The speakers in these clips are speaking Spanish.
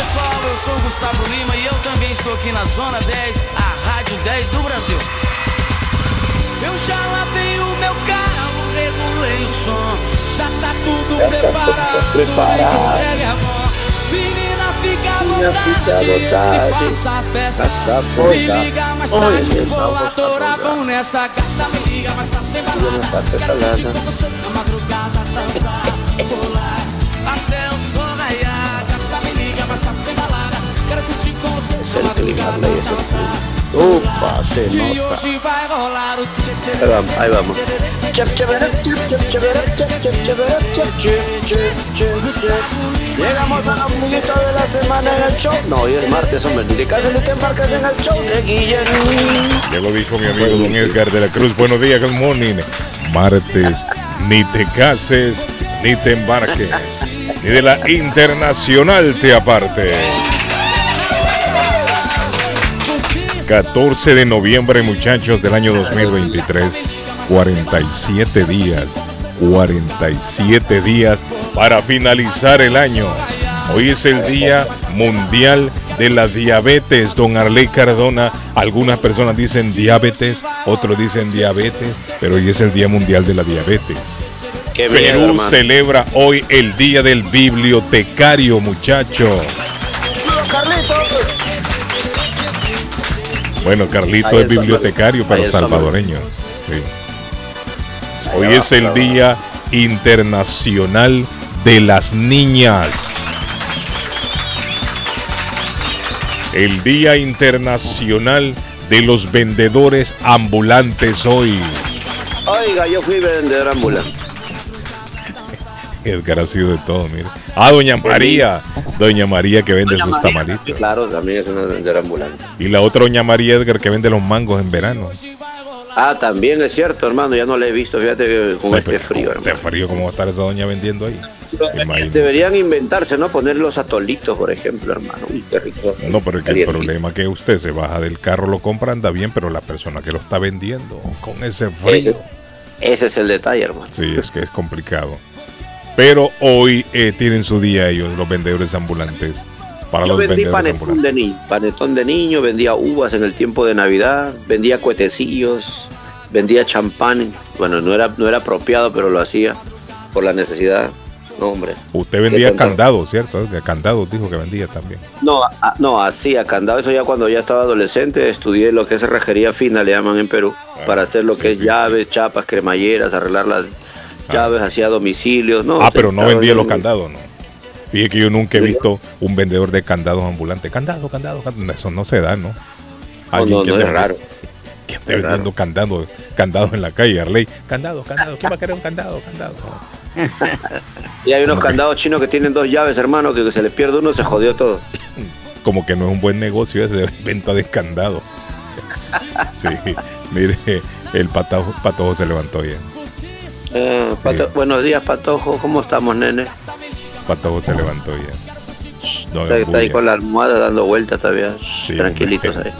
Pessoal, eu sou o Gustavo Lima e eu também estou aqui na Zona 10, a Rádio 10 do Brasil. Eu já lavei o meu carro, regulei o som, já tá tudo preparado, preparado. é. Menina, fica à Menina, vontade, e faça a festa. faça a Me liga mais Oi, tarde, meu vou adorar, vamos nessa gata. Me liga mais tarde, tem balada. Quero curtir com você chep, chep, cheverep, chep, chep, chep, chep, chep. Llegamos a la amiguita de la semana en el show. No, hoy es martes, hombre. Te cases ni te embarques en el show de Guillén. Ya lo dijo mi amigo don Edgar de la Cruz. Buenos días, good morning. Martes, ni te cases, ni te embarques. Ni de la internacional te aparte. 14 de noviembre, muchachos, del año 2023. 47 días. 47 días para finalizar el año. Hoy es el Día Mundial de la Diabetes, don Arley Cardona. Algunas personas dicen diabetes, otros dicen diabetes, pero hoy es el Día Mundial de la Diabetes. Qué bien, Perú hermano. celebra hoy el Día del Bibliotecario, muchacho. Carlito. Bueno, Carlito Ahí es bibliotecario, pero salvadoreño. Sí. Hoy va, es el. Día Internacional de las Niñas. El Día Internacional de los Vendedores Ambulantes hoy. Oiga, yo fui vendedor ambulante. Edgar ha sido de todo, mire. Ah, Doña María. Doña María que vende sus tamalitos. Claro, también es una vendedora ambulante. Y la otra Doña María Edgar que vende los mangos en verano. Ah, también es cierto, hermano. Ya no la he visto, fíjate, que con este frío, Este hermano. frío, ¿cómo va a estar esa doña vendiendo ahí? Imagínate. Deberían inventarse, ¿no? Poner los atolitos, por ejemplo, hermano. Uy, qué rico. No, pero el problema es que usted se baja del carro, lo compra, anda bien, pero la persona que lo está vendiendo, con ese Ese, frío, ese es el detalle, hermano. sí, es que es complicado. Pero hoy eh, tienen su día ellos, los vendedores ambulantes. Para Yo los vendí panetón de niño, panetón de niño, vendía uvas en el tiempo de Navidad, vendía cuetecillos, vendía champán. Bueno, no era, no era apropiado, pero lo hacía por la necesidad. No, hombre. Usted vendía candados, ¿cierto? Candados dijo que vendía también. No, a- no, hacía candado. Eso ya cuando ya estaba adolescente, estudié lo que es rejería fina, le llaman en Perú, Ah, para hacer lo sí, que es sí, llaves, chapas, cremalleras, arreglar las. Llaves, hacía domicilios. No, ah, pero no vendía los candados, no. Fíjate que yo nunca he visto un vendedor de candados ambulantes. Candado, candado, candado. Eso no se da, ¿no? No, no, que no es raro. Que esté vendiendo candados, candados en la calle, Arley. Candado, candado. ¿Quién va a querer un candado, candado? Y hay unos candados chinos que tienen dos llaves, hermano, que se les pierde uno, se jodió todo. como que no es un buen negocio ese de venta de candado. Sí, mire, el patojo se levantó bien. Eh, Pato- Sí. Buenos días, Patojo. ¿Cómo estamos, nene? Patojo se levantó bien. Shh, no O sea, que está ahí con la almohada dando vueltas todavía. Sí, tranquilitos ahí.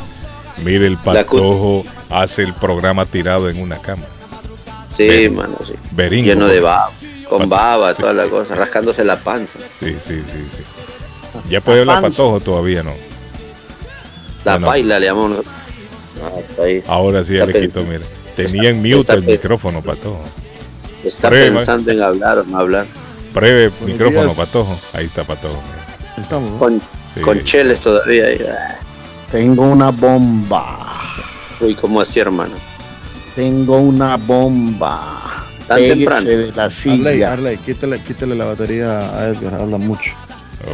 Mire, el patojo hace el programa tirado en una cama. Sí, Ber- mano, sí. Beringo, Lleno de baba. Con Pato- baba, sí. toda la cosa, rascándose la panza. Sí, sí, sí, sí. Ya puede hablar panza. patojo todavía, ¿no? La Bueno. paila le llamamos. nosotros. Ah, está ahí. Ahora sí ya le quito, mire. Tenía en mute está el micrófono, patojo. Está pensando en hablar o no hablar. Breve micrófono, días. patojo. Ahí está, patojo. Estamos. ¿no? Con, Sí. con cheles todavía. Tengo una bomba. Uy, ¿cómo así, hermano? Tengo una bomba. Tan temprano. de la Arley, silla. Arley, quítale, quítale la batería a Edgar, habla mucho.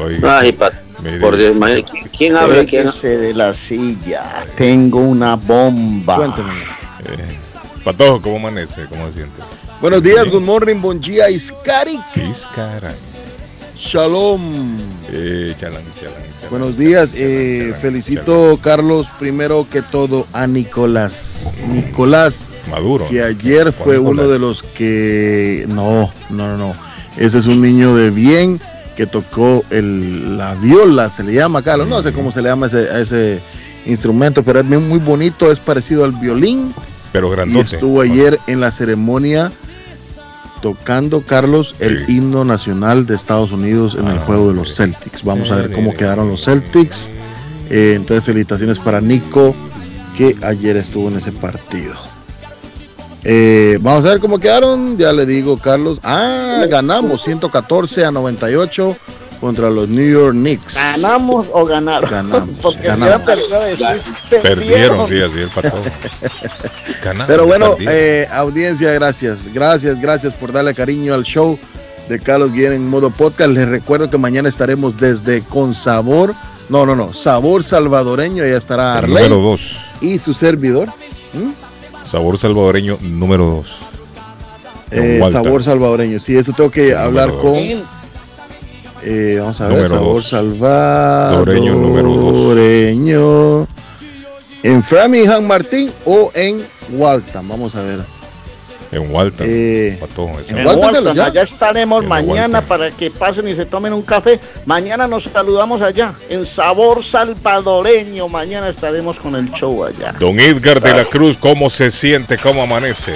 Oiga, Ay, pa- por Dios, ¿quién habla? ¿Quién? De la silla. Tengo una bomba. Cuénteme. Eh, Patojo, ¿cómo amanece? ¿Cómo se siente? Buenos días, good morning, bon día, Iskari. Qué caray. Shalom. Eh, chalán, chalán, Buenos días, eh, felicito Carlos primero que todo a Nicolás. Nicolás. Maduro. que ayer fue uno de los que... No, no, no, no. Ese es un niño de bien que tocó el, la viola, se le llama, Carlos. No sé cómo se le llama ese, a ese instrumento, pero es muy bonito, es parecido al violín. Pero Y grandote. estuvo ayer en la ceremonia tocando, Carlos, el Sí. himno nacional de Estados Unidos en el Ah, juego de los. Celtics. Vamos a ver cómo quedaron los Celtics. Eh, entonces, felicitaciones para Nico, que ayer estuvo en ese partido. Eh, vamos a ver cómo quedaron. Ya le digo, Carlos. Ah, ganamos 114 a 98 contra los New York Knicks. ¿Ganamos o ganaron? Ganamos, Porque si ganamos. era perdido decir, Perdieron, sí, así el pato. Ganaron, Pero bueno, perdieron. eh, audiencia, gracias. Gracias, gracias por darle cariño al show de Carlos Guillén en modo podcast. Les recuerdo que mañana estaremos desde Con Sabor. No, no, no. Sabor salvadoreño. Ya estará El Arley número 2. y su servidor. Sabor salvadoreño número 2. eh, sabor salvadoreño. Sí, eso tengo que El hablar con. Eh, vamos a ver. Número sabor dos. salvadoreño. número dos. En Framingham Martín o en Waltham. Vamos a ver. En Walter. Eh, en allá estaremos En mañana Walton. para que pasen y se tomen un café. Mañana nos saludamos allá, en Sabor Salvadoreño. Mañana estaremos con el show allá. Don Edgar de la Cruz, ¿cómo se siente? ¿Cómo amanece?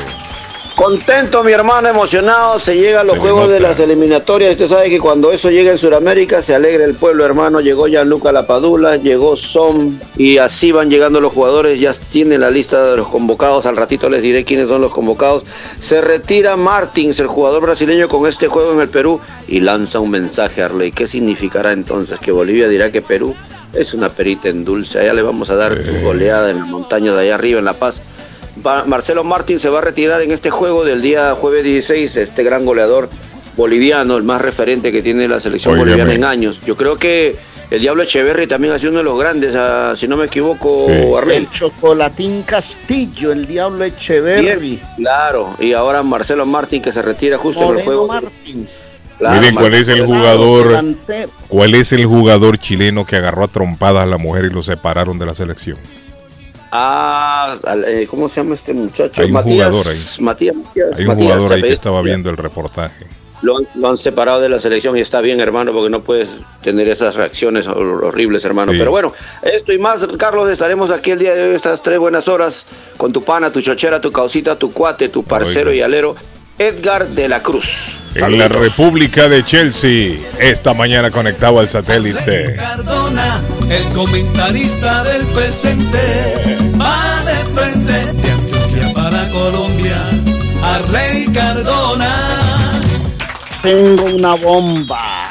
Contento, mi hermano, emocionado. Se llega a los Se juegos de las eliminatorias. Usted sabe que cuando eso llega en Sudamérica se alegra el pueblo, hermano. Llegó Gianluca Lapadula, llegó Som y así van llegando los jugadores. Ya tienen la lista de los convocados. Al ratito les diré quiénes son los convocados. Se retira Martins, el jugador brasileño, con este juego en el Perú y lanza un mensaje a Arley. ¿Qué significará entonces? Que Bolivia dirá que Perú es una perita en dulce. Allá le vamos a dar tu goleada en la montaña de allá arriba, en La Paz. Marcelo Martín se va a retirar en este juego del día jueves 16, este gran goleador boliviano, el más referente que tiene la selección boliviana en años. Yo creo que el Diablo Echeverry también ha sido uno de los grandes, ah, si no me equivoco, Sí. Arley. El Chocolatín Castillo, el Diablo Echeverry. Bien, Claro, y ahora Marcelo Martín que se retira justo en el juego. Martins. Claro, Miren cuál es el jugador, cuál es el jugador chileno que agarró a trompadas a la mujer y lo separaron de la selección. Ah, eh, ¿cómo se llama este muchacho? Hay un Matías, jugador ahí. Matías, Matías, Hay un Matías, jugador ahí que estaba viendo el reportaje. Lo han, lo han separado de la selección y está bien, hermano, porque no puedes tener esas reacciones hor- horribles, hermano. Sí. Pero bueno, esto y más, Carlos, estaremos aquí el día de hoy, estas tres buenas horas, con tu pana, tu chochera, tu causita, tu cuate, tu parcero Oiga. y alero, Edgar de la Cruz. En la. República de Chelsea, esta mañana conectado al satélite. Cardona, el comentarista del presente, va de frente de Antioquia para Colombia. Arley Cardona. Tengo una bomba.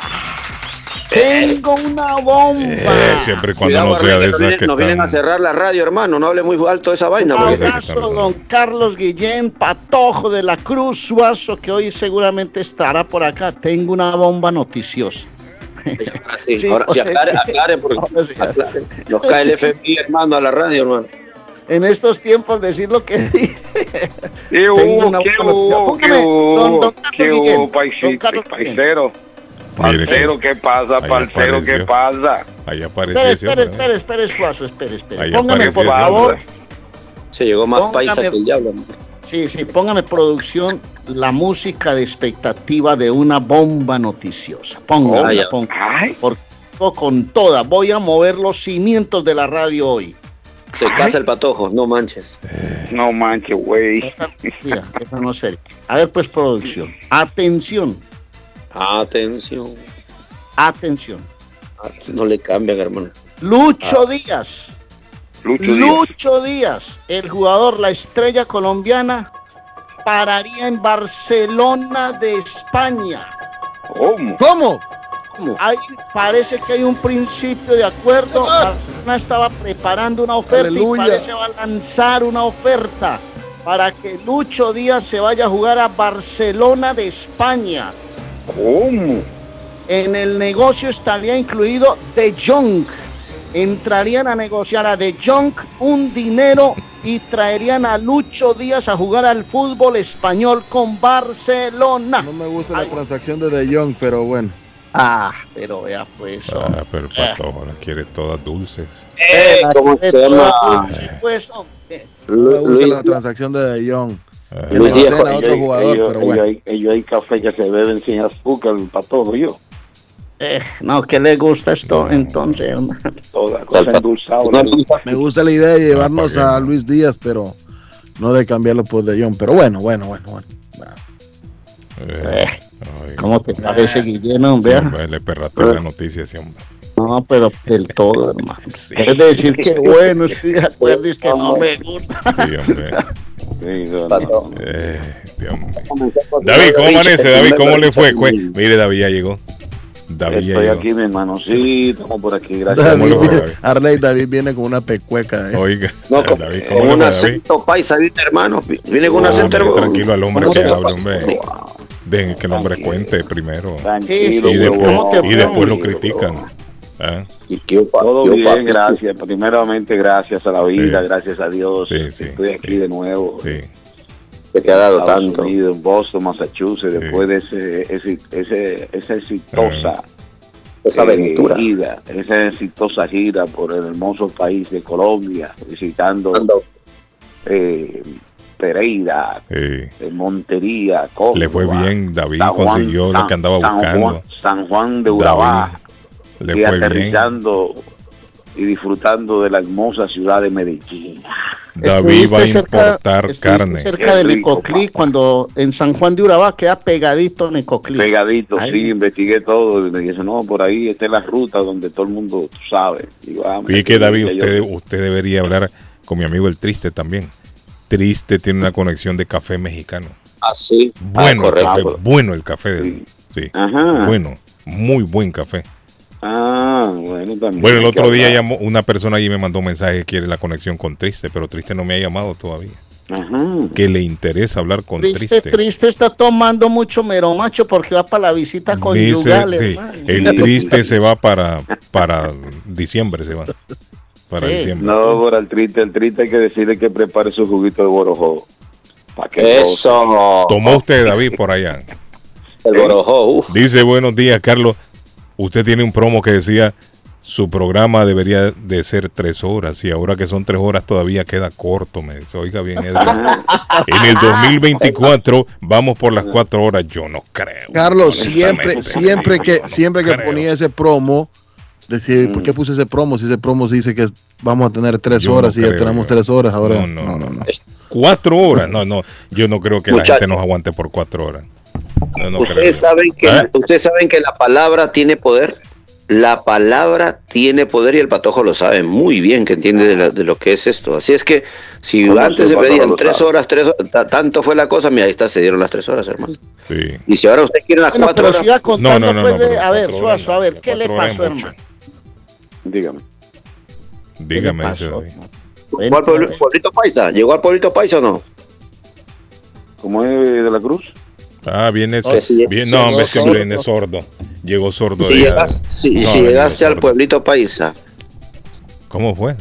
Tengo una bomba. Eh, siempre y cuando Cuidado, no sea de que nos esas vienen, que nos vienen a cerrar la radio, hermano. No hable muy alto de esa vaina. Un abrazo, don Carlos Guillén, Patojo de la Cruz Suazo, que hoy seguramente estará por acá. Tengo una bomba noticiosa. Ahora sí, Sí, ahora sí, ahora aclare, sí. aclare, porque Ahora sí. aclare. nos cae el FMI, hermano, a la radio, hermano. En estos tiempos, decir lo que dije. ¿Qué Tengo una ¿Qué buena noticia. hubo? ¿Qué Póngame, don- don? Carlos ¿Qué Guillén, don Carlos Guillén. Parcero, ¿qué pasa, Ahí parcero? ¿Qué pasa? Ahí aparece Espere, ese espere, espere, espere, Suazo, espere, espere. Póngame, por favor. Se llegó más Póngame- paisa que el diablo. sí, sí, póngame producción la música de expectativa de una bomba noticiosa. Póngame, Oh, ya. póngame. Ay, Porque vengo con toda, voy a mover los cimientos de la radio hoy. Se casa el patojo, no manches. no manches, güey. Esa, mira, esa no es seria. A ver, pues, producción. Atención, Atención. atención. No le cambian, hermano. Lucho Díaz. Lucho Díaz. Lucho Díaz, el jugador, la estrella colombiana, pararía en Barcelona de España. ¿Cómo? ¿Cómo? Hay, parece que hay un principio de acuerdo. Barcelona estaba preparando una oferta Aleluya. y parece va a lanzar una oferta para que Lucho Díaz se vaya a jugar a Barcelona de España. ¿Cómo? En el negocio estaría incluido De Jong. Entrarían a negociar a De Jong un dinero y traerían a Lucho Díaz a jugar al fútbol español con Barcelona. No me gusta la transacción de De Jong, pero bueno. Ah, pero vea pues. Ah, pero el patojo las quiere todas dulces. Eh, ¿Cómo se llama? Pues. No me gusta Luis, la transacción de De Jong. Ah, negocien Diego, a otro ellos, jugador, ellos- pero bueno. ellos hay, ellos hay café que se beben sin azúcar para todo, yo. Eh, no, ¿qué le gusta esto entonces, hermano? Toda cosa endulzada. no, no, Me gusta la idea de llevarnos para qué, a no. Luis Díaz, pero no de cambiarlo por De Jong. Pero bueno, bueno, bueno, bueno. eh, Eh, ay, ¿Cómo te parece, Guillermo, hombre? sí, hombre, le perrateó la noticia ese hombre. No, pero del todo, hermano. Sí. Es decir que bueno, estoy de acuerdo, es que no me gusta. Sí, hombre. Sí, no, no. Eh. David, ¿cómo amanece? David, ¿cómo le fue? Mire, David ya llegó. David ya Estoy llegó. aquí, mi hermano. Sí, estamos por aquí, gracias. ¿Cómo David le fue, David? Arley David viene con una pecueca. ¿eh? Oiga, No, con, David, con ¿cómo le un acento paisa, ¿viste, hermano? Viene con un No, acento tranquilo al hombre un que paisa. hombre. Dejen que el hombre cuente primero. Y, después, ¿cómo te y después lo critican. ¿Ah? Y que Todo bien, gracias. Primeramente, gracias a la vida, Sí. gracias a Dios. Sí, sí, Estoy aquí sí. de nuevo. Sí. que te ha dado Estados tanto. Unidos, en Boston, Massachusetts, Sí. después de ese, ese, ese- esa exitosa Esa eh, aventura. gira, esa exitosa gira por el hermoso país de Colombia, visitando Ando. eh, Pereira, sí. eh, Montería, Córdoba, Le fue bien, David San Juan- consiguió lo que andaba San buscando. Juan, San Juan de Urabá, Le y fue bien. aterrizando y disfrutando de la hermosa ciudad de Medellín. David va a cerca, importar carne. cerca de Nicoclí, cuando en San Juan de Urabá queda pegadito Nicoclí. Pegadito, sí, investigué todo. Y me dice, no, por ahí está la ruta donde todo el mundo, ah, Fíjate que David, usted, usted debería hablar con mi amigo el Triste también. Triste tiene una conexión de café mexicano. Así. Bueno, ah, el café, correcto. bueno el café. de- Sí. Sí. Ajá. Bueno, muy buen café. Ah, bueno, también. Bueno, el otro día hablar. llamó una persona allí me mandó un mensaje que quiere la conexión con Triste, pero Triste no me ha llamado todavía. Ajá. Que le interesa hablar con Triste, Triste. triste está tomando mucho mero macho porque va para la visita Dice, conyugal, sí, hermano. el Triste se va para, para diciembre, se va. Para Sí. diciembre. No, por el triste, el triste hay que decirle que prepare su juguito de borojó. Para que Eso. Tomó usted, David, por allá. El borojó. Uf. Dice, buenos días, Carlos. Usted tiene un promo que decía, su programa debería de ser tres horas y ahora que son tres horas todavía queda corto. Me dice, oiga bien, Edwin. En el 2024 vamos por las cuatro horas. Yo no creo. Carlos, siempre, siempre que, siempre que ponía ese promo, decía, ¿por qué puse ese promo? Si ese promo dice que vamos a tener tres Yo no horas y ya tenemos yo. tres horas, ahora No, no, no, no. Cuatro horas. No, no. Yo no creo que la gente nos aguante por cuatro horas. No, no creo. Ustedes saben que ¿Eh? ustedes saben que la palabra tiene poder. La palabra tiene poder y el patojo lo sabe muy bien, que entiende de, la- de lo que es esto. Así es que si ¿Cómo antes se pedían tres horas, tres horas, ta- tanto fue la cosa, mira, ahí está, se dieron las tres horas, hermano. Sí. Y si ahora usted quiere las Bueno, cuatro pero horas, contando, No, no, no, pues, de- a ver, Suazo, a ver, ¿qué le pasó, hermano? Dígame. Dígame. ¿llegó al pueblo- pueblito paisa? ¿Llegó al pueblito paisa o no? ¿Cómo es de la Cruz? Ah, viene, Oh, sí, bien, sí, no, hombre, viene sordo. Llegó sordo. Si, de llegas- si, No, si llegaste al sordo. pueblito paisa, ¿Cómo fue?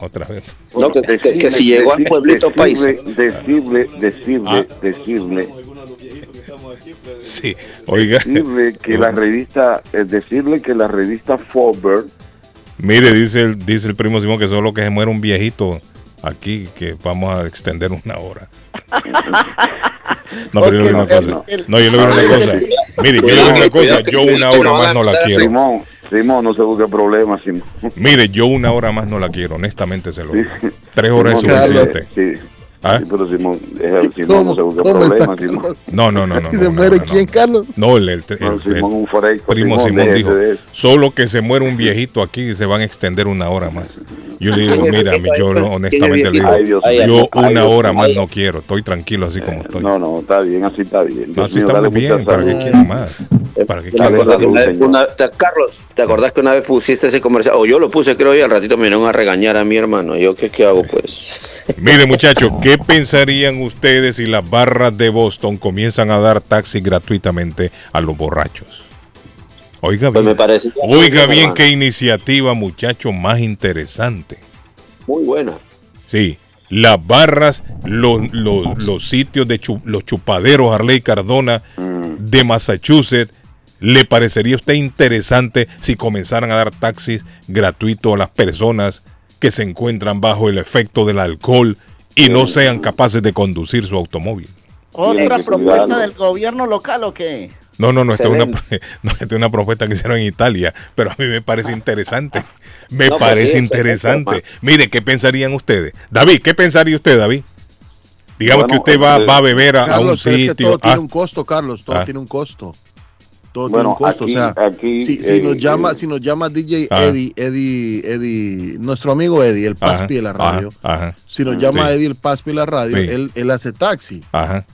Otra vez. no, que, que- que si llegó al pueblito paisa. Decirle, decirle, Ah. decirle, Sí, oiga, decirle que la revista, es decirle que la revista Forbes mire, dice el, dice el primo Simón que solo que se muere un viejito aquí, que vamos a extender una hora. No, pero yo le digo una cosa. No, yo le digo una cosa. Mire, yo le digo una cosa. Yo una hora más no la quiero. Simón, Simón, no se busque problemas, Simón. Mire, yo una hora más no la quiero. Honestamente se lo digo. Tres horas es suficiente. Sí, ¿Ah? sí, pero Simón, Simón no. No, no, no, no. ¿Y no, se muere no, quién. Carlos? No, el, el- No, el- Simón, el primo Simón, dijo, solo que se muere un viejito aquí se van a extender una hora más. Yo le digo, mira, yo honestamente le digo, yo una hora más no quiero. Estoy tranquilo así como estoy. No, no, está bien, así está bien. Dios Así estamos bien. ¿Para qué salud. quieren más? ¿Para qué ¿Te quieren acordás más? Carlos, ¿te acordás que una vez pusiste ese comercial? O yo lo puse, creo, y al ratito me vinieron a regañar a mi hermano. ¿Yo qué, qué hago, pues? Mire, muchachos, ¿qué pensarían ustedes si las barras de Boston comienzan a dar taxi gratuitamente a los borrachos? Oiga Pues me bien, parece. oiga bien hermano. qué iniciativa, muchacho, más interesante. Muy buena. Sí, las barras, los, los, los sitios de los chupaderos Harley Cardona Mm. de Massachusetts ¿Le parecería a usted interesante si comenzaran a dar taxis gratuitos a las personas que se encuentran bajo el efecto del alcohol y no sean capaces de conducir su automóvil? ¿Otra propuesta del gobierno local o qué? No, no, no, esta es, una, no, esta es una propuesta que hicieron en Italia, pero a mí me parece interesante. Me No, pues parece sí, interesante. Mire, ¿qué pensarían ustedes? David, ¿qué pensaría usted, David? Digamos Bueno, que usted va, eh, va a beber a, a un Carlos, pero es que sitio. todo tiene ah, un costo, Carlos, todo Ah. tiene un costo. Todo Bueno, tiene un costo, aquí- o sea, aquí, si, si eh, nos llama, eh, si nos llama DJ Ah. Eddie, Eddie, Eddie, nuestro amigo Eddie, el Paspi de la ajá, radio, Ajá, si nos llama Sí. Eddie el Paspi de la radio, Sí. él, él hace taxi. ajá.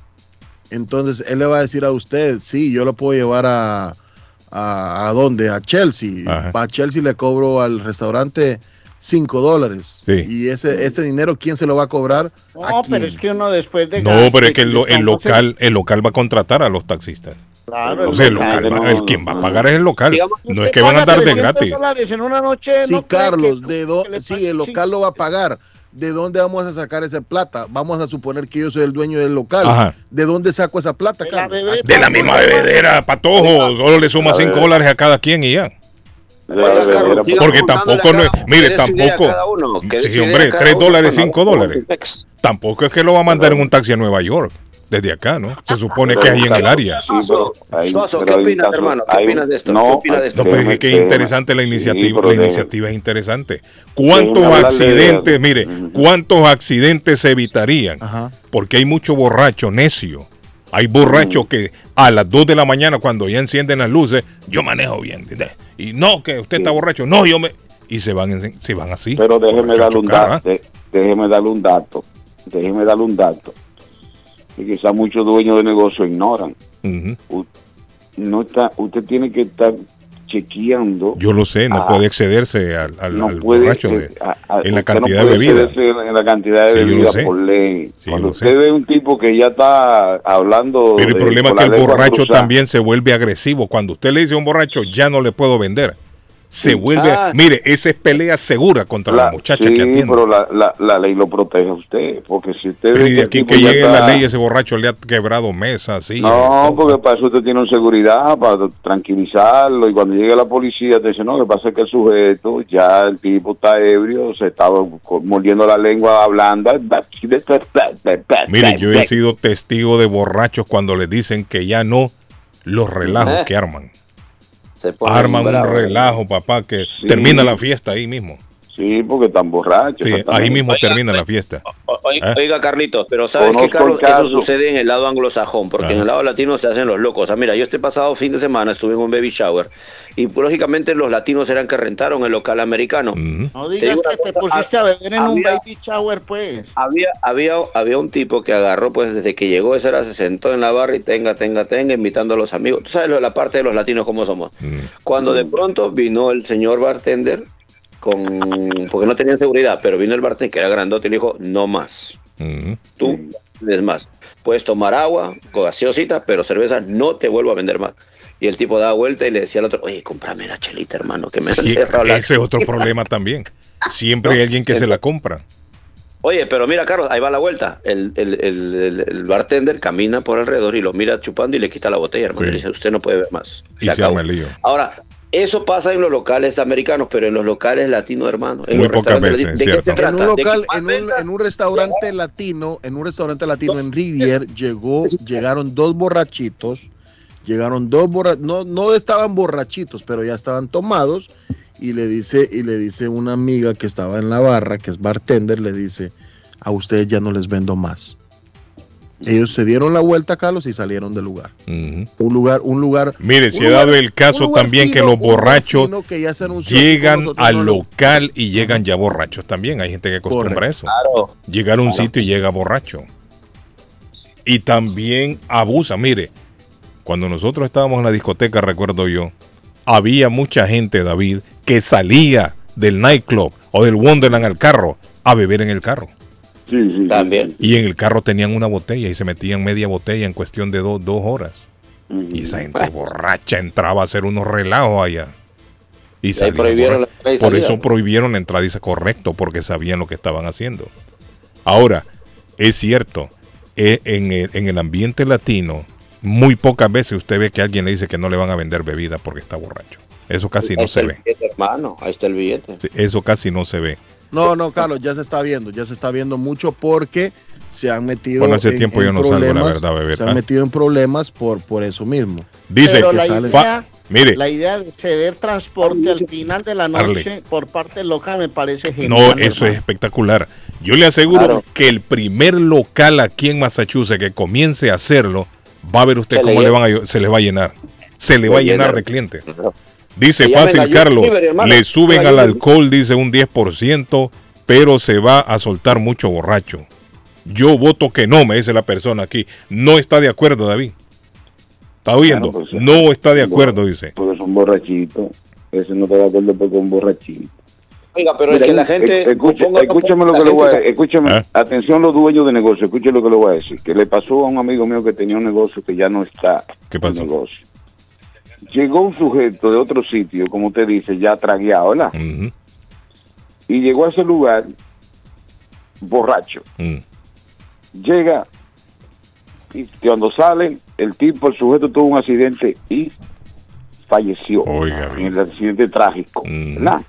Entonces él le va a decir a usted, sí, yo lo puedo llevar a, a, ¿a dónde? A Chelsea. Ajá. Para Chelsea le cobro al restaurante 5 dólares. Sí. Y ese, ese dinero, ¿quién se lo va a cobrar? No, ¿A pero es que uno después de No, gaste, pero es que el, el se- local, el local va a contratar a los taxistas. Claro, O sea, el local. local, va- no, el quien va a pagar es el local. Digamos, No es que van a paga dar de 300 gratis. dólares en una noche, Sí, ¿no cree Carlos, que- de do- sí, el local lo va a pagar. ¿De dónde vamos a sacar esa plata? Vamos a suponer que yo soy el dueño del local. Ajá. ¿De dónde saco esa plata, De la bebé, De la misma bebedera, patojo. Solo le suma A 5 ver. dólares a cada quien y ya. Pues, bebedera, Porque tampoco no es- mire, tampoco- uno, Sí, hombre, dólares, dólares. Tampoco es que lo va a mandar en un taxi a Nueva York. Desde acá, ¿no? Se supone que es ahí en el área. Sí, pero hay- Soso, ¿qué opinas, caso- hermano? ¿Qué opinas de esto? no, ¿Qué opinas de esto? No, pero déjeme- es que es déjeme- interesante la iniciativa. la déjeme- iniciativa es interesante. ¿Cuántos Déjeme accidentes, de- mire, cuántos accidentes se evitarían? Ajá. Porque hay mucho borracho necio. Hay borrachos que a las 2 de la mañana, cuando ya encienden las luces, yo manejo bien. Y no, que usted está borracho. No, yo me. Y se van, se van así. Pero déjeme borrachos darle un dato, ¿ah? déjeme darle un dato, déjeme darle un dato. Que quizá muchos dueños de negocio ignoran. U- No está, usted tiene que estar chequeando. Yo lo sé, no puede excederse al, al- no al puede, borracho de- a- a- en la usted no cantidad de bebida. En la cantidad de Sí, bebida por ley. Sí, Cuando lo sé. usted ve un tipo que ya está hablando. Pero el de- problema es que el borracho cruzada, también se vuelve agresivo. Cuando usted le dice a un borracho, ya no le puedo vender, se vuelve. Ah. Mire, esa es pelea segura contra la, La- muchacha sí, que atiende. pero la, la, la ley lo protege a usted. Porque si usted. Pero y que de aquí que llegue está- la ley, ese borracho le ha quebrado mesas, sí. No, porque para eso usted tiene un seguridad, para tranquilizarlo. Y cuando llegue la policía, te dice: No, lo que pasa es que el sujeto, ya el tipo está ebrio, se está co- mordiendo la lengua hablando. Mire, yo he sido testigo de borrachos cuando les dicen que ya no los relajos Eh. que arman. Se Arman un relajo, papá, que Sí. termina la fiesta ahí mismo. Sí, porque están borrachos. Sí, ahí mismo Oiga, termina la fiesta. Oiga, ¿Eh? oiga, Carlitos, pero ¿sabes qué, Carlos? caso. Eso sucede en el lado anglosajón, porque Ajá. en el lado latino se hacen los locos. O sea, mira, yo este pasado fin de semana estuve en un baby shower y pues, lógicamente los latinos eran que rentaron el local americano. No Te digas digo que te pusiste a beber en un baby shower, pues. Había, había, había un tipo que agarró, pues desde que llegó, ese era, se sentó en la barra y tenga, tenga, tenga, invitando a los amigos. Tú sabes lo de la parte de los latinos cómo somos. Cuando de pronto vino el señor bartender, con porque no tenían seguridad, pero vino el bartender que era grandote y le dijo, no más. Tú, es más, puedes tomar agua, gaseosita, pero cerveza no te vuelvo a vender más. Y el tipo daba vuelta y le decía al otro, oye, cómprame la chelita, hermano, que me han Sí, cerrado la... ese es otro problema también. Siempre hay alguien que se la compra. Oye, pero mira, Carlos, ahí va la vuelta. El, bartender camina por alrededor y lo mira chupando y le quita la botella, hermano. Sí. Y le dice, usted no puede ver más. Y se el lío. Ahora, eso pasa en los locales americanos, pero en los locales latinos, hermano. En Muy los pocas veces, ¿De qué se En trata? un ¿De local, en un, en un restaurante latino, en un restaurante latino en Rivier, llegó, llegaron dos borrachitos, llegaron dos borrachitos, no, no estaban borrachitos, pero ya estaban tomados, y le dice, y le dice una amiga que estaba en la barra, que es bartender, le dice, a ustedes ya no les vendo más. Ellos se dieron la vuelta, Carlos, y salieron del lugar. Un lugar, un lugar. Mire, un se ha dado el caso también que los borrachos que ya llegan al no lo- local y llegan ya borrachos también. Hay gente que acostumbra a eso. Claro. Llegar a un sitio y llega borracho. Y también abusa. Mire, cuando nosotros estábamos en la discoteca, recuerdo yo, había mucha gente, David, que salía del nightclub o del Wonderland al carro a beber en el carro. Sí, sí, sí, También. sí. Y en el carro tenían una botella y se metían media botella en cuestión de dos, dos horas. Y esa gente borracha entraba a hacer unos relajos allá. Y ahí salía prohibieron la borracho. entrada y Por salida. eso prohibieron la entrada, dice correcto, porque sabían lo que estaban haciendo. Ahora, es cierto, e- en el, en el ambiente latino muy pocas veces usted ve que alguien le dice que no le van a vender bebida porque está borracho. Eso casi no Ahí se ve. billete, hermano. Ahí está el billete. Sí, Eso casi no se ve. No, no, Carlos, ya se está viendo, ya se está viendo mucho porque se han metido Bueno, hace en, tiempo en yo no salgo, la problemas, verdad, a beber, se han ¿ah? metido en problemas por, por eso mismo. Dice, Pero la sale- idea, mire, la idea de ceder transporte al final de la noche Arle. por parte local me parece no, genial. eso es espectacular. Yo le aseguro Claro. que el primer local aquí en Massachusetts que comience a hacerlo, va a ver usted Se cómo le le van a, se le va a llenar. Se le va a llenar llena. de clientes. Dice fácil, Carlos, hermano. le suben al alcohol, dice un 10%, pero se va a soltar mucho borracho. Yo voto que no, me dice la persona aquí. No está de acuerdo, David. ¿Está oyendo? Claro, pues, no está de acuerdo, dice. Porque son borrachitos. Ese no va a acuerdo porque es un borrachito. Oiga, pero es que la eh, gente. ponga- escúchame lo que le voy a gente- escúchame, ¿Ah? atención los dueños de negocio, escuche lo que le voy a decir, que le pasó a un amigo mío que tenía un negocio que ya no está ¿Qué en pasó? negocio. Llegó un sujeto de otro sitio, como usted dice, ya tragueado, ¿verdad? Y llegó a ese lugar borracho. mm. Llega y cuando sale, el tipo, el sujeto tuvo un accidente y falleció. Oiga, en el accidente trágico. ¿verdad?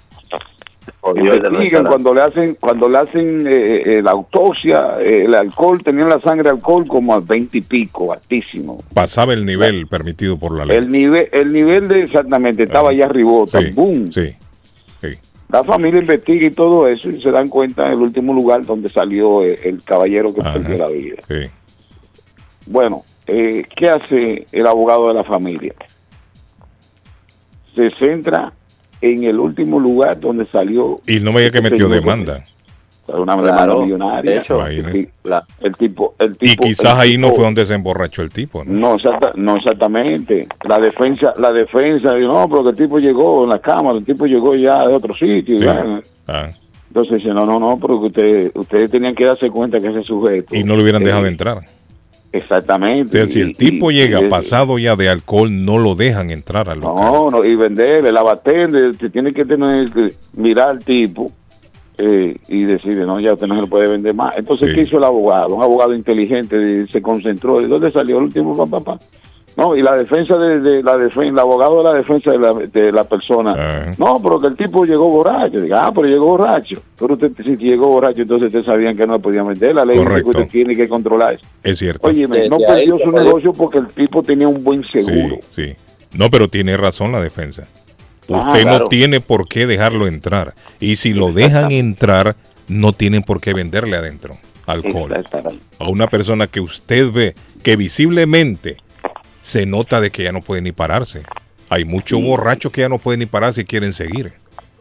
Investigan cuando le hacen cuando le hacen eh, eh, la autopsia eh, el alcohol tenían la sangre alcohol como a 20 y pico altísimo Pasaba el nivel permitido por la ley. el nivel el nivel de exactamente estaba Ah, allá arribota sí, boom sí, sí. la familia investiga y todo eso y se dan cuenta en el último lugar donde salió eh, el caballero que Ajá. perdió la vida sí. bueno eh, qué hace el abogado de la familia se centra en el último lugar donde salió Y no me diga que este metió demanda. una Claro, demanda millonaria de hecho, la- el tipo el Y tipo quizás el ahí no fue donde se emborrachó el tipo, ¿no? no, exacta- no exactamente la defensa la defensa dijo, no pero que el tipo llegó en la cámara el tipo llegó ya de otro sitio. Ah, entonces dice no no no pero que ustedes ustedes tenían que darse cuenta que ese sujeto y no lo hubieran eh, dejado entrar. O exactamente sea, si el tipo y- llega y- pasado ya de alcohol, no lo dejan entrar al local. no, no, y venderle, la batende, te tiene que tener que mirar al tipo eh, y decirle, no, ya usted no se le puede vender más. Entonces, Sí. ¿qué hizo el abogado? Un abogado inteligente, se concentró. ¿De dónde salió el último papá? papá? No, y la defensa de, de la defensa, el abogado de la defensa de la, de la persona. No, pero que el tipo llegó borracho. Diga, ah, pero llegó borracho. Pero usted, si llegó borracho, entonces ustedes sabían que no podían vender. La ley que Correcto. usted tiene que controlar eso. Es cierto. Oye, Desde no perdió su negocio porque el tipo tenía un buen seguro. Sí, sí. No, pero tiene razón la defensa. Ah, Usted claro. no tiene por qué dejarlo entrar. Y si lo dejan entrar, no tienen por qué venderle adentro alcohol. A una persona que usted ve que visiblemente se nota de que ya no puede ni pararse. Hay muchos borrachos que ya no pueden ni pararse y quieren seguir.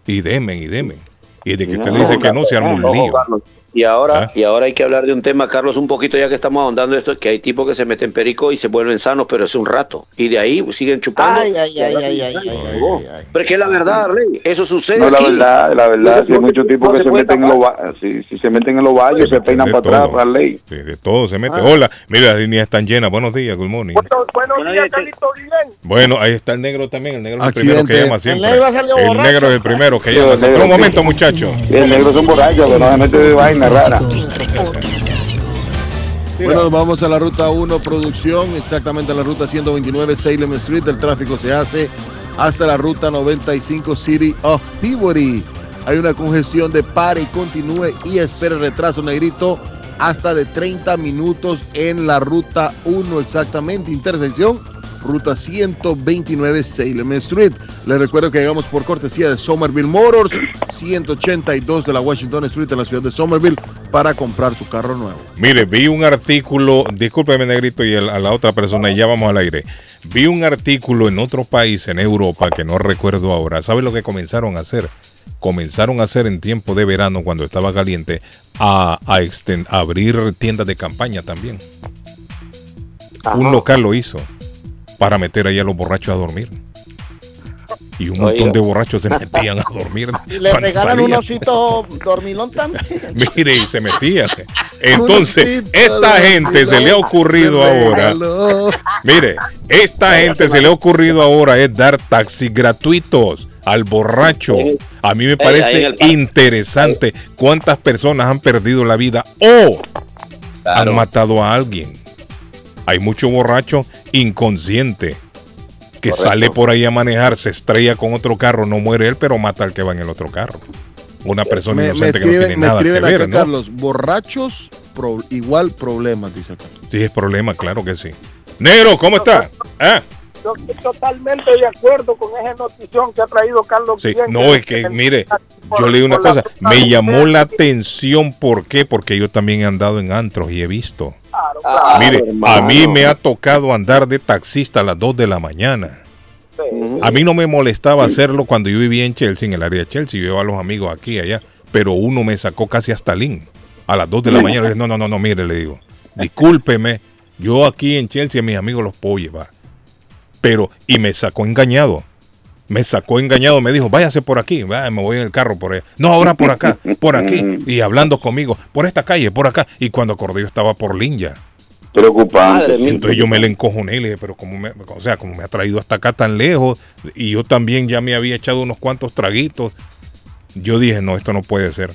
Y demen, y demen. Y de que usted le dice que no, se arma un lío. Carlos. Y ahora, ah. y ahora hay que hablar de un tema, Carlos, un poquito ya que estamos ahondando esto, que hay tipos que se meten perico y se vuelven sanos, pero es un rato. Y de ahí siguen chupando. Ay, ay, ay, ay, ay, ay, Pero es que la verdad, Rey, eso sucede. No, la verdad, la verdad, si hay muchos tipos que se, meten en los si, se meten en los valles, se peinan para todo. atrás, para. Sí, de todo se mete. Ah. Hola, mira, las líneas están llenas. Buenos días, good morning. Bueno, buenos, buenos, días, Carlito bien. Bueno, ahí está el negro también, el negro es el primero que llama siempre. El negro, es el primero que llama. Un momento, muchachos. El negro es un borracho, pero no se mete de vaina rara. Bueno, vamos a la ruta 1, producción, exactamente a la ruta 129 Salem Street. El tráfico se hace hasta la ruta 95 City of Peabody. Hay una congestión de pare y continúe y espere retraso negrito hasta de 30 minutos en la ruta 1 exactamente, intersección ruta 129 Salem Street. Les recuerdo que llegamos por cortesía de Somerville Motors, 182 de la Washington Street en la ciudad de Somerville para comprar su carro nuevo. Mire, vi un artículo, discúlpeme negrito y el- a la otra persona, y ya vamos al aire. Vi un artículo en otro país, en Europa, que no recuerdo ahora. ¿Sabe lo que comenzaron a hacer? Comenzaron a hacer en tiempo de verano, cuando estaba caliente, a, a exten- a abrir tiendas de campaña también. Ajá. Un local lo hizo para meter ahí a los borrachos a dormir. Y un montón de borrachos se metían a dormir. Y le regalan un osito dormilón también. Mire, y se metía. Entonces, esta gente se le ha ocurrido ahora. Mire, esta gente se le ha ocurrido ahora es dar taxis gratuitos al borracho. A mí me parece interesante cuántas personas han perdido la vida o han matado a alguien Hay mucho borracho inconsciente que Correcto. sale por ahí a manejar, se estrella con otro carro, no muere él, pero mata al que va en el otro carro. Una persona Me, me inocente que no tiene me nada que ver, acá, ¿no? Carlos. Borrachos, pro- igual problemas, dice acá. Sí, es problema, claro que sí. Negro, ¿cómo está? Ah, Yo estoy totalmente de acuerdo con esa notición que ha traído Carlos sí. Guillén, No, que- es que, mire, yo leí una cosa, me llamó la atención, ¿por qué? Porque yo también he andado en antros y he visto. Claro, Ah, claro. Mire, a mí me ha tocado andar de taxista a las 2 de la mañana. Sí. A mí no me molestaba hacerlo cuando yo vivía en Chelsea, en el área de Chelsea, yo iba a los amigos aquí y allá, pero uno me sacó casi hasta Lynn a las 2 de la mañana. Le dije, no, no, no, no, mire, le digo, discúlpeme, yo aquí en Chelsea a mis amigos los puedo llevar. Pero, y me sacó engañado. Me sacó engañado, me dijo, váyase por aquí, me voy en el carro por allá. No, ahora por acá, por aquí. Y hablando conmigo, por esta calle, por acá. Y cuando acordé yo estaba por Lynn ya. Preocupante. Entonces yo me le encojoné y le dije, pero como me, o sea, como me ha traído hasta acá tan lejos y yo también ya me había echado unos cuantos traguitos, yo dije, no, esto no puede ser.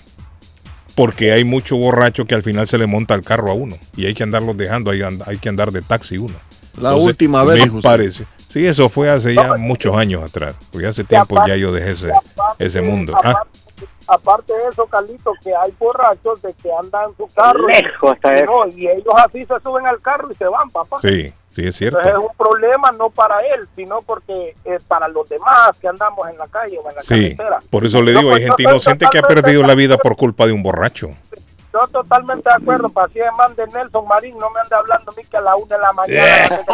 Porque hay mucho borracho que al final se le monta el carro a uno y hay que andarlos dejando, hay, que andar de taxi uno. La Entonces, última vez, me parece. Sí, eso fue hace ya muchos años atrás, porque hace tiempo ya yo dejé ese, ese mundo. Ah, Aparte, de eso, Carlito, que hay borrachos de que andan en su carro. Lejos está y, eso. no, y ellos así se suben al carro y se van, papá. sí, sí, es cierto. Entonces es un problema no para él, sino porque es para los demás que andamos en la calle o en la Sí, carretera. por eso le digo, pues, hay gente yo estoy inocente que ha perdido la vida por culpa de un borracho. Yo totalmente de acuerdo, para así man de Nelson Marín, no me anda hablando a mí que a la una de la mañana.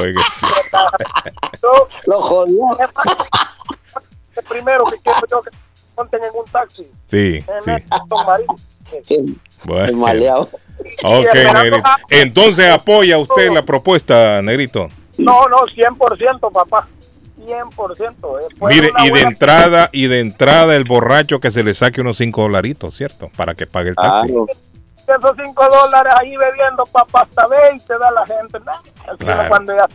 Oiga, sí. Yo, Lo jodió. el primero que quiero yo que monten en un taxi, Sí, es sí. Nelson Marín. El Bueno. maleado. Ok, Negrito. Entonces apoya usted la propuesta, Negrito. No, no, 100%, papá. 100%. eh, Mire, y de buena- entrada, y de entrada el borracho que se le saque unos 5 dolaritos, ¿cierto? Para que pague el taxi. Claro. esos 5 dólares ahí bebiendo papá hasta 20 da la gente. ¿no? Claro. cuando ya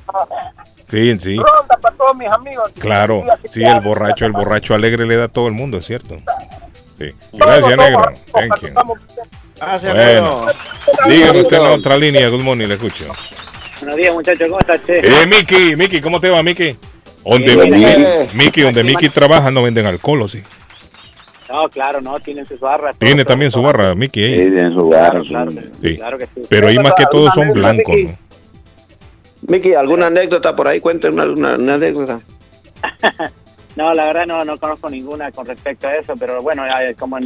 Sí, sí. ronda para todos mis amigos. Claro, Y sí, el borracho, el borracho alegre le da a todo el mundo, es cierto. Sí. Gracias, negro. Thank you. Gracias, Bueno. negro. Dígame usted en la otra línea, good morning, le escucho. Buenos días, muchachos, ¿cómo estás, che? Eh, Miki, Miki, ¿cómo te va, Miki? Donde. Miki, donde Miki trabaja no venden alcohol, ¿o sí? No, claro, no, tienen sus barras. Tiene todo, también todo, su todo. barra, Miki, Sí, en su Claro, hogar. claro, Sí. claro que sí. Pero ahí más que todos son blancos, ¿no? Miki, ¿alguna anécdota por ahí? Cuéntame una, una- una anécdota. No, la verdad no, no conozco ninguna con respecto a eso, pero bueno, como en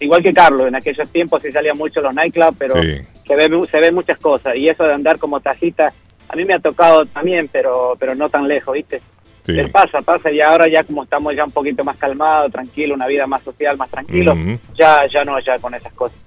igual que Carlos, en aquellos tiempos sí salía mucho los nightclubs, pero Sí. se ve mu- se ven muchas cosas y eso de andar como tacita, a mí me ha tocado también, pero pero no tan lejos, ¿viste? Sí. Pero pasa, pasa y ahora ya como estamos ya un poquito más calmados, tranquilo, una vida más social, más tranquilo, ya ya no ya con esas cosas.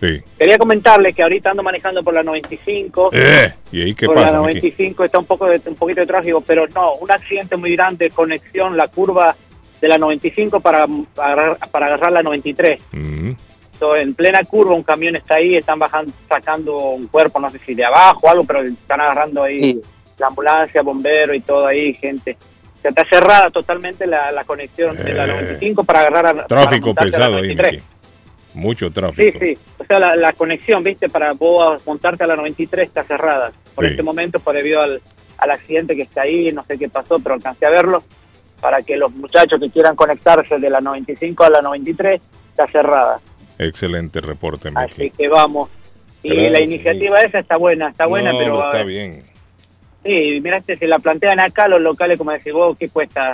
Sí. Quería comentarles que ahorita ando manejando por la 95. Eh, ¿Y ahí qué por la pasa, Miki? 95 está un poco de, un poquito de tráfico, pero no, un accidente muy grande, conexión, la curva de la 95 para, para, agarrar- para agarrar la 93. Ujú. So, en plena curva un camión está ahí, están bajando, sacando un cuerpo, no sé si de abajo o algo, pero están agarrando ahí Sí. La ambulancia, bombero y todo ahí, gente. O sea, está cerrada totalmente la, la conexión de la Eh, 95 para agarrar a, para Tráfico montarte a la pesado ahí, 93. Miki. Mucho Sí, tráfico. sí. O sea, la, la conexión, viste, para vos montarte a la 93 está cerrada. Por Sí. este momento, por debido al, al accidente que está ahí, no sé qué pasó, pero alcancé a verlo. Para que los muchachos que quieran conectarse de la 95 a la 93 está cerrada. Excelente reporte, Miki. Así que vamos. Y Gracias, la iniciativa esa está buena, está buena, No, pero está ver, bien. Sí, mira, este, si la plantean acá los locales, como decís vos, ¿qué cuesta?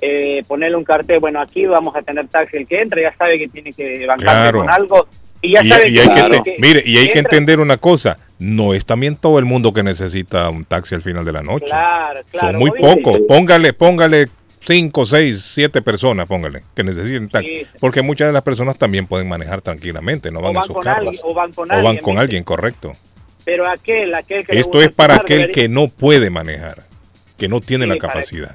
Eh, ponerle un cartel, bueno, aquí vamos a tener taxi. El que entra ya sabe que tiene que bancarse Claro. con algo. Y ya Y, sabe y hay que, tiene te- mire, y hay que entender una cosa, no es también todo el mundo que necesita un taxi al final de la noche. Claro, claro. Son muy pocos. Póngale, póngale cinco, seis, siete personas, póngale, que necesiten taxi. Sí. Porque muchas de las personas también pueden manejar tranquilamente, no O van en van, sus carros. o van con O alguien. van con alguien, correcto. Pero aquel, aquel que Esto es para aquel debería- que no puede manejar, que no tiene Sí, la capacidad.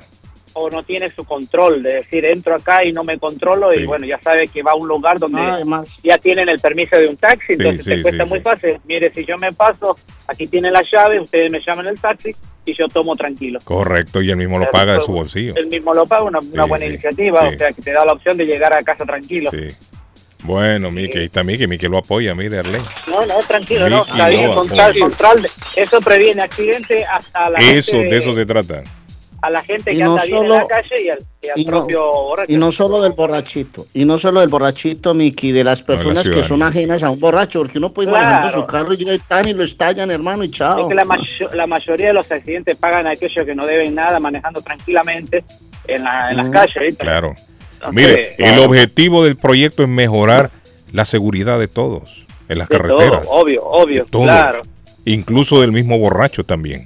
O no tiene su control, de decir, entro acá y no me controlo, Sí. y bueno, ya sabe que va a un lugar donde Ah, Además, ya tienen el permiso de un taxi, entonces sí, te cuesta sí, muy sí. fácil. Mire, si yo me paso, aquí tienen la llave, ustedes me llaman el taxi y yo tomo tranquilo. Correcto, y él mismo lo Pero paga de su bolsillo. Él mismo lo paga, una, una Sí, buena sí, iniciativa, sí. o sea, que te da la opción de llegar a casa tranquilo. Sí. Bueno, Miki, ahí está Miki, Miki lo apoya, mire, Arley. No, no, tranquilo, no. Está bien, no, con no. tal- con tal de- eso previene accidentes hasta la Eso, gente, de eso se trata. a la gente Y que no anda bien en solo- la calle y al, y al y no- propio borracho. Y no solo del borrachito, y no solo del borrachito, Miki, de las personas que son ajenas a un borracho, porque uno puede ir Claro. manejando su carro y llega y tan y lo estallan, hermano, y chao. Es que la, mayo- la mayoría de los accidentes pagan a aquellos que no deben nada manejando tranquilamente en, la- en las calles. ¿viste? Claro. Entonces, Mire, el objetivo del proyecto es mejorar la seguridad de todos en las De carreteras. todo, obvio, obvio, todo. claro. Incluso del mismo borracho también.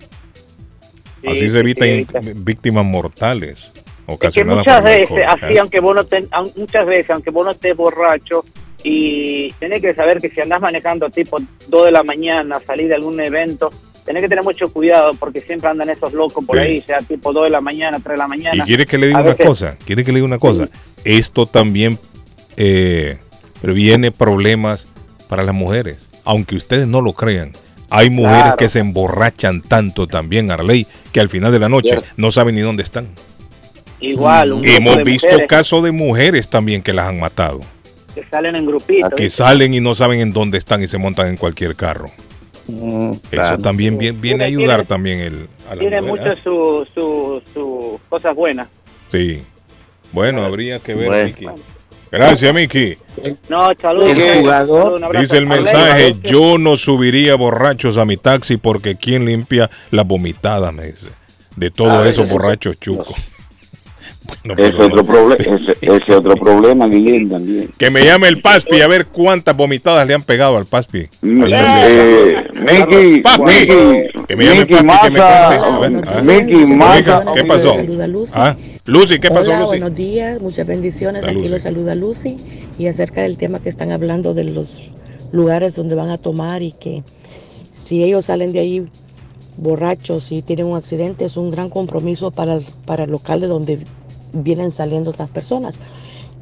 Sí, Así sí, se evita sí, evita. víctimas mortales Es que muchas veces, alcohol, así, aunque vos no ten- muchas veces, aunque vos no estés borracho, y tenés que saber que si andás manejando tipo 2 de la mañana, salir de algún evento, tenés que tener mucho cuidado porque siempre andan esos locos por Sí. ahí, sea tipo 2 de la mañana, 3 de la Y mañana. quiere que le diga A una veces- cosa, quiere que le diga una cosa. Esto también eh, previene problemas para las mujeres. Aunque ustedes no lo crean, hay mujeres Claro. que se emborrachan tanto también, Arley, que al final de la noche Cierto. no saben ni dónde están. Igual, un Hemos visto mujeres casos de mujeres también que las han matado, que salen en grupitos. que ¿viste? salen y no saben en dónde están y se montan en cualquier carro. Eso también viene, viene a ayudar tiene- también el, a la Tiene mucho sus su, su cosas buenas. Sí. Bueno, habría que ver, Bueno. Miki. Gracias, Miki. No, saludos. El jugador-. Dice el mensaje, yo no subiría borrachos a mi taxi porque ¿quién limpia las vomitadas? Me dice. De todos Ah, esos borrachos chucos. Bueno, Ese otro, no. proble ese, ese otro problema, Guillén, también. Que me llame el Paspi a ver cuántas vomitadas le han pegado al Paspi. Mm, eh. Miki, Que me llame el Miki Papi, que me Massa, cuente. A ver, a ver. Miki Oiga, Massa. ¿Qué pasó? Ah, Lucy, ¿qué pasó, Hola, Lucy? buenos días, muchas bendiciones. Aquí Lucy. los saluda Lucy. Y acerca del tema que están hablando de los lugares donde van a tomar y que si ellos salen de ahí borrachos y tienen un accidente, es un gran compromiso para el, para el local de donde vienen saliendo estas personas.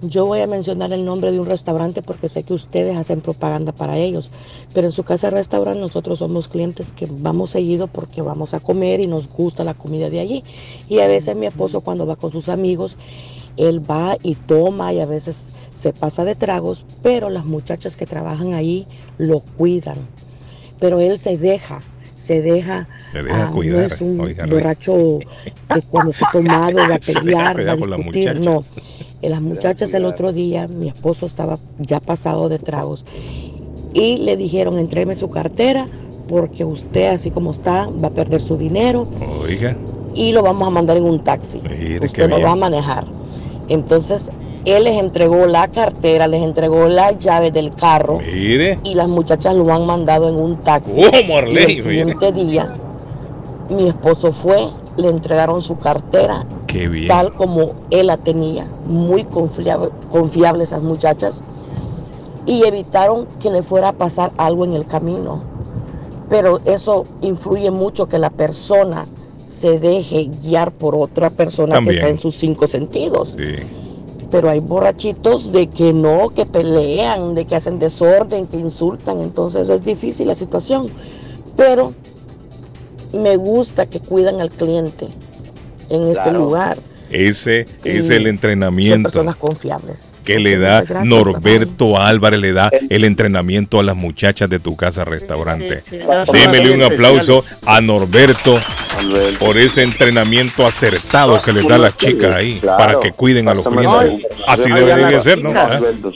Yo voy a mencionar el nombre de un restaurante porque sé que ustedes hacen propaganda para ellos, pero en su casa restaurante nosotros somos clientes que vamos seguido porque vamos a comer y nos gusta la comida de allí. Y a veces mi esposo cuando va con sus amigos, él va y toma y a veces se pasa de tragos, pero las muchachas que trabajan ahí lo cuidan. Pero él se deja, se deja, Se deja ah, cuidar, no es un oiga, borracho que cuando está tomado va a pelear, va a las discutir, muchachas. no. Eh, Las muchachas el otro día, mi esposo estaba ya pasado de tragos y le dijeron, entréme su cartera porque usted así como está va a perder su dinero Oiga, y lo vamos a mandar en un taxi. Mire, Usted no bien. va a manejar. Entonces, él les entregó la cartera, les entregó la llave del carro mire. y las muchachas lo han mandado en un taxi. ¿Cómo, y Arley? el Mire. siguiente día, mi esposo fue, le entregaron su cartera Qué bien. tal como él la tenía, muy confiable, confiable esas muchachas, y evitaron que le fuera a pasar algo en el camino. Pero eso influye mucho que la persona se deje guiar por otra persona También. que está en sus cinco sentidos. Sí. Pero hay borrachitos de que no, que pelean, de que hacen desorden, que insultan, entonces es difícil la situación. Pero me gusta que cuidan al cliente en este Claro. lugar. Ese es Y el Son entrenamiento personas confiables. que le da gracias, Norberto Álvarez, le da el entrenamiento a las muchachas de tu casa restaurante. sí, sí. Démele un aplauso a Norberto por ese entrenamiento acertado que les da a las chicas ahí Claro. para que cuiden a los clientes. Así Ay, debe a de las ser, ¿no? chicas. Ah. Norberto,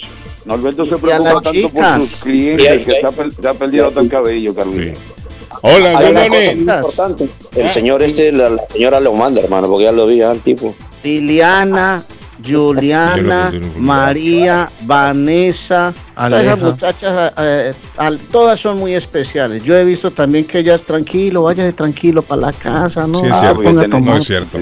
Norberto se preocupa tanto chicas. por sus clientes que se ha, per- se ha perdido hasta el cabello, Carlito. Hola, Hay una cosa morning. muy importante. El señor este, la, la señora lo manda, hermano, porque ya lo vi al tipo. Liliana, Juliana, María, Vanessa, todas esas muchachas, eh, al- todas son muy especiales. Yo he visto también que ellas tranquilo, váyase tranquilo para la casa, no, Sí, es No se cierto. No es cierto.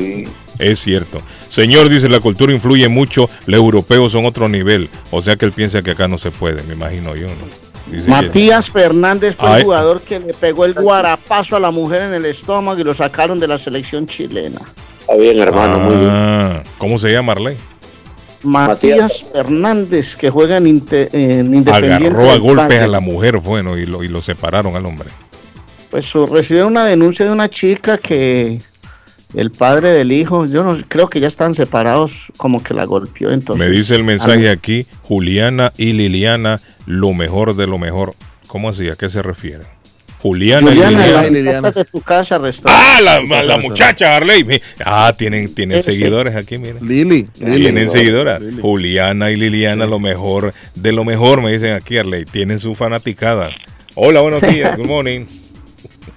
Es cierto. Señor, dice, la cultura influye mucho, los europeos son otro nivel. O sea que él piensa que acá no se puede, me imagino yo, ¿no? Dice que- Matías Fernández fue Ay. el jugador que le pegó el guarapazo a la mujer en el estómago y lo sacaron de la selección chilena. Está bien, hermano, muy bien. Ah, ¿Cómo se llama, Marley? Matías Fernández, que juega en, Independiente. Agarró a golpes a la mujer, bueno, y lo, y lo separaron al hombre. Pues su- recibieron una denuncia de una chica que el padre del hijo, yo no creo que ya están separados, como que la golpeó entonces. Me dice el mensaje aquí, Juliana y Liliana, lo mejor de lo mejor. ¿Cómo así? ¿A qué se refiere? Juliana, Juliana, y la Liliana. de tu casa, Ah, restaurante. la, la muchacha Harley. Ah, tienen, tienen Ese. seguidores aquí, miren. Lili, Lili. Tienen seguidoras. Lili. Juliana y Liliana, lo mejor de lo mejor, me dicen aquí, Harley. Tienen su fanaticada. Hola, buenos días. Good morning.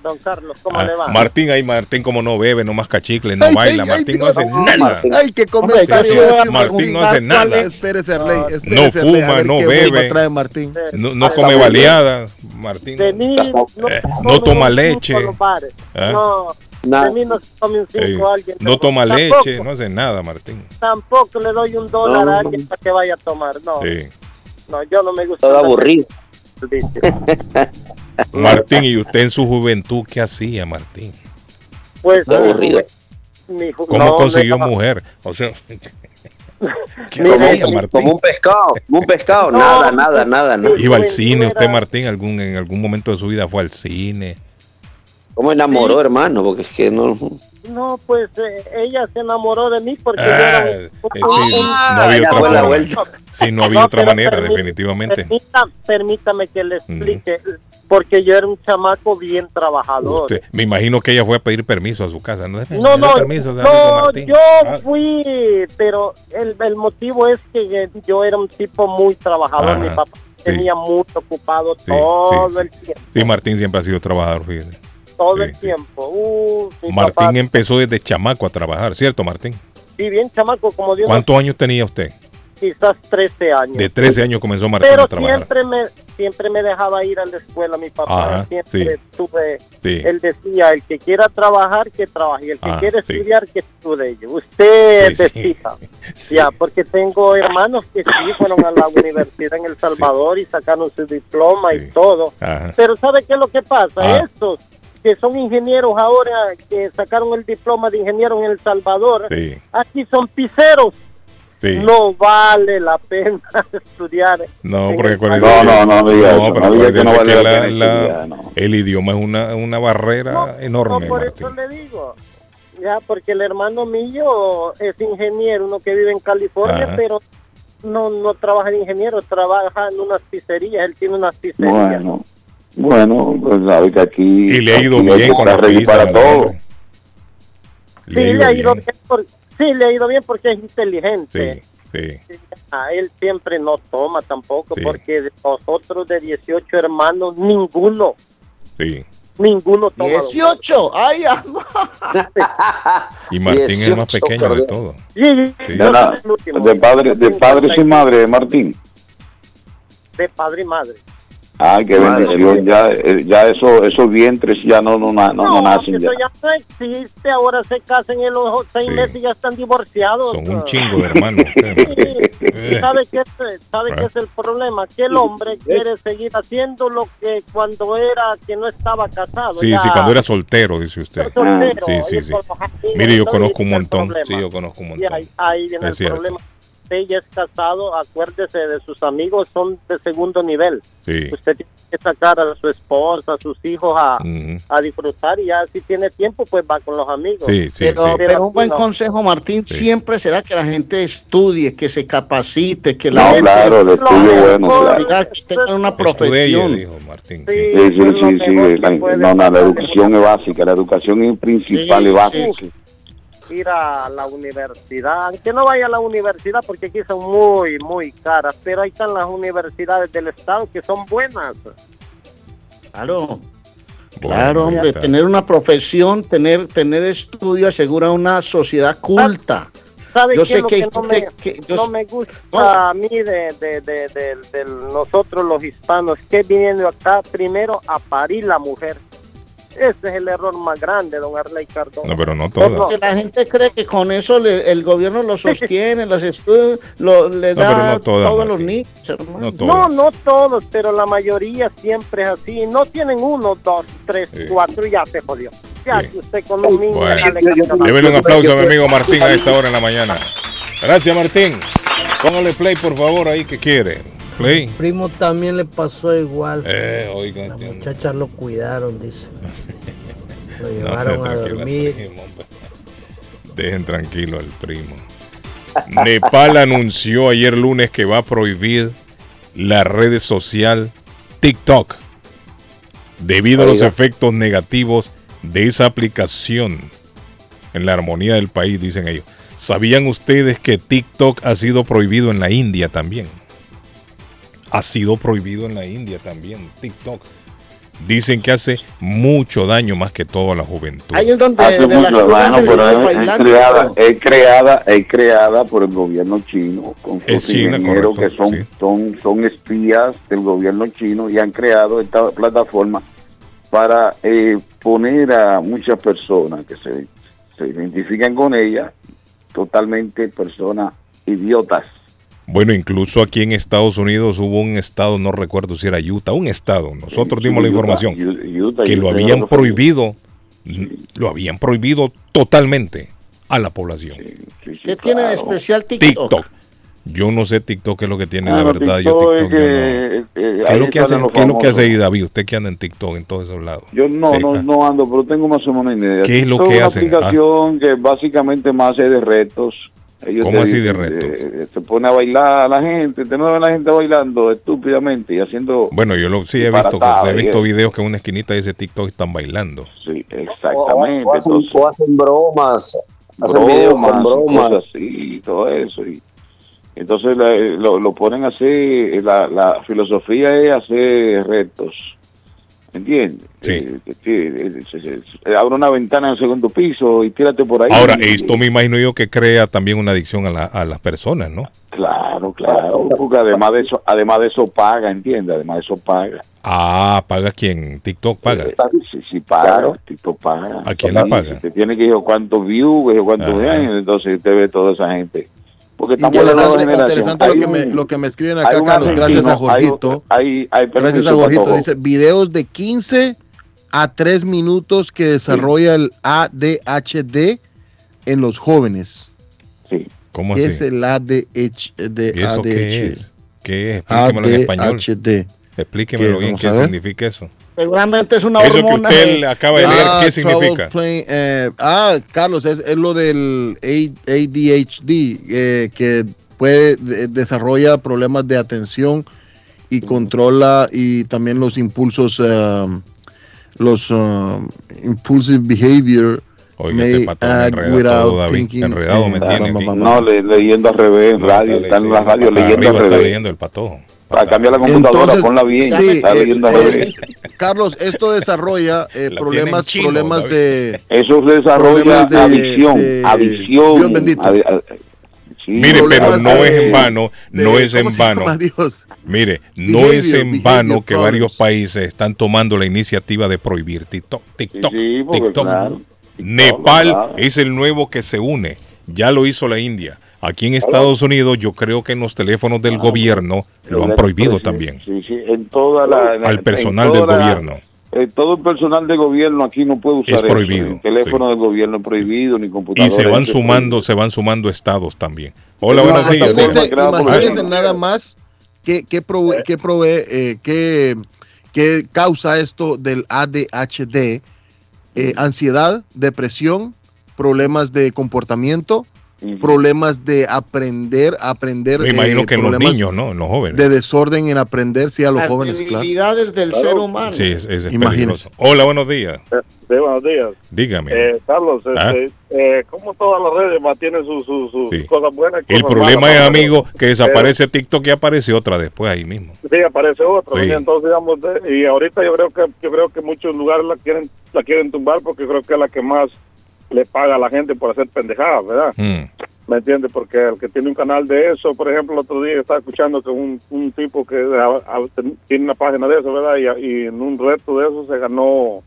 Don Carlos, ¿cómo Ah, le va? Martín, ahí Martín como no bebe, no masca chicle, no Ay, baila. ay, ay, Martín no Dios. hace No, nada. Martín. Ay, qué comentario. Martín Martín no hace nada. Espérese, Arley. No fuma, no bebe. trae Martín. No, no come baleada, Martín. De mí no, Eh, no toma leche. ¿Ah? No, de mí no se come un cinco a alguien. no toma Tampoco- leche, no hace nada, Martín. Tampoco le doy un dólar No, a no, alguien para que vaya a tomar. No, Sí. no, yo no me gusta. Todo aburrido. Martín, ¿y usted en su juventud qué hacía, Martín? Pues, Todo aburrido. mi ¿Cómo no, consiguió no, mujer? O sea, ¿qué hacía, Como, Martín? como un pescado, como un pescado, No, nada, nada, nada, nada. Iba al Pues, cine, usted, Martín, algún, en algún momento de su vida fue al cine. ¿Cómo enamoró, hermano? Porque es que no. No, pues eh, ella se enamoró de mí porque yo Ah, era eh, un- sí, un- no había ya otra vuelta. Sí, no había No, otra manera, permí- definitivamente. Permita- permítame que le explique, porque yo era un chamaco bien trabajador. Usted- me imagino que ella fue a pedir permiso a su casa. No, No, no, permiso, no, yo Ah, fui, pero el, el motivo es que yo era un tipo muy trabajador, Ajá, mi papá sí. tenía muy ocupado Sí, todo sí, el tiempo, Sí, Martín siempre ha sido trabajador, fíjese. Todo sí, el sí. tiempo. Uh, Martín papá, empezó desde chamaco a trabajar, ¿cierto, Martín? sí, bien chamaco, como Dios, ¿Cuántos años tenía usted? quizás 13 años. De 13 años comenzó Martín pero a trabajar. siempre me siempre me dejaba ir a la escuela mi papá Ajá, siempre sí. tuve Sí. él decía el que quiera trabajar que trabaje y el que Ah, quiere estudiar que estudie usted decida ya porque tengo hermanos que sí fueron a la universidad en El Salvador y sacaron su diploma y todo Ajá. pero sabe qué es lo que pasa Ah. estos que son ingenieros ahora que sacaron el diploma de ingeniero en El Salvador Sí, aquí son piseros sí. no vale la pena estudiar No, porque el con el No, no, no diga eso, pero no diga que no acuérdese vale que la pena la- estudiar, no. el idioma es una, una barrera No, enorme, no, por Martín. eso le digo. Ya, porque el hermano mío es ingeniero, uno que vive en California, Ajá. pero no no trabaja de ingeniero, trabaja en unas pizzerías, él tiene unas pizzerías. Bueno, bueno, pues sabe que aquí. Y le ha ido bien con la pizza, para todo. sí, le ha ido bien. por- sí, le ha ido bien porque es inteligente. Sí, sí. A él siempre no toma tampoco, Sí. porque de nosotros de 18 hermanos, ninguno, Sí. ninguno toma. 18, ay. Y Martín es el más 18, pequeño de todos. Sí, sí, Sí. yo De, la- de padre, de padre y madre, Martín. De padre y madre. Ay, qué Madre bendición. Ya, eh, ya eso, esos vientres ya no, no, na- no, no nacen eso ya. ya no existe. Ahora se casan en los seis Sí. meses y ya están divorciados. Son un chingo de hermanos. Sí. ¿Y ¿Sabe qué, es- sabe Ah. qué es el problema? Que el hombre quiere seguir haciendo lo que cuando era, que no estaba casado. Sí, ya sí, cuando era soltero, dice usted. soltero, Sí, sí, sí. Mire, yo conozco un montón. Sí, yo conozco un Y montón. ahí, ahí viene Es el cierto. problema. Usted ya es casado, acuérdese de sus amigos, son de segundo nivel. Sí. Usted tiene que sacar a su esposa, a sus hijos a, a disfrutar y ya si tiene tiempo, pues va con los amigos. Sí, sí, Pero, sí. pero un buen consejo, Martín, Sí. siempre será que la gente estudie, que se capacite, que la No, gente claro, el estudio No, bueno, no, claro. siga, que tengan una profesión. dijo Martín. Sí, Sí, sí, sí, la- no, no, la educación es básica, la educación es principal Sí, y básica. Ir a la universidad, aunque no vaya a la universidad porque aquí son muy, muy caras, pero ahí están las universidades del estado que son buenas. Claro, claro, hombre, tener una profesión, tener, tener estudio asegura una sociedad culta. ¿Sabe Yo qué sé es lo que, que no me, que- yo no me gusta No. a mí de, de, de, de- de nosotros los hispanos? Que viniendo acá primero a parir la mujer. Ese es el error más grande, don Arley Cardona. No, pero no todas. Porque la gente cree que con eso le- el gobierno lo sostiene, los estudios, lo, le No, da no todas, todo a los niños, hermano. No No, todos, pero la mayoría siempre es así. No tienen uno, dos, tres, Sí. cuatro y ya se jodió. Ya Sí. que usted con los niños Bueno. Débele un aplauso a mi amigo Martín a esta hora en la mañana. Gracias, Martín. Póngale play, por favor, ahí que quiere. Play. primo también le pasó igual. Eh, oiga, Las entiendo. muchachas lo cuidaron, dice. Lo No, llevaron a dormir primo. Dejen tranquilo al primo. Nepal anunció ayer lunes que va a prohibir la red social TikTok debido a los efectos negativos de esa aplicación en la armonía del país, dicen ellos. ¿Sabían ustedes que TikTok ha sido prohibido en la India también? Ha sido prohibido en la India también, TikTok. Dicen que hace mucho daño más que todo a la juventud. Ahí es donde Hace de mucho, se pero es, creada, es creada, es creada por el gobierno chino, con Es sus China, ingenieros correcto, que son, sí. son, son espías del gobierno chino y han creado esta plataforma para eh, poner a muchas personas que se, se identifican con ella, totalmente personas idiotas. Bueno, incluso aquí en Estados Unidos hubo un estado, no recuerdo si era Utah, un estado, nosotros dimos la información, Utah, que lo habían Utah, prohibido, lo habían prohibido totalmente a la población. ¿Qué tiene de especial TikTok? TikTok. Yo no sé TikTok qué es lo que tiene, Ah, la verdad, yo TikTok es yo que, no. eh, ¿Qué es lo que hace, qué es lo que hace ahí, David? Usted que anda en TikTok en todos esos lados. Yo no, no, ah. no ando, pero tengo más o menos una idea. ¿Qué es lo TikTok que una hacen? aplicación que básicamente más hace de retos. Ellos ¿Cómo te así de dicen, retos? eh, te pone a bailar a la gente, te no ve a la gente bailando estúpidamente y haciendo... Bueno, yo lo, sí he visto, he visto videos que en una esquinita de ese TikTok están bailando. Sí, exactamente. o hacen, entonces, o hacen bromas, hacen videos con bromas, así, y todo eso. Y, entonces la- lo, lo ponen así, la, la filosofía es hacer retos. ¿Entiendes? Sí. Eh, eh, abre una ventana en el segundo piso y tírate por ahí. Ahora, Y- esto me imagino yo que crea también una adicción a, la- a las personas, ¿no? Claro, claro, porque además de eso, además de eso paga, ¿entiendes? Además de eso paga. Ah, ¿paga quién? TikTok paga. Sí, sí, paga, TikTok paga. ¿A quién le Sí, paga? Te tiene que ir cuántos views, cuántos vean, entonces usted ve toda esa gente. Porque estamos en la nueva Interesante, interesante lo que, me, un- lo que me escriben acá, Carlos. Gracias a Jorgito. Hay, hay, Gracias a Jorgito. Dice videos de 15 a 3 minutos que desarrolla el ADHD en los jóvenes. Sí. ¿Cómo ¿Qué así? es el ADH, de ¿Y eso ADHD? qué es? ¿Qué es? Explíquemelo en español. ADHD. Explíquemelo ¿Qué? bien qué significa eso. Seguramente es una Eso que hormona. usted de- le acaba de leer, Ah, ¿qué trouble significa? playing, eh, ah, Carlos, es, es lo del A- ADHD, eh, que puede de- desarrolla problemas de atención y controla y también los impulsos, um, los um, impulsive behavior. Oiga, este act enredado David. thinking, Enredado me tiene No, le- leyendo al revés en radio, está en la radio leyendo arriba al está revés. leyendo el patojo. Para cambiar la computadora, Entonces, ponla bien, sí, está eh, eh. Carlos, esto desarrolla eh, problemas, chino, problemas David. de Eso desarrolla de- adicción, de- adicción. Dios bendito. adi- ad- sí, Mire, pero no de- es en vano, de- no es ¿cómo en vano. Mire, no Behavior, es en vano que varios países están tomando la iniciativa de prohibir TikTok. TikTok, sí, TikTok. claro. Nepal claro. es el nuevo que se une. Ya lo hizo la India. Aquí en Estados Unidos yo creo que en los teléfonos del gobierno lo han prohibido también. Sí, sí, en toda la, en- Al en personal toda del la- gobierno. eh, todo el personal de gobierno aquí no puede usar Es eso. prohibido, El teléfono del gobierno prohibido, ni Y computadora. se van eso sumando, se van sumando estados también. Hola, No, buenos días. imagínense, nada más qué, qué, prove- qué provee, eh, qué, qué causa esto del ADHD, eh, ansiedad, depresión, problemas de comportamiento. Problemas de aprender, aprender. Me imagino eh, que en los niños, ¿no? En los jóvenes. De desorden en aprender, sí, a los Las jóvenes, claro. debilidades del ser humano. Sí, es, es Imagínese. Hola, buenos días. Sí, buenos días. Dígame. Eh, Carlos, Ah. este, eh, como todas las redes más tienen sus sus- sus Sí. cosas buenas. y El cosas problema malas, es, amigo, que desaparece TikTok y aparece otra después ahí mismo. Sí, aparece otro. Sí. ¿sí? Entonces, digamos, de- y ahorita yo creo que yo creo que muchos lugares la quieren la quieren tumbar porque creo que es la que más le paga a la gente por hacer pendejadas, ¿verdad? Mm. ¿Me entiendes? Porque el que tiene un canal de eso, por ejemplo, el otro día estaba escuchando que un, un tipo que a- a- tiene una página de eso, ¿verdad? Y, y en un reto de eso se ganó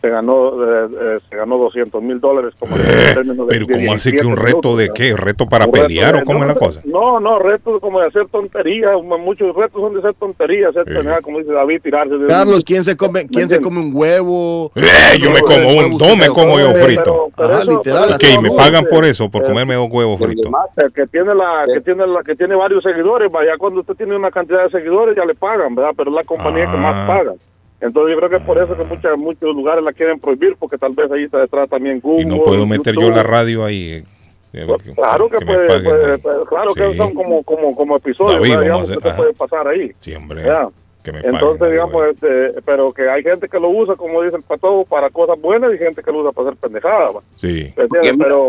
se ganó eh, eh, se ganó 200 mil dólares como términos de- Pero de ¿cómo así que 17 un reto minutos, de qué? ¿Reto para reto pelear o cómo no, es la cosa? No, no, retos como de hacer tonterías, muchos retos son de hacer tonterías, hacer pendejadas, como dice David, tirarse de Carlos, ¿quién se come, quién se come un huevo? Eh, yo me como un, dos me como yo frito. Ajá, literal. Ok, me pagan por eso, por comerme dos huevos fritos. El que tiene la que tiene la que tiene varios seguidores, vaya cuando usted tiene una cantidad de seguidores ya le pagan, ¿verdad? Pero es la compañía que Ah. más paga. Entonces yo creo que es por eso que muchas, muchos lugares la quieren prohibir, porque tal vez ahí está detrás también Google. Y no puedo meter yo la radio ahí. eh, que- que- Claro que, que puede, claro que son como, como, como episodios, David, digamos que hacer- te ajá. puede pasar ahí. Sí, hombre. Ya. Que me paguen Entonces, digamos, este, pero que hay gente que lo usa, como dicen, para todo, para cosas buenas y gente que lo usa para hacer pendejadas. Sí. Pero, pero,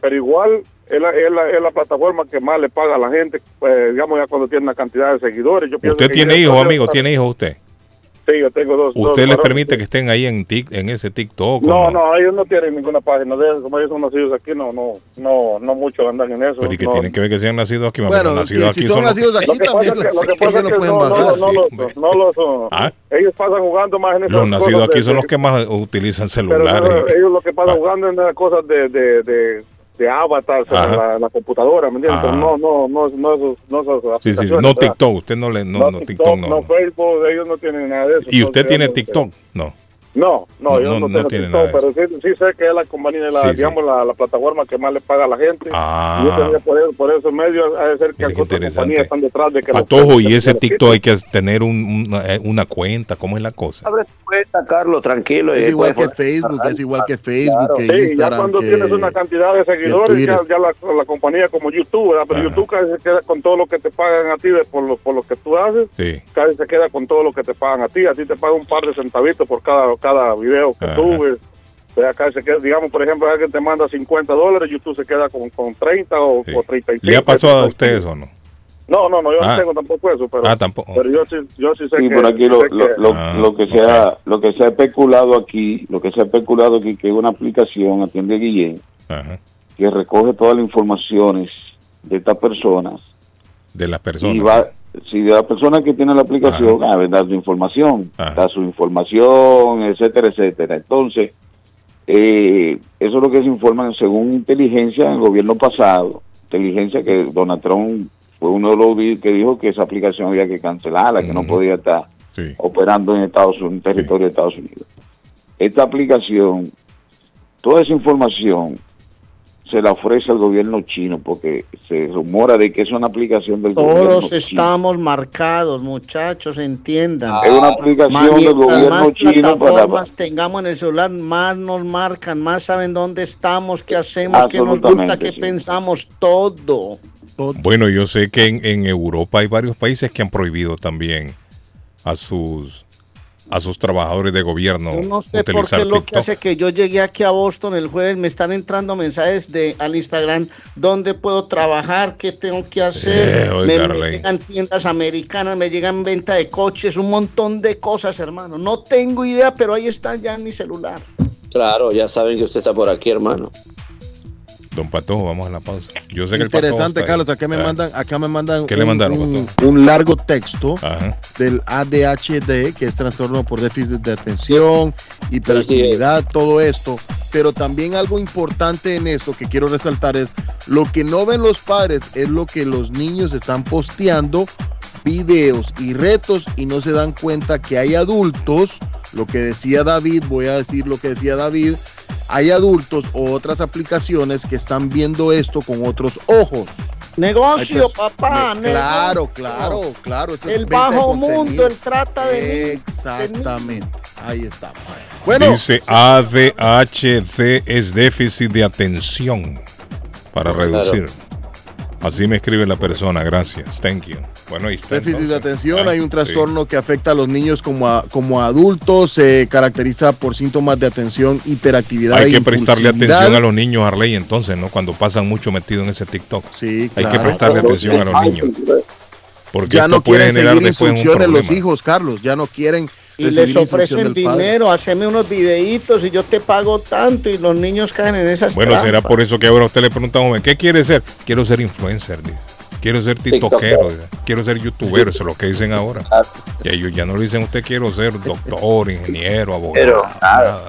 pero igual es la, es, la, es la plataforma que más le paga a la gente, pues, digamos, ya cuando tiene una cantidad de seguidores. Yo pienso ¿Usted que tiene hijos, amigo? ¿Tiene hijos usted? Sí, yo tengo dos. dos ¿Usted les varones. permite que estén ahí en, tic- en ese TikTok? o No, no, ellos no tienen ninguna página de eso. Como ellos son nacidos aquí, no, no, no, no muchos andan en eso. Pero ¿y que no. tienen que ver que sean nacidos aquí? Bueno, Bueno, nacidos si aquí son son los- nacidos aquí, Lo que pasa también es que- lo que pasa es que no- no- no- no los- no los, uh, Ah. Ellos pasan jugando más en esas Los nacidos aquí de- son los que más utilizan Pero celulares. no, ellos lo que pasan jugando en esas cosas de, de, de, de avatars en la, la computadora, ¿me entiendes? Ajá. No, no, no, no, esos, no esas Sí, sí, sí. No. TikTok, usted no le, no, No, no, TikTok, TikTok no. no Facebook, ellos no tienen nada de eso. ¿Y usted tiene TikTok? No. No, no, No, yo no, no tengo tiene TikTok, pero sí, sí sé que es la compañía, la, Sí, sí. digamos, La, la plataforma que más le paga a la gente. Ah. Y yo tenía por, eso- por esos medios, ha de ser que interesante. compañías están detrás de que... Patojo, y ese se TikTok hay que tener un- una, eh, una cuenta. ¿Cómo es la cosa? Abre tu cuenta, Carlos, tranquilo. Es y igual que Facebook, es igual que Facebook, que Sí, ya Instagram, cuando que- tienes una cantidad de seguidores, ya, ya la, la compañía como YouTube, ¿verdad? Pero YouTube casi se queda con todo lo que te pagan a ti de- por, lo, por lo que tú haces, Sí. casi se queda con todo lo que te pagan a ti. A ti te pagan un par de centavitos por cada, cada video que Ajá. O sea, acá se queda, digamos, por ejemplo, alguien te manda 50 dólares, YouTube se queda con, con 30 o, o 35. ¿Le ha pasado a ustedes o no? No, no, no, yo Ah. no tengo tampoco eso, pero, Ah, tampoco. pero yo sí, yo sí sé Sí, que... por aquí lo, sé lo, que- lo, Ah, lo que se ha, lo que se ha especulado aquí, lo que se ha especulado aquí que es una aplicación, atiende Guillén, Ajá. que recoge todas las informaciones de estas personas De las personas. y va, si la persona que tiene la aplicación, a ver, da su información, da su información, etcétera, etcétera. Entonces, eh, eso es lo que se informa según inteligencia en el gobierno pasado, inteligencia que Donald Trump fue uno de los que dijo que esa aplicación había que cancelarla, que no podía estar Sí. operando en Estados Unidos, en territorio de Estados Unidos. Esta aplicación, toda esa información se la ofrece al gobierno chino porque se rumora de que es una aplicación del gobierno Todos chino. estamos marcados, muchachos, entiendan. Es una aplicación Más- del gobierno más chino para- plataformas tengamos en el celular, más nos marcan, más saben dónde estamos, qué hacemos, qué nos gusta, qué sí. pensamos, todo. Bueno, yo sé que en, en Europa hay varios países que han prohibido también a sus a sus trabajadores de gobierno Yo no sé por qué lo que hace que yo llegué aquí a Boston el jueves, me están entrando mensajes de al Instagram, dónde puedo trabajar, qué tengo que hacer, Eh, me, llegan tiendas americanas, me llegan venta de coches, un montón de cosas, hermano. No tengo idea, pero ahí está ya en mi celular. Claro, ya saben que usted está por aquí, hermano. Don Patojo, vamos a la pausa. Yo sé que el Patojo Interesante, ahí. Carlos. Acá me Ah. mandan, acá me mandan ¿Qué le un, mandaron, un- largo texto Ajá. del ADHD, que es trastorno por déficit de atención, hiperactividad, todo esto. Pero también algo importante en esto que quiero resaltar es lo que no ven los padres es lo que los niños están posteando videos y retos y no se dan cuenta que hay adultos, lo que decía David, voy a decir lo que decía David, hay adultos o otras aplicaciones que están viendo esto con otros ojos. Negocio, papá. Claro, negocio. claro, claro. esto El bajo mundo, él trata de... Exactamente. Ahí estamos. Bueno, Dice ADHD es déficit de atención para Claro. reducir. Así me escribe la persona, gracias. Thank you. Bueno, ahí está. déficit de atención, Ah, hay un sí. trastorno que afecta a los niños como, a- como adultos, se caracteriza por síntomas de atención, hiperactividad. Hay e que prestarle atención a los niños, Arley, entonces, ¿no? Cuando pasan mucho metido en ese TikTok. Sí, Hay que claro. prestarle atención a los niños. Porque Ya esto no puede quieren generar seguir después un instrucciones los hijos, Carlos, ya no quieren Y les ofrecen dinero, haceme unos videitos y yo te pago tanto y los niños caen en esas Bueno, será por eso que ahora usted le pregunta a un joven, ¿qué quiere ser? Quiero ser influencer, dice. Quiero ser tiktokero, dice. quiero ser youtuber, eso es lo que dicen ahora. Y ellos ya no le dicen, usted quiero ser doctor, ingeniero, abogado. Pero, nada.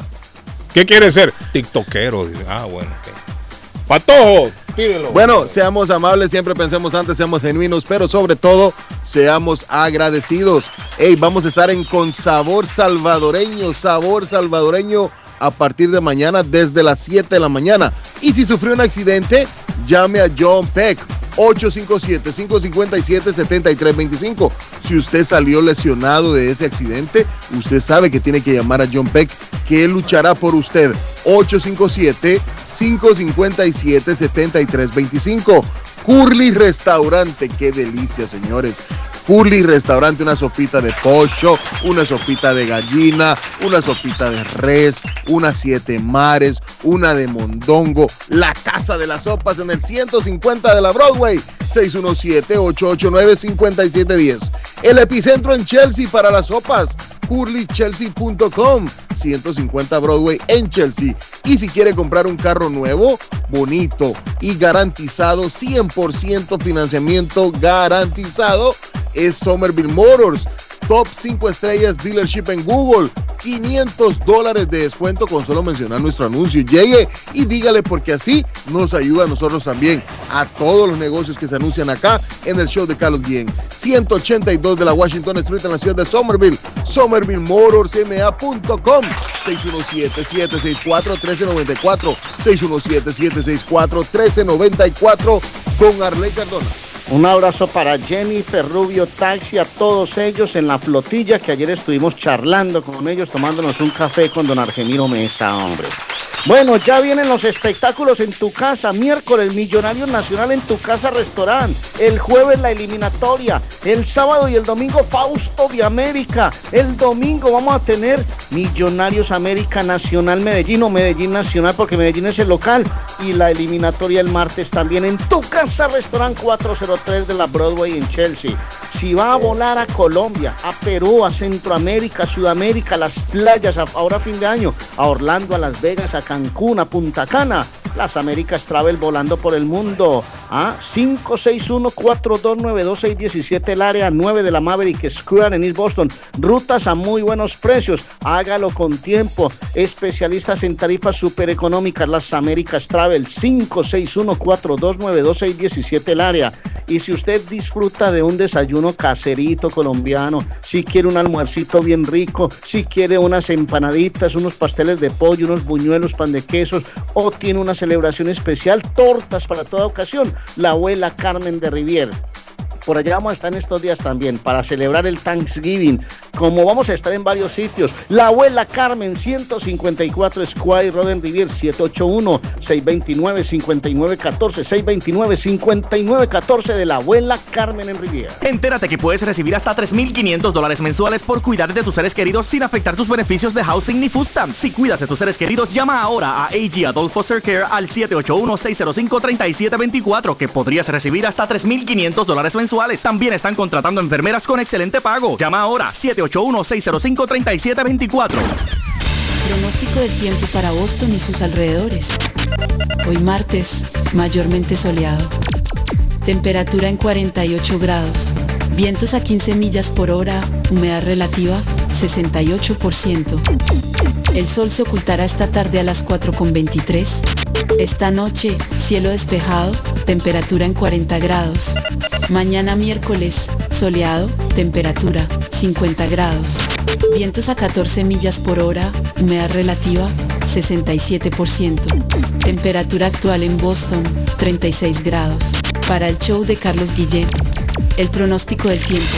¿Qué quiere ser? Tiktokero, dice. Ah, bueno. ok. Patojo, tírelo. Bueno, seamos amables, siempre pensemos antes, seamos genuinos, pero sobre todo seamos agradecidos. Hey, vamos a estar en Con Sabor Salvadoreño, Sabor Salvadoreño a partir de mañana desde las 7 de la mañana. Y si sufrió un accidente, llame a John Peck 857-557-7325. Si usted salió lesionado de ese accidente, usted sabe que tiene que llamar a John Peck, que él luchará por usted. 857-557-7325. Curly Restaurante, qué delicia, señores. Curly Restaurante, una sopita de pollo, una sopita de gallina, una sopita de res, una siete mares, una de mondongo, la casa de las sopas en el 150 de la Broadway, 617-889-5710. El epicentro en Chelsea para las sopas, curlychelsea.com, 150 Broadway en Chelsea. Y si quiere comprar un carro nuevo, bonito y garantizado, 100% financiamiento garantizado, es Somerville Motors. Top 5 estrellas dealership en Google. 500 dólares de descuento con solo mencionar nuestro anuncio. Llegue y dígale porque así nos ayuda a nosotros también. A todos los negocios que se anuncian acá en el show de Carlos Guillén. 182 de la Washington Street en la ciudad de Somerville. SomervilleMotorsMA.com 617-764-1394. 617-764-1394 con Arley Cardona. Un abrazo para Jennifer Rubio Taxi, a todos ellos en la flotilla que ayer estuvimos charlando con ellos, tomándonos un café con don Argemiro Mesa, hombre. Bueno, ya vienen los espectáculos en tu casa. Miércoles, Millonario Nacional en tu casa restaurante. El jueves, la eliminatoria. El sábado y el domingo, Fausto de América. El domingo vamos a tener Millonarios América Nacional Medellín o Medellín Nacional, porque Medellín es el local. Y la eliminatoria el martes también en tu casa restaurante 403 de la Broadway en Chelsea. Si va a volar a Colombia, a Perú, a Centroamérica, a Sudamérica, a las playas, a- ahora a fin de año, a Orlando, a Las Vegas, a Cancún, a Punta Cana. Las Américas Travel volando por el mundo. ¿Ah? 561-429-2617 el área 9 de la Maverick Square en East Boston. Rutas a muy buenos precios. Hágalo con tiempo. Especialistas en tarifas super económicas. Las Américas Travel 561-429-2617 el área. Y si usted disfruta de un desayuno caserito colombiano, si quiere un almuercito bien rico, si quiere unas empanaditas, unos pasteles de pollo, unos buñuelos, pan de quesos, o tiene una celebración especial, tortas para toda ocasión, la abuela Carmen de Rivier. Por allá vamos en estos días también para celebrar el Thanksgiving. Como vamos a estar en varios sitios, la abuela Carmen 154 Square Roden Rivier 781-629-5914, 629-5914 de la abuela Carmen en Rivier. Entérate que puedes recibir hasta 3.500 dólares mensuales por cuidar de tus seres queridos sin afectar tus beneficios de housing ni food. Si cuidas de tus seres queridos, llama ahora a AG Adult Foster Care al 781-605-3724 que podrías recibir hasta 3.500 dólares mensuales. También están contratando enfermeras con excelente pago. Llama ahora 781-605-3724. Pronóstico del tiempo para Boston y sus alrededores. Hoy martes, mayormente soleado. Temperatura en 48 grados. Vientos a 15 millas por hora. Humedad relativa 68%. El sol se ocultará esta tarde a las 4.23. Esta noche, cielo despejado, temperatura en 40 grados. Mañana miércoles, soleado, temperatura 50 grados. Vientos a 14 millas por hora, humedad relativa 67%. Temperatura actual en Boston 36 grados. Para el show de Carlos Guillén, el pronóstico del tiempo.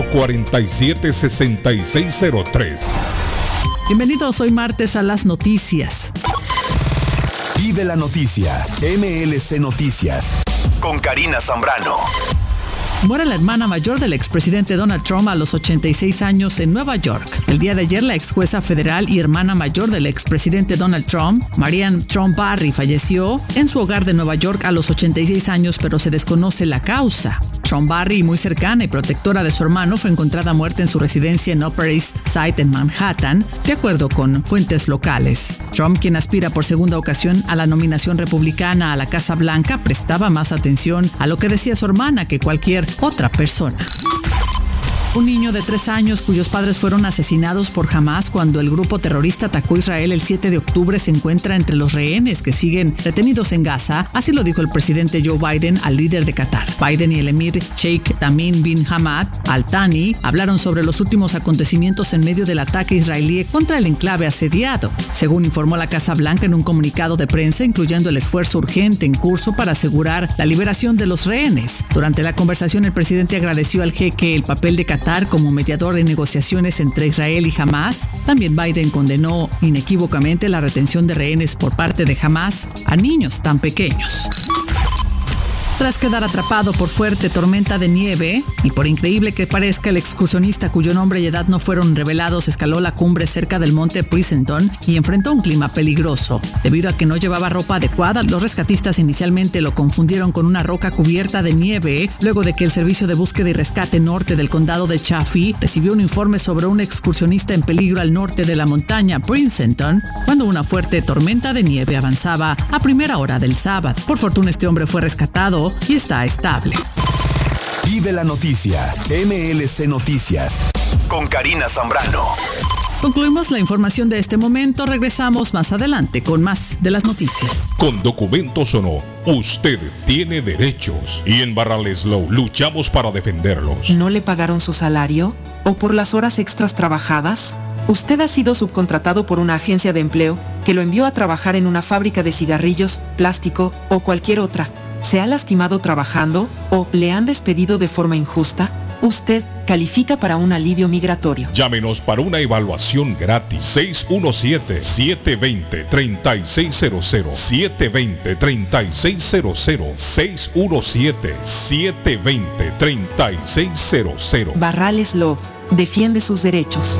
447-6603. Bienvenidos hoy martes a las noticias. Vive la noticia. MLC Noticias. Con Karina Zambrano. Muere la hermana mayor del expresidente Donald Trump a los 86 años en Nueva York. El día de ayer, la ex jueza federal y hermana mayor del expresidente Donald Trump, Marianne Trump Barry, falleció en su hogar de Nueva York a los 86 años, pero se desconoce la causa. Tron Barry, muy cercana y protectora de su hermano, fue encontrada muerta en su residencia en Upper East Side en Manhattan, de acuerdo con fuentes locales. Trump, quien aspira por segunda ocasión a la nominación republicana a la Casa Blanca, prestaba más atención a lo que decía su hermana que cualquier otra persona. Un niño de tres años cuyos padres fueron asesinados por Hamas cuando el grupo terrorista atacó Israel el 7 de octubre se encuentra entre los rehenes que siguen detenidos en Gaza, así lo dijo el presidente Joe Biden al líder de Qatar. Biden y el emir Sheikh Tamim bin Hamad Al Thani hablaron sobre los últimos acontecimientos en medio del ataque israelí contra el enclave asediado, según informó la Casa Blanca en un comunicado de prensa, incluyendo el esfuerzo urgente en curso para asegurar la liberación de los rehenes. Durante la conversación, el presidente agradeció al jeque el papel de Qatar como mediador de negociaciones entre Israel y Hamas. También Biden condenó inequívocamente la retención de rehenes por parte de Hamas a niños tan pequeños. Tras quedar atrapado por fuerte tormenta de nieve, y por increíble que parezca, el excursionista cuyo nombre y edad no fueron revelados escaló la cumbre cerca del monte Princeton y enfrentó un clima peligroso. Debido a que no llevaba ropa adecuada, los rescatistas inicialmente lo confundieron con una roca cubierta de nieve, luego de que el Servicio de Búsqueda y Rescate Norte del condado de Chaffee recibió un informe sobre un excursionista en peligro al norte de la montaña Princeton, cuando una fuerte tormenta de nieve avanzaba a primera hora del sábado. Por fortuna este hombre fue rescatado y está estable. Vive la noticia, MLC Noticias, con Karina Zambrano. Concluimos la información de este momento. Regresamos más adelante con más de las noticias. Con documentos o no, usted tiene derechos y en Barraleslow luchamos para defenderlos. ¿No le pagaron su salario? ¿O por las horas extras trabajadas? Usted ha sido subcontratado por una agencia de empleo que lo envió a trabajar en una fábrica de cigarrillos, plástico o cualquier otra. ¿Se ha lastimado trabajando o le han despedido de forma injusta? Usted califica para un alivio migratorio. Llámenos para una evaluación gratis. 617-720-3600. 720-3600. 617-720-3600. Barrales Love defiende sus derechos.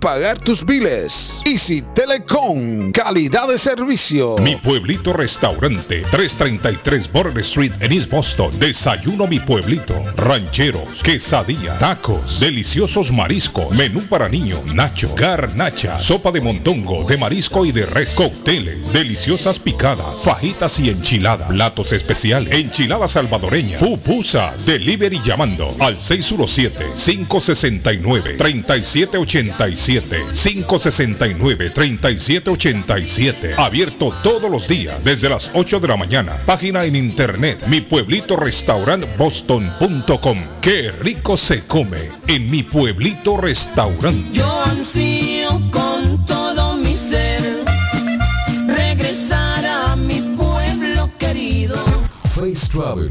pagar tus biles. Easy Telecom, calidad de servicio. Mi pueblito restaurante, 333 Border Street en East Boston. Desayuno mi pueblito. Rancheros, quesadilla, tacos, deliciosos mariscos, menú para niños, nacho, garnacha, sopa de montongo, de marisco y de res, cócteles, deliciosas picadas, fajitas y enchiladas, platos especiales, enchilada salvadoreña, pupusas, delivery llamando al 617 569 3787 569-3787. Abierto todos los días desde las 8 de la mañana. Página en internet mi pueblito restaurant boston.com. Qué rico se come en mi pueblito restaurante. Yo ansío con todo mi ser regresar a mi pueblo querido. Face Travel.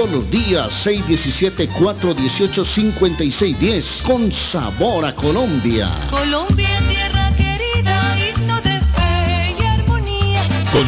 todos los días, 617-418-5610. Con sabor a Colombia. Colombia, tierra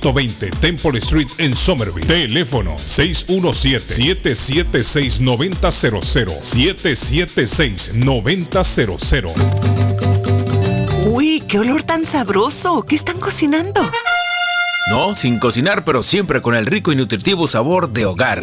120 Temple Street en Somerville. Teléfono 617-776-9000. 776-9000. Uy, qué olor tan sabroso. ¿Qué están cocinando? No, sin cocinar, pero siempre con el rico y nutritivo sabor de hogar.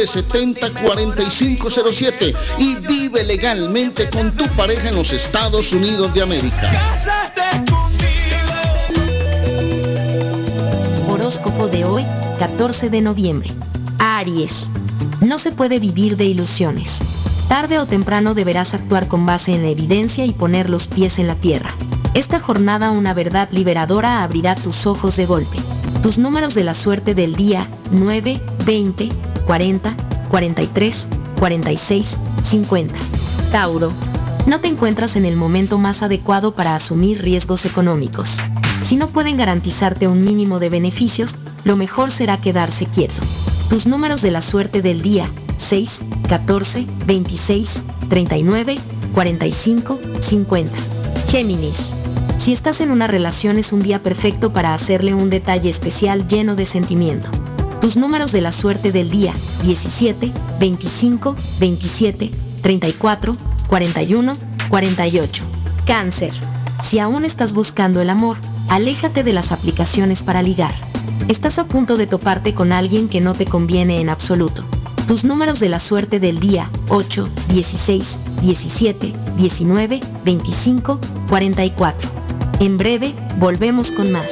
617-970-4507 y vive legalmente con tu pareja en los Estados Unidos de América. Horóscopo de hoy, 14 de noviembre. Aries. No se puede vivir de ilusiones. Tarde o temprano deberás actuar con base en la evidencia y poner los pies en la tierra. Esta jornada una verdad liberadora abrirá tus ojos de golpe. Tus números de la suerte del día 9, 20, 40, 43, 46, 50. Tauro. No te encuentras en el momento más adecuado para asumir riesgos económicos. Si no pueden garantizarte un mínimo de beneficios, lo mejor será quedarse quieto. Tus números de la suerte del día 6, 14, 26, 39, 45, 50. Géminis. Si estás en una relación es un día perfecto para hacerle un detalle especial lleno de sentimiento. Tus números de la suerte del día 17, 25, 27, 34, 41, 48. Cáncer. Si aún estás buscando el amor, Aléjate de las aplicaciones para ligar. Estás a punto de toparte con alguien que no te conviene en absoluto. Tus números de la suerte del día 8, 16, 17, 19, 25, 44. En breve, volvemos con más.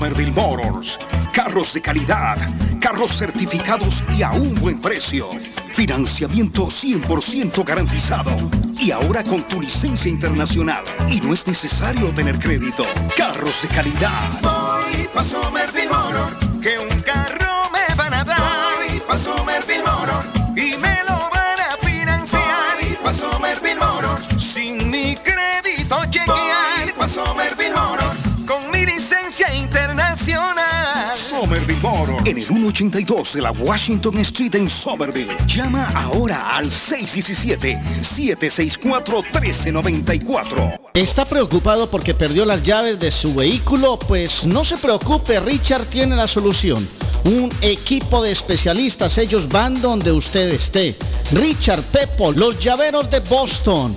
Somerville Motors. Carros de calidad, carros certificados y a un buen precio. Financiamiento 100% garantizado. Y ahora con tu licencia internacional. Y no es necesario tener crédito. Carros de calidad. Voy pa' Somerville Motor, que un carro me van a dar. Voy pa' Somerville Motor Somerville Motor. En el 182 de la Washington Street en Somerville. Llama ahora al 617-764-1394. ¿Está preocupado porque perdió las llaves de su vehículo? Pues no se preocupe, Richard tiene la solución. Un equipo de especialistas, ellos van donde usted esté. Richard Pepo, los llaveros de Boston.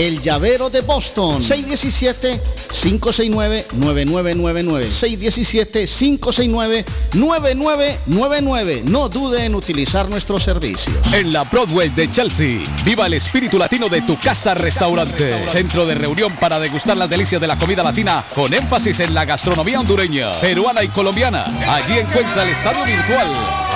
El llavero de Boston. 617-569-9999. 617-569-9999. No dude en utilizar nuestros servicios. En la Broadway de Chelsea, viva el espíritu latino de tu casa restaurante. Centro de reunión para degustar las delicias de la comida latina con énfasis en la gastronomía hondureña, peruana y colombiana. Allí encuentra el estadio virtual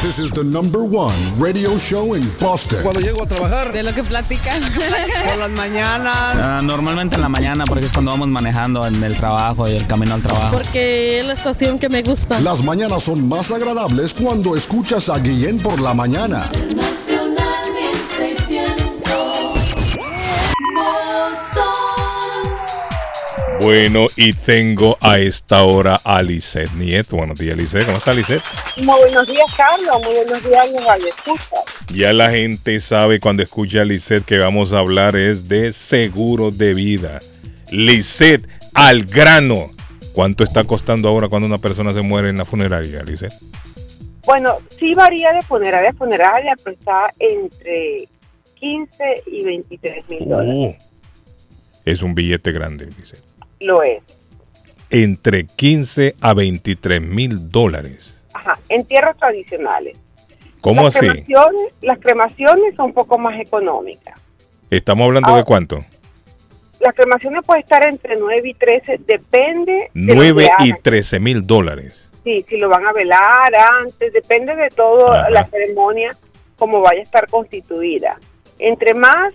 This is the number one radio show in Boston. Cuando llego a trabajar. De lo que platican. Por las mañanas. Ah, normalmente en la mañana porque es cuando vamos manejando en el trabajo y el camino al trabajo. Porque es la estación que me gusta. Las mañanas son más agradables cuando escuchas a Guillén por la mañana. Bueno, y tengo a esta hora a Lisette Nieto. Buenos días, Lisette. ¿Cómo está, Lisette? Muy buenos días, Carlos. Muy buenos días, radio escucha. Ya la gente sabe cuando escucha a Lisette que vamos a hablar es de seguro de vida. Lisette, al grano. ¿Cuánto está costando ahora cuando una persona se muere en la funeraria, Lisette? Bueno, sí varía de funeraria a funeraria, pero está entre 15 y 23 mil dólares. Uh, es un billete grande, Lisette. Lo es. Entre 15 a 23 mil dólares. Ajá, entierros tradicionales. ¿Cómo las así? Cremaciones, las cremaciones son un poco más económicas. Estamos hablando de cuánto? Las cremaciones pueden estar entre 9 y 13, depende de lo 9 que y hagan. 13 mil dólares. Sí, si lo van a velar antes, depende de todo la ceremonia, como vaya a estar constituida. Entre más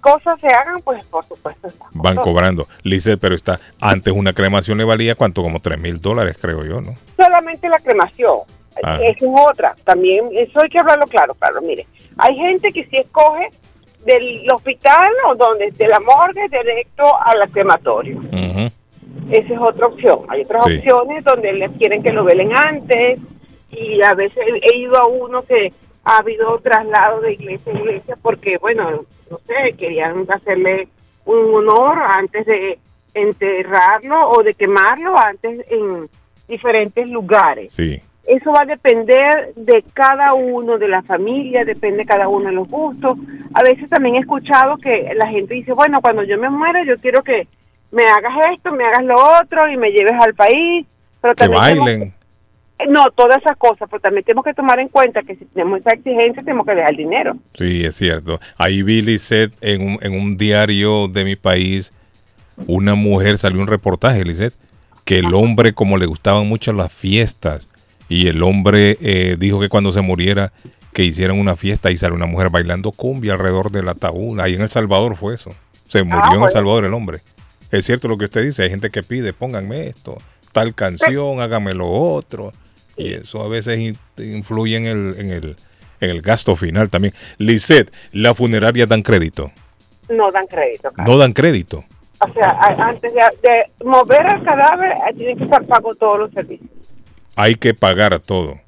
cosas se hagan, pues por supuesto. Van cobrando. Lice, pero está. Antes una cremación le valía cuánto? Como 3 mil dólares, creo yo, ¿no? Solamente la cremación. Ah. Esa es otra. También, eso hay que hablarlo claro, claro. Mire, hay gente que si escoge del hospital o donde de la morgue directo al crematorio. Esa es otra opción. Hay otras Sí. opciones donde les quieren que lo velen antes y a veces he ido a uno que ha habido traslado de iglesia a iglesia porque, bueno, no sé, querían hacerle un honor antes de enterrarlo o de quemarlo antes en diferentes lugares. Sí. Eso va a depender de cada uno, de la familia, depende de cada uno de los gustos. A veces también he escuchado que la gente dice, bueno, cuando yo me muera, yo quiero que me hagas esto, me hagas lo otro y me lleves al país. Pero Que también bailen. No, todas esas cosas, pero también tenemos que tomar en cuenta que si tenemos esa exigencia, tenemos que dejar el dinero. Sí, es cierto. Ahí vi, Lisette, en un, en un diario de mi país, una mujer salió un reportaje, Lisette, que el hombre, como le gustaban mucho las fiestas, y el hombre eh, dijo que cuando se muriera, que hicieran una fiesta y salió una mujer bailando cumbia alrededor del ataúd. Ahí en El Salvador fue eso. Se murió en El. Salvador el hombre. Es cierto lo que usted dice, hay gente que pide, pónganme esto, tal canción, hágame lo otro. Y eso a veces in- influye en el, en el, en el gasto final también. Lisette, ¿la funeraria dan crédito? No dan crédito. Carlos. No dan crédito. O sea, antes de, de mover al cadáver, eh, tienen que estar pagos todos los servicios. Hay que pagar todo.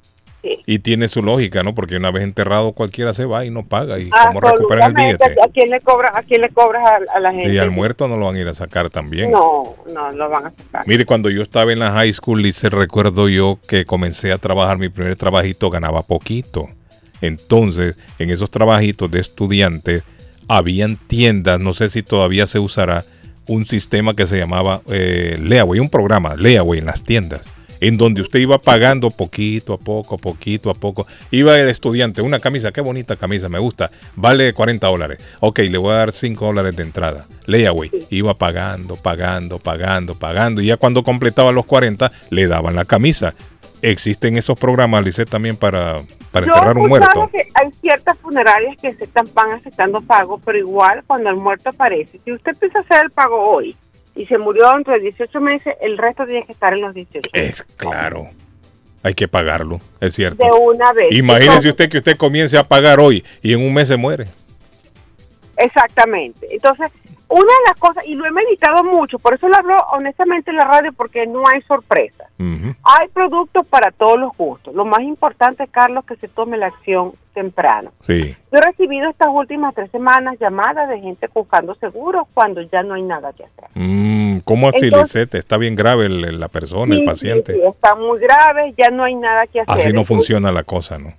Sí. Y tiene su lógica, ¿no? Porque una vez enterrado cualquiera se va y no paga. ¿Y cómo recuperan el billete? ¿A quién le cobras a, quién le cobras a, a la gente? Y al muerto no lo van a ir a sacar también. No, no, lo van a sacar. Mire, cuando yo estaba en la high school, Lice, recuerdo yo que comencé a trabajar, mi primer trabajito ganaba poquito. Entonces, en esos trabajitos de estudiantes, habían tiendas, no sé si todavía se usará, un sistema que se llamaba eh, Leaway, un programa, Leaway en las tiendas, en donde usted iba pagando poquito a poco, poquito a poco. Iba el estudiante, una camisa, qué bonita camisa, me gusta, vale 40 dólares. Ok, le voy a dar 5 dólares de entrada. Layaway, iba pagando, pagando, pagando, pagando. Y ya cuando completaba los 40, le daban la camisa. Existen esos programas, Lice, también para, para Yo enterrar un muerto. que hay ciertas funerarias que están van aceptando pago, pero igual cuando el muerto aparece, si usted empieza a hacer el pago hoy y se murió dentro de 18 meses, el resto tiene que estar en los 18. Es claro. Hay que pagarlo, es cierto. De una vez. Imagínese Entonces, usted que usted comience a pagar hoy y en un mes se muere. Exactamente. Entonces, una de las cosas, y lo he meditado mucho, por eso lo hablo honestamente en la radio, porque no hay sorpresa. Hay productos para todos los gustos. Lo más importante, Carlos, que se tome la acción temprano. Sí. Yo he recibido estas últimas tres semanas llamadas de gente buscando seguros cuando ya no hay nada que hacer. Mm, ¿Cómo así, Lisette? Está bien grave el- la persona, el paciente. sí, están muy graves, ya no hay nada que hacer. Así no funciona la cosa, ¿no?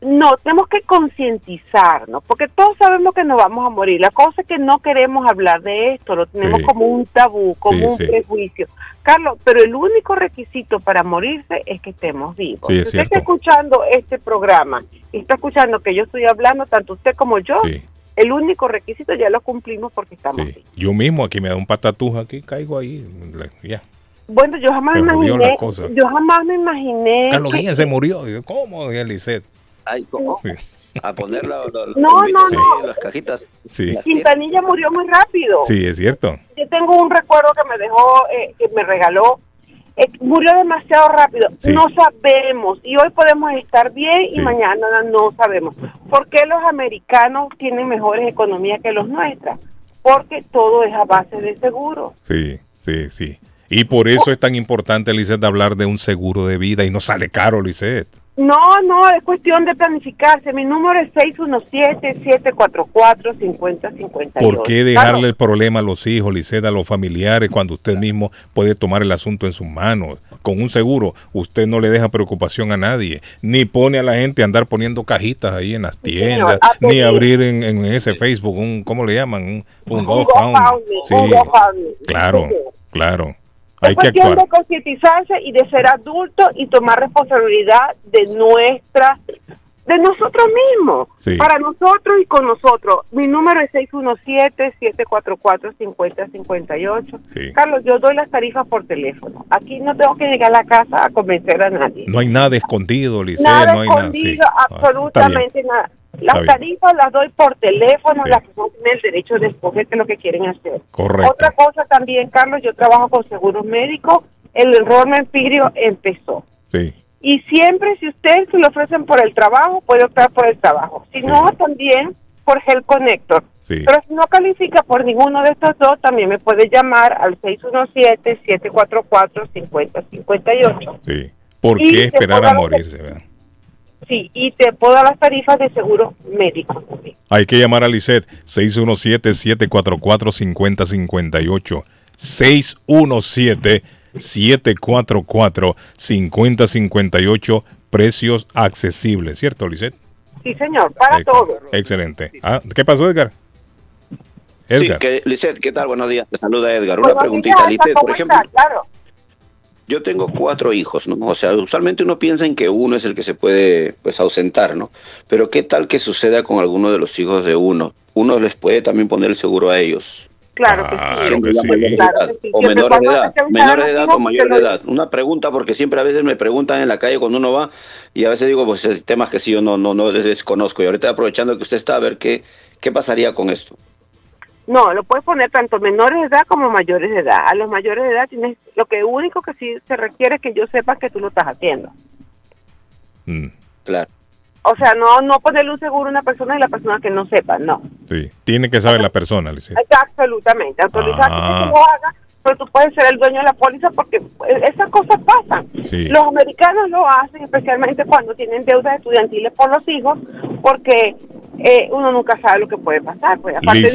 No, tenemos que concientizarnos, porque todos sabemos que nos vamos a morir. La cosa es que no queremos hablar de esto, lo tenemos Sí. como un tabú, como Sí, un sí. prejuicio. Carlos, pero el único requisito para morirse es que estemos vivos. Si es usted está escuchando este programa y está escuchando que yo estoy hablando, tanto usted como yo, el único requisito ya lo cumplimos porque estamos vivos. Yo mismo aquí me da un patatuja aquí, caigo ahí. Ya. Bueno, yo jamás me imaginé, yo jamás me imaginé. Carlos Guillén se murió. ¿Cómo? Lisette. Ay, ¿cómo? A poner la- la- los No, no, ahí, no. las cajitas. Sí. Las Quintanilla murió muy rápido. Sí, es cierto. Yo tengo un recuerdo que me dejó, eh, que me regaló. Eh, murió demasiado rápido. Sí. No sabemos. Y hoy podemos estar bien y Sí. mañana no sabemos. ¿Por qué los americanos tienen mejores economías que los nuestras? Porque todo es a base de seguro. Sí, sí, sí. Y por eso es tan importante, Lisette, hablar de un seguro de vida y no sale caro, Lisette. No, no, es cuestión de planificarse. Mi número es 617-744-5058. ¿Por qué dejarle el problema a los hijos, Lisette, a los familiares, cuando usted mismo puede tomar el asunto en sus manos? Con un seguro, usted no le deja preocupación a nadie, ni pone a la gente a andar poniendo cajitas ahí en las tiendas, a ni pedir. abrir en, en ese Facebook un, ¿cómo le llaman? Un, un Un Sí, GoFundMe. claro, Es Hay que cuestión actuar. de concientizarse y de ser adulto y tomar responsabilidad de nuestras de nosotros mismos, Sí. para nosotros y con nosotros. Mi número es 617-744-5058. Sí. Carlos, yo doy las tarifas por teléfono. Aquí no tengo que llegar a la casa a convencer a nadie. No hay nada escondido, Lice, nada no hay nada. escondido, sí. Ah, absolutamente nada. Las tarifas las doy por teléfono, las personas tienen el derecho de escoger qué es lo que quieren hacer. Correcto. Otra cosa también, Carlos, yo trabajo con seguros médicos, el enrollment empirio empezó. Sí. Y siempre, si usted se lo ofrecen por el trabajo, puede optar por el trabajo. Si no, también por Health Connector. Sí. Pero si no califica por ninguno de estos dos, también me puede llamar al 617-744-5058. Sí. ¿Por qué esperar a morirse? verdad? Sí, y te puedo dar las tarifas de seguro médico. Hay que llamar a Lisset 617-744-5058. 617-744-5058. Precios accesibles, ¿cierto, Lisset? Sí, señor, para Ex- todo. Excelente. Ah, ¿Qué pasó, Edgar? Sí, Edgar. que, Lisset, ¿qué tal? Buenos días. Te saluda Edgar. Buenos Una preguntita, días, Lisset, ¿cómo por ejemplo, está? Claro. Yo tengo cuatro hijos, ¿no? O sea, usualmente uno piensa en que uno es el que se puede, pues, ausentar, ¿no? Pero ¿qué tal que suceda con alguno de los hijos de uno? Uno les puede también poner el seguro a ellos. Claro que sí. De Claro edad, que sí. o menores de edad, menores de edad o mayores se de edad. Una pregunta porque siempre a veces me preguntan en la calle cuando uno va y a veces digo pues es temas que sí yo no no no les desconozco y ahorita aprovechando que usted está a ver qué qué pasaría con esto. No, lo puedes poner tanto menores de edad como mayores de edad. A los mayores de edad tienes lo que único que sí se requiere es que yo sepa que tú lo estás haciendo. Mm, Claro. O sea, no no ponerle un seguro a una persona y la persona que no sepa, no. sí. Tiene que saber la persona. Está absolutamente autorizado Ah. que tú lo hagas, pero tú puedes ser el dueño de la póliza porque eh, esas cosas pasan. Sí. Los americanos lo hacen especialmente cuando tienen deudas estudiantiles por los hijos, porque eh, uno nunca sabe lo que puede pasar. Pues aparte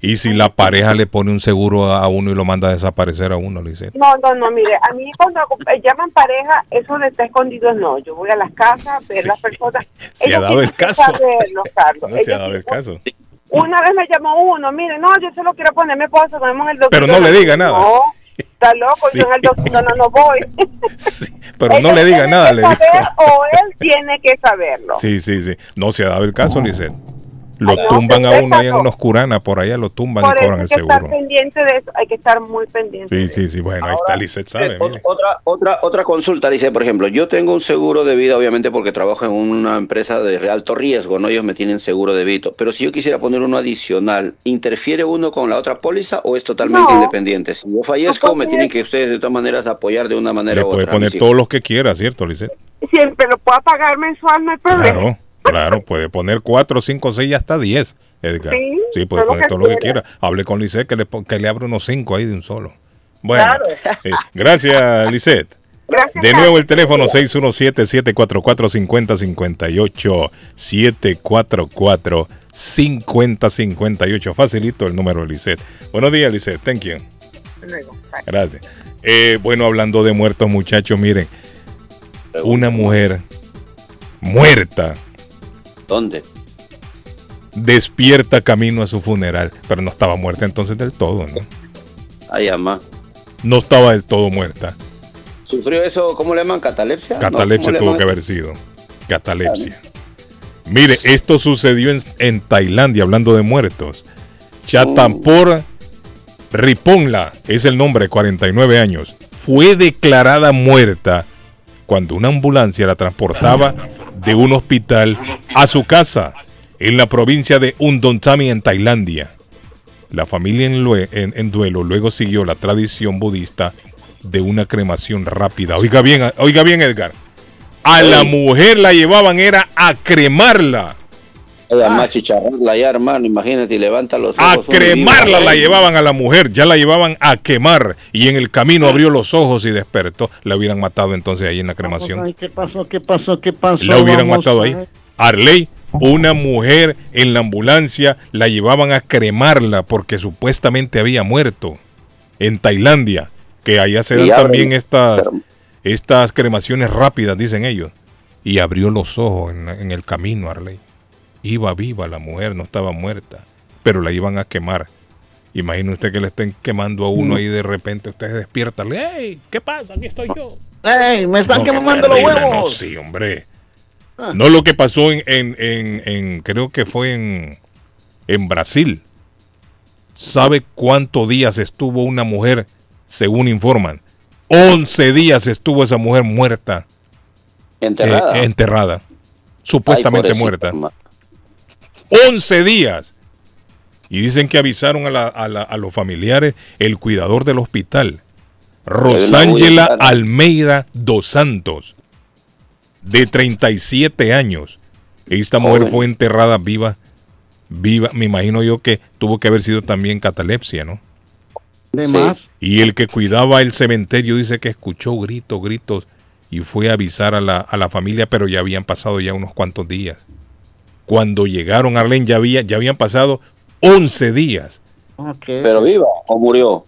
y si la pareja le pone un seguro a uno y lo manda a desaparecer a uno, Lisset. No, no, no, mire, a mí cuando llaman pareja, eso de está escondido no. Yo voy a las casas, ver las personas. Se ha dado el caso. saberlo. No se ha dado el caso. Una vez me llamó uno, mire, no, yo se lo quiero poner mi vemos en el doctor. Pero no le diga nada. No, está loco, Sí. yo en el doctor no, no, no voy. Pero no le diga nada, que le digo. saber, O él tiene que saberlo. Sí, sí, sí. No se ha dado el caso, Lisset. Lo no, tumban a uno ahí en pasó. unos curanas, por allá lo tumban Por y cobran hay el que estar seguro. pendiente de eso, hay que estar muy pendiente. Sí, sí, sí. Bueno, ahí está, Lisset sabe. Ot- Otra, otra, otra consulta, dice, por ejemplo, yo tengo un seguro de vida, obviamente, porque trabajo en una empresa de alto riesgo, ¿no? Ellos me tienen seguro de vida. Pero si yo quisiera poner uno adicional, ¿interfiere uno con la otra póliza o es totalmente No. independiente? Si yo fallezco, me tienen que ustedes de todas maneras apoyar de una manera Le u puede otra. a poner todos los que quiera, ¿cierto, Lisset? Siempre lo pueda pagar mensual, no hay problema. Claro, claro. Puede poner 4, 5, 6 hasta 10, Edgar. Sí, Sí, puede poner todo lo que quiera. Hable con Lisset que le, que le abra unos 5 ahí de un solo. Bueno, Claro. eh, gracias, Lisset. Gracias, De nuevo el teléfono 617-744-5058. 744-5058. Facilito el número de Lisset. Buenos días, Lisset. Thank you. Gracias. Eh, bueno, hablando de muertos, muchachos, miren. Una mujer muerta ¿Dónde? despierta camino a su funeral, pero no estaba muerta entonces del todo, ¿no? Ay, ama. No estaba del todo muerta. ¿Sufrió eso, cómo le llaman? ¿Catalepsia? Catalepsia ¿cómo le tuvo que haber sido. Catalepsia. Mire, esto sucedió en, en Tailandia, hablando de muertos. Chatampor Riponla es el nombre, 49 años. Fue declarada muerta cuando una ambulancia la transportaba de un hospital a su casa en la provincia de Undontami en Tailandia. La familia en, en duelo luego siguió la tradición budista de una cremación rápida. Oiga bien, oiga bien Edgar. A la mujer la llevaban era a cremarla. Ay, ama, chicharrarla ya, hermano, imagínate, y levanta los A ojos. cremarla la llevaban a la mujer, ya la llevaban a quemar y en el camino abrió los ojos y despertó. La hubieran matado entonces ahí en la cremación. Ay, ¿Qué pasó? ¿Qué pasó? ¿Qué pasó? La hubieran Vamos matado ahí. Arley, una mujer en la ambulancia la llevaban a cremarla porque supuestamente había muerto en Tailandia, que allá se dan también estas, estas cremaciones rápidas, dicen ellos. Y abrió los ojos en, en el camino, Arley. Iba viva la mujer, no estaba muerta, pero la iban a quemar. Imagine usted que le estén quemando a uno Mm. y de repente usted se despierta. ¡Ey! ¿Qué pasa? Aquí estoy yo. ¡Ey! ¡Me están No, quemando los terrible, no, huevos! sí, hombre. No lo que pasó en, en, en- en- creo que fue en, en Brasil. ¿Sabe cuántos días estuvo una mujer, según informan? 11 días estuvo esa mujer muerta. Enterrada. eh, enterrada. Supuestamente Ay, muerta. ma- 11 días. Y dicen que avisaron a, la- a la- a los familiares el cuidador del hospital, Rosángela. Almeida dos Santos, de 37 años. Esta mujer fue enterrada viva, viva. Me imagino yo que tuvo que haber sido también catalepsia, ¿no? De más. Y el que cuidaba el cementerio dice que escuchó gritos, gritos y fue a avisar a la, a la familia, pero ya habían pasado ya unos cuantos días. Cuando llegaron a Arlene ya, había, ya habían pasado 11 días. Ah, ¿qué es Pero viva o murió.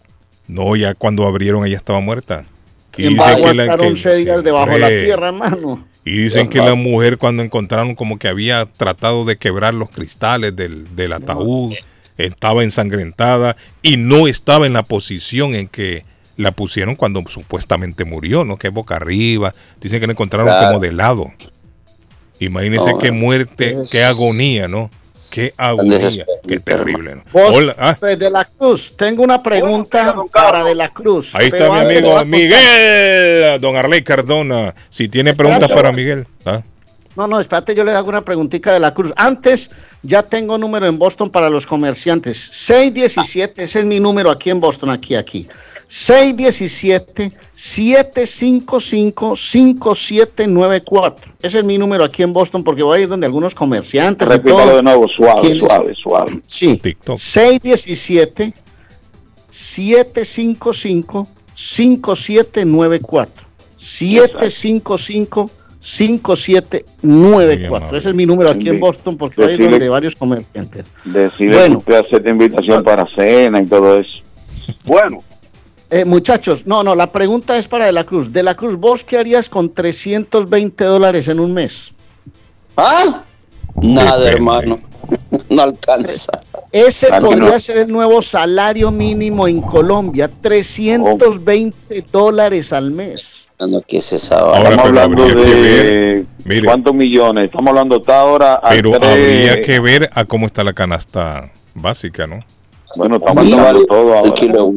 No, ya cuando abrieron ella estaba muerta. Y ¿Quién va a dicen que la- aguantar que- 11 días debajo de la tierra, hermano? Y dicen que la mujer cuando encontraron como que había tratado de quebrar los cristales del, del ataúd, estaba ensangrentada y no estaba en la posición en que la pusieron cuando supuestamente murió, ¿no? Que es boca arriba. Dicen que la encontraron Claro. como de lado. Imagínense No, qué muerte, es- qué agonía, ¿no? Qué agonía, qué terrible, ¿no? Vos, Hola, ah, pues, de la Cruz, tengo una pregunta para de la Cruz. ahí está mi amigo Miguel, don Arley Cardona. Si tiene preguntas para Miguel. ¿ah? No, no, espérate, yo le hago una preguntita de la Cruz. Antes ya tengo número en Boston para los comerciantes. 617, ese es mi número aquí en Boston, aquí, aquí. 617-755-5794. Ese es mi número aquí en Boston porque voy a ir donde algunos comerciantes y Repítalo todo. de nuevo, suave, ¿Quiénes? suave, suave. Sí. TikTok. 617 755 5794. 755 5794. Ese es mi número aquí en Boston porque Decirle- donde varios comerciantes. Decirle Bueno. que usted acepta invitación para cena y todo eso. Bueno. Eh, muchachos, no, no, la pregunta es para De la Cruz. De la Cruz, ¿vos qué harías con 320 dólares en un mes? ¿Ah? Nada, Depende. hermano. No alcanza. Ese Claro podría no. ser el nuevo salario mínimo en Colombia, 320 dólares al mes. No, ¿qué es esa Ahora, Estamos pero hablando habría que de ver, mire. cuántos millones. Estamos hablando hasta ahora. a Pero tres- habría que ver a cómo está la canasta básica, ¿no? Bueno, estamos ¿Cuánto hablando todo ahora. kilo?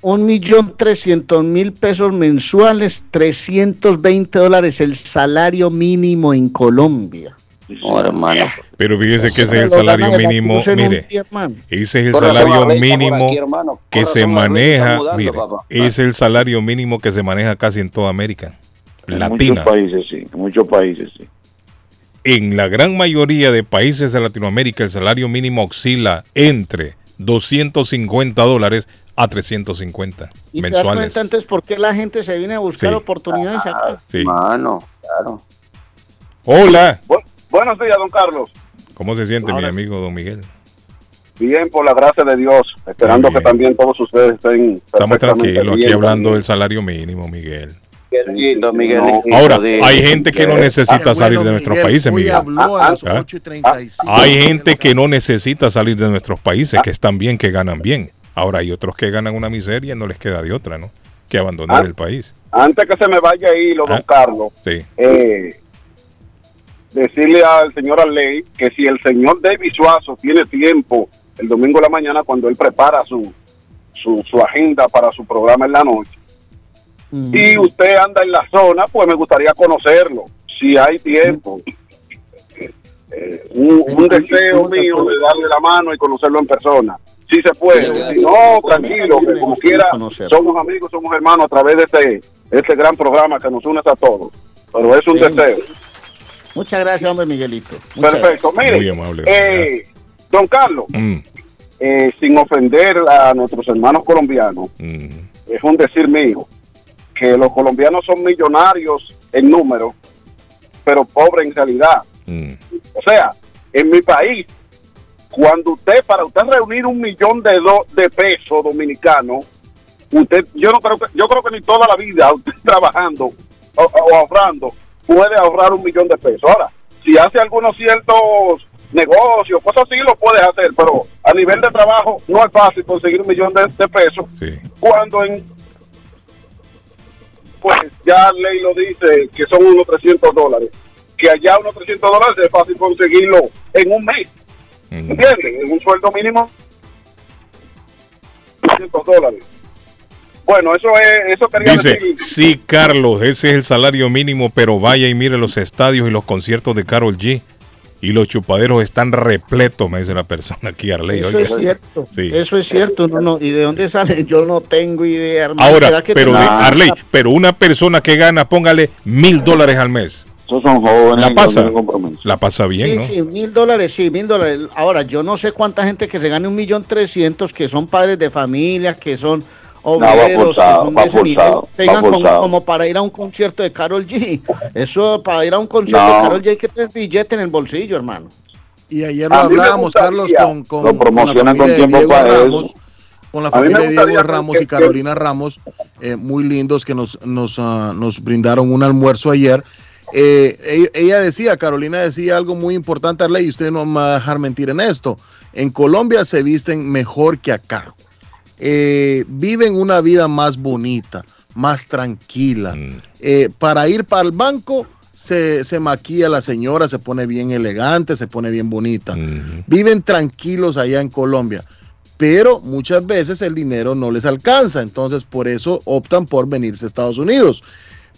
Un millón trescientos mil pesos mensuales, 320 dólares el salario mínimo en Colombia. No, hermano. Pero fíjese que ese es el salario mínimo, mire, ese es el salario mínimo que se maneja, mire, es el salario mínimo que se maneja casi en toda América En Latina. muchos países, sí. En muchos países, sí. En la gran mayoría de países de Latinoamérica el salario mínimo oscila entre 250 dólares a 350 Y te das mensuales. cuenta entonces por qué la gente se viene a buscar Sí. oportunidades acá. Sí. Hermano, claro. Hola, Buenos días, don Carlos. ¿cómo se siente Ahora mi sí. amigo Don Miguel? Bien, por la gracia de Dios. Esperando que también todos ustedes estén Estamos tranquilos aquí hablando del salario mínimo, Miguel. Qué lindo, Miguel. Ahora, hay gente que no necesita Ah, salir de nuestros países, Miguel. a las ¿Ah? 8:35. Hay gente que no necesita salir de nuestros países, que están bien, que ganan bien. Ahora hay otros que ganan una miseria y no les queda de otra, ¿no? Que abandonar Ah. el país. Antes que se me vaya ahí, lo don Ah. Carlos, Sí. eh, decirle al señor Arley que si el señor David Suazo tiene tiempo el domingo en la mañana cuando él prepara su, su, su agenda para su programa en la noche, y usted anda en la zona, pues me gustaría conocerlo, si hay tiempo. Eh, un, un deseo mío de darle la mano y conocerlo en persona. Si se puede, si no, tranquilo, que como quiera, somos amigos, somos hermanos a través de este, de este gran programa que nos une a todos. Pero es un deseo. Muchas gracias, hombre Miguelito. Muchas Perfecto. gracias. Mire, eh, don Carlos, Mm, eh, sin ofender a nuestros hermanos colombianos, mm. es un decir mío, que los colombianos son millonarios en número, pero pobres en realidad. Mm. O sea, en mi país, cuando usted, para usted reunir un millón de, do- de pesos dominicanos, usted, yo no creo que, yo creo que ni toda la vida usted trabajando o, o ahorrando puede ahorrar un millón de pesos. Ahora, si hace algunos ciertos negocios, cosas así, lo puede hacer, pero a nivel de trabajo no es fácil conseguir un millón de, de pesos cuando en pues ya ley lo dice que son unos 300 dólares que allá unos 300 dólares es fácil conseguirlo en un mes. ¿Entiendes? En un sueldo mínimo 300 dólares. Bueno, eso es, eso quería Dice, decir. sí, Carlos, ese es el salario mínimo, pero vaya y mire los estadios y los conciertos de Carol G. Y los chupaderos están repletos, me dice la persona aquí, Arley. Eso Oiga. es cierto. Sí. Eso es cierto. No, no. ¿Y de dónde sale? Yo no tengo idea, hermano. Ahora, ¿Será que pero Arley, pero una persona que gana, póngale mil dólares al mes. Esos son jóvenes. La pasa, la pasa bien, Sí, ¿no? sí, mil dólares, sí, mil dólares. Ahora, yo no sé cuánta gente que se gane un millón trescientos, que son padres de familia, que son va obreros, forzado, que son va de ese nivel, forzado, va tengan como, para ir a un concierto de Carol G. Eso, para ir a un concierto No. de Carol G hay que tener billete en el bolsillo, hermano. Y ayer lo hablábamos, Carlos, con, con, Lo promocionan con la familia con tiempo de Diego para eso. Ramos, con la familia de Diego Ramos que- y Carolina Ramos, eh, muy lindos que nos, nos, ah, nos brindaron un almuerzo ayer. Eh, ella, ella decía, Carolina decía algo muy importante, Arley, y usted no me va a dejar mentir en esto. En Colombia se visten mejor que acá. Eh, viven una vida más bonita, más tranquila. Eh, para ir para el banco se, se maquilla la señora, se pone bien elegante, se pone bien bonita. Viven tranquilos allá en Colombia, pero muchas veces el dinero no les alcanza, entonces por eso optan por venirse a Estados Unidos.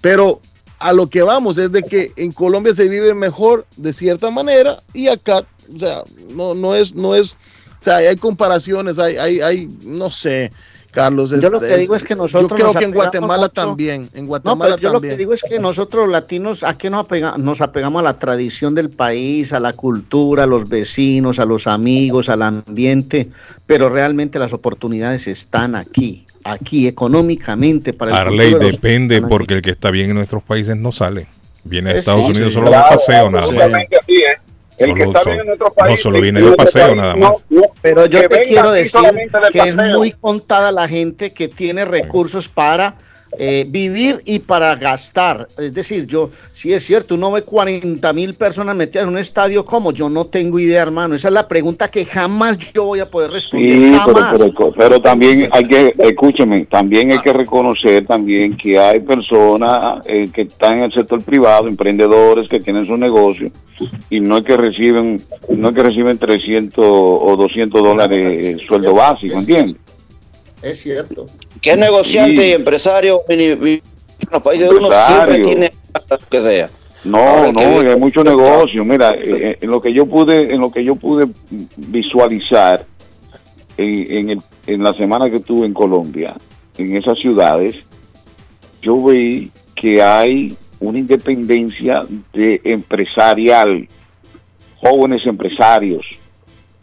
Pero a lo que vamos es de que en Colombia se vive mejor de cierta manera y acá, o sea, no, no es, no es, o sea, hay comparaciones, hay, hay, hay no sé, Carlos. Yo lo que digo es que nosotros Yo creo nos que en Guatemala mucho- también, en No, Guatemala pero yo lo que digo es que nosotros los latinos, ¿a qué nos, apega- nos apegamos a la tradición del país, a la cultura, a los vecinos, a los amigos, al ambiente? Pero realmente las oportunidades están aquí, aquí económicamente para el Arley de depende porque el que está bien en nuestros países no sale. Viene a Eh, Estados sí, Unidos sí, solo de claro, paseo nada más. así es. El que Solo- está solo- bien en nuestro no, solo viene de paseo nada más. no- Pero yo te quiero decir que es muy contada la gente que tiene recursos para eh, vivir y para gastar. Es decir, yo, si es cierto, uno ve 40 mil personas metidas en un estadio, ¿cómo? Yo no tengo idea, hermano. Esa es la pregunta que jamás yo voy a poder responder. Sí, pero, jamás. pero, pero también hay que, escúcheme, también hay que reconocer también que hay personas eh, que están en el sector privado, emprendedores que tienen su negocio y no es que reciben, no es que reciben 300 o 200 dólares eh, sueldo básico, ¿entiendes? Es cierto. Que es negociante Sí. y empresario en los países de uno siempre tiene lo que sea. No, no, hay mucho negocio. Mira, eh, en lo que yo pude, en lo que yo pude visualizar en, en, el- en la semana que estuve en Colombia, en esas ciudades, yo vi que hay una independencia de empresarial, jóvenes empresarios,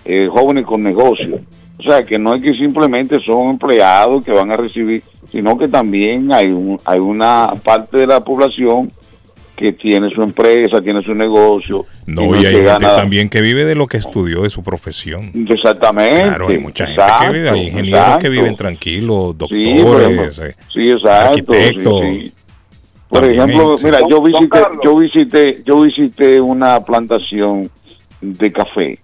eh, jóvenes con negocios. O sea, que no es que simplemente son empleados que van a recibir, sino que también hay, un, hay una parte de la población que tiene su empresa, tiene su negocio. No, y hay gente también que vive de lo que estudió, de su profesión. Exactamente. Claro, hay mucha gente exacto, que vive, hay ingenieros exacto. que viven tranquilos, Sí, doctores, eh, sí, exacto, arquitectos. sí, sí. Por ejemplo, sí. mira, yo visité, yo visité, yo visité una plantación de café,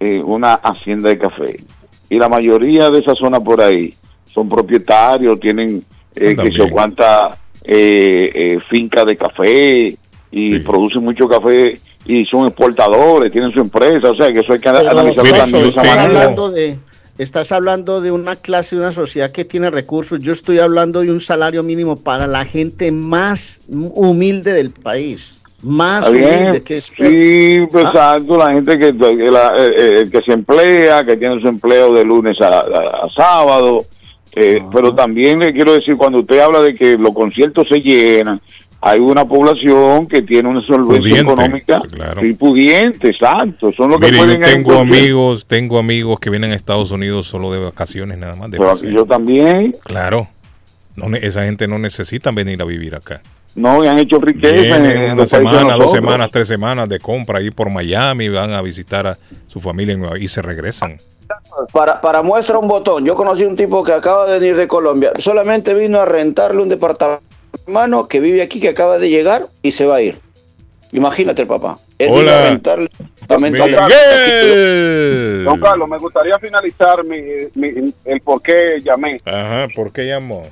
eh, una hacienda de café, y la mayoría de esa zona por ahí son propietarios, tienen eh, que se cuánta eh, eh, finca de café y producen mucho café y son exportadores, tienen su empresa, o sea que eso hay que Pero, analizarlo de esa estás manera. hablando de, estás hablando de una clase, de una sociedad que tiene recursos. Yo estoy hablando de un salario mínimo para la gente más humilde del país. Más Está bien. humilde que. Sí, pues, Ah. exacto, la gente que, que la- eh, eh, que se emplea, que tiene su empleo de lunes a, a- a sábado, eh, pero también le quiero decir, cuando usted habla de que los conciertos se llenan, hay una población que tiene una solvencia Pudiente, económica claro. y pudiente, exacto, son los que Mire, yo pueden un tengo amigos, tengo amigos que vienen a Estados Unidos solo de vacaciones nada más. De Pero paseo. yo también, Claro. No, ne- esa gente no necesita venir a vivir acá. No, y han hecho riqueza en, Vienen en una semana, dos semanas, tres semanas de compra ahí por Miami, van a visitar a su familia y se regresan. Para, para muestra un botón, yo conocí un tipo que acaba de venir de Colombia, solamente vino a rentarle un departamento hermano que vive aquí, que acaba de llegar y se va a ir. Imagínate el papá. Él vino Hola. a rentarle un departamento al- Don Carlos, me gustaría finalizar mi, mi- el por qué llamé. Ajá, ¿por qué llamó?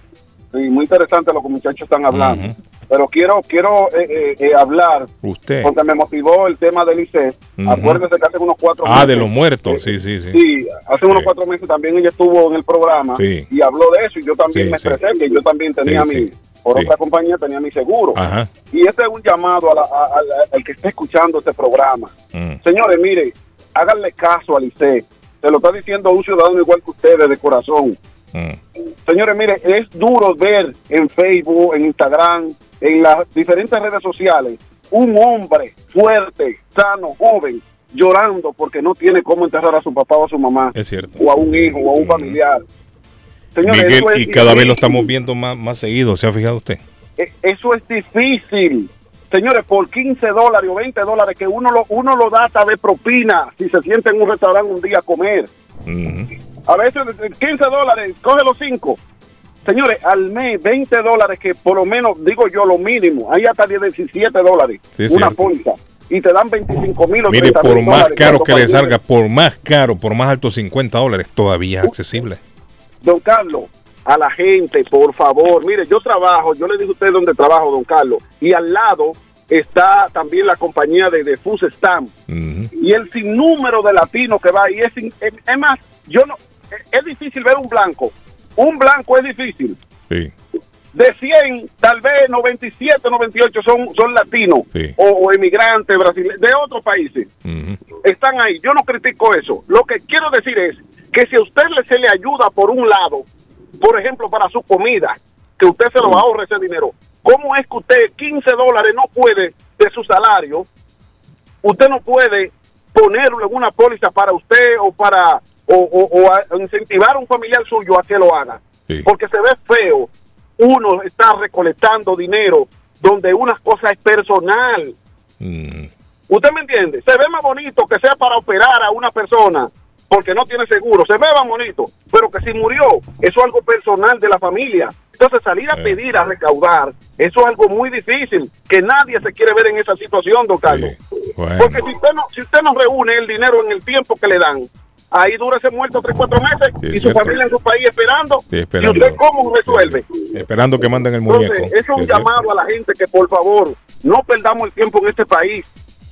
Sí, muy interesante lo que muchachos están hablando. Pero quiero quiero eh, eh, eh, hablar Usted. porque me motivó el tema del ICE. Ujú. Acuérdese que hace unos cuatro Ah, de meses- los muertos, sí, sí, sí. Sí, hace unos cuatro meses también ella estuvo en el programa Sí. y habló de eso y yo también Sí, me sí. expresé que yo también tenía Sí, mi, sí. por Sí. otra compañía tenía mi seguro. Ajá. Y este es un llamado a la- a- a- al que esté escuchando este programa. Mm. Señores, mire, háganle caso al ICE. Se lo está diciendo un ciudadano igual que ustedes de corazón. Mm. Señores, mire, es duro ver en Facebook, en Instagram, en las diferentes redes sociales, un hombre fuerte, sano, joven, llorando porque no tiene cómo enterrar a su papá o a su mamá, Es cierto. o a un hijo, o a un familiar. Señores, Miguel, es y cada vez lo estamos viendo más, más seguido, ¿se ha fijado usted? E- Eso es difícil. Señores, por 15 dólares o 20 dólares que uno lo, uno lo da hasta de propina si se siente en un restaurante un día a comer. A veces eh, 15 dólares, coge los 5. Señores, al mes 20 dólares que por lo menos, digo yo, lo mínimo, hay hasta 17 dólares, Sí, una póliza. Y te dan 25 mil o Mire, 30 por más dólares caro que le salga, por más caro, por más alto 50 dólares, todavía es accesible. Don Carlos, a la gente, por favor, mire, yo trabajo, yo le digo a usted dónde trabajo, don Carlos, y al lado está también la compañía de, de Food Stamp. Y el sinnúmero de latinos que va ahí. Es, es, es más, yo no, es, difícil ver un blanco, un blanco es difícil. Sí. De 100, tal vez 97, 98 son, son latinos Sí. o, o emigrantes brasileños de otros países. Están ahí. Yo no critico eso. Lo que quiero decir es que si a usted se le ayuda por un lado, por ejemplo, para su comida, que usted se lo ahorre ese dinero, ¿cómo es que usted 15 dólares no puede de su salario? Usted no puede ponerlo en una póliza para usted o para o, o- o a incentivar a un familiar suyo a que lo haga. Porque se ve feo uno está recolectando dinero donde una cosa es personal. ¿Usted me entiende? Se ve más bonito que sea para operar a una persona porque no tiene seguro. Se ve más bonito, pero que si murió, eso es algo personal de la familia. Entonces salir a pedir, a recaudar, eso es algo muy difícil, que nadie se quiere ver en esa situación, don Carlos. Bueno. Porque si usted, no, si usted no reúne el dinero en el tiempo que le dan, ahí dura ese muerto tres, cuatro meses Sí, y su cierto. familia en su país esperando. Sí, esperando. ¿Y usted cómo resuelve? Esperando que manden el muñeco. Entonces, eso es un Sí, cierto. llamado a la gente que por favor no perdamos el tiempo en este país.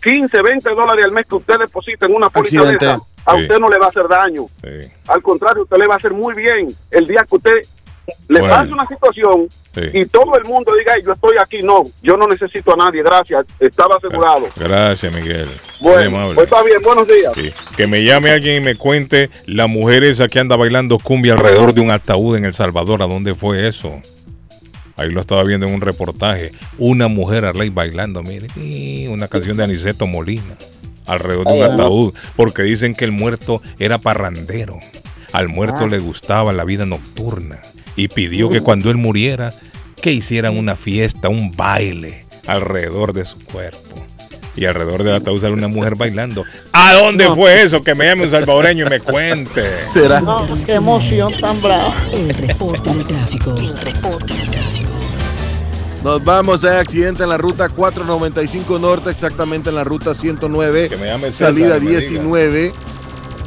15, 20 dólares al mes que usted deposita en una póliza de esa, a Sí. usted no le va a hacer daño. Sí. Al contrario, usted le va a hacer muy bien el día que usted le Bueno. pase una situación Sí. y todo el mundo diga, "Ay, yo estoy aquí. No, yo no necesito a nadie, gracias, estaba asegurado. Gracias, Miguel. Bueno, pues está bien, buenos días. Sí. Que me llame alguien y me cuente la mujer esa que anda bailando cumbia alrededor de un ataúd en El Salvador. ¿A dónde fue eso? Ahí lo estaba viendo en un reportaje. Una mujer Arley bailando, mire, y una canción de Aniceto Molina. Alrededor de un ataúd. Porque dicen que el muerto era parrandero. Al muerto Ah. le gustaba la vida nocturna. Y pidió que cuando él muriera, que hicieran una fiesta, un baile alrededor de su cuerpo. Y alrededor del ataúd sale una mujer bailando. ¿A dónde fue eso? Que me llame un salvadoreño y me cuente. ¿Será? No, qué emoción tan brava. El reporte del tráfico. El reporte del tráfico. Nos vamos a accidente en la ruta 495 Norte, exactamente en la ruta 109, llame César salida y me diga. 19.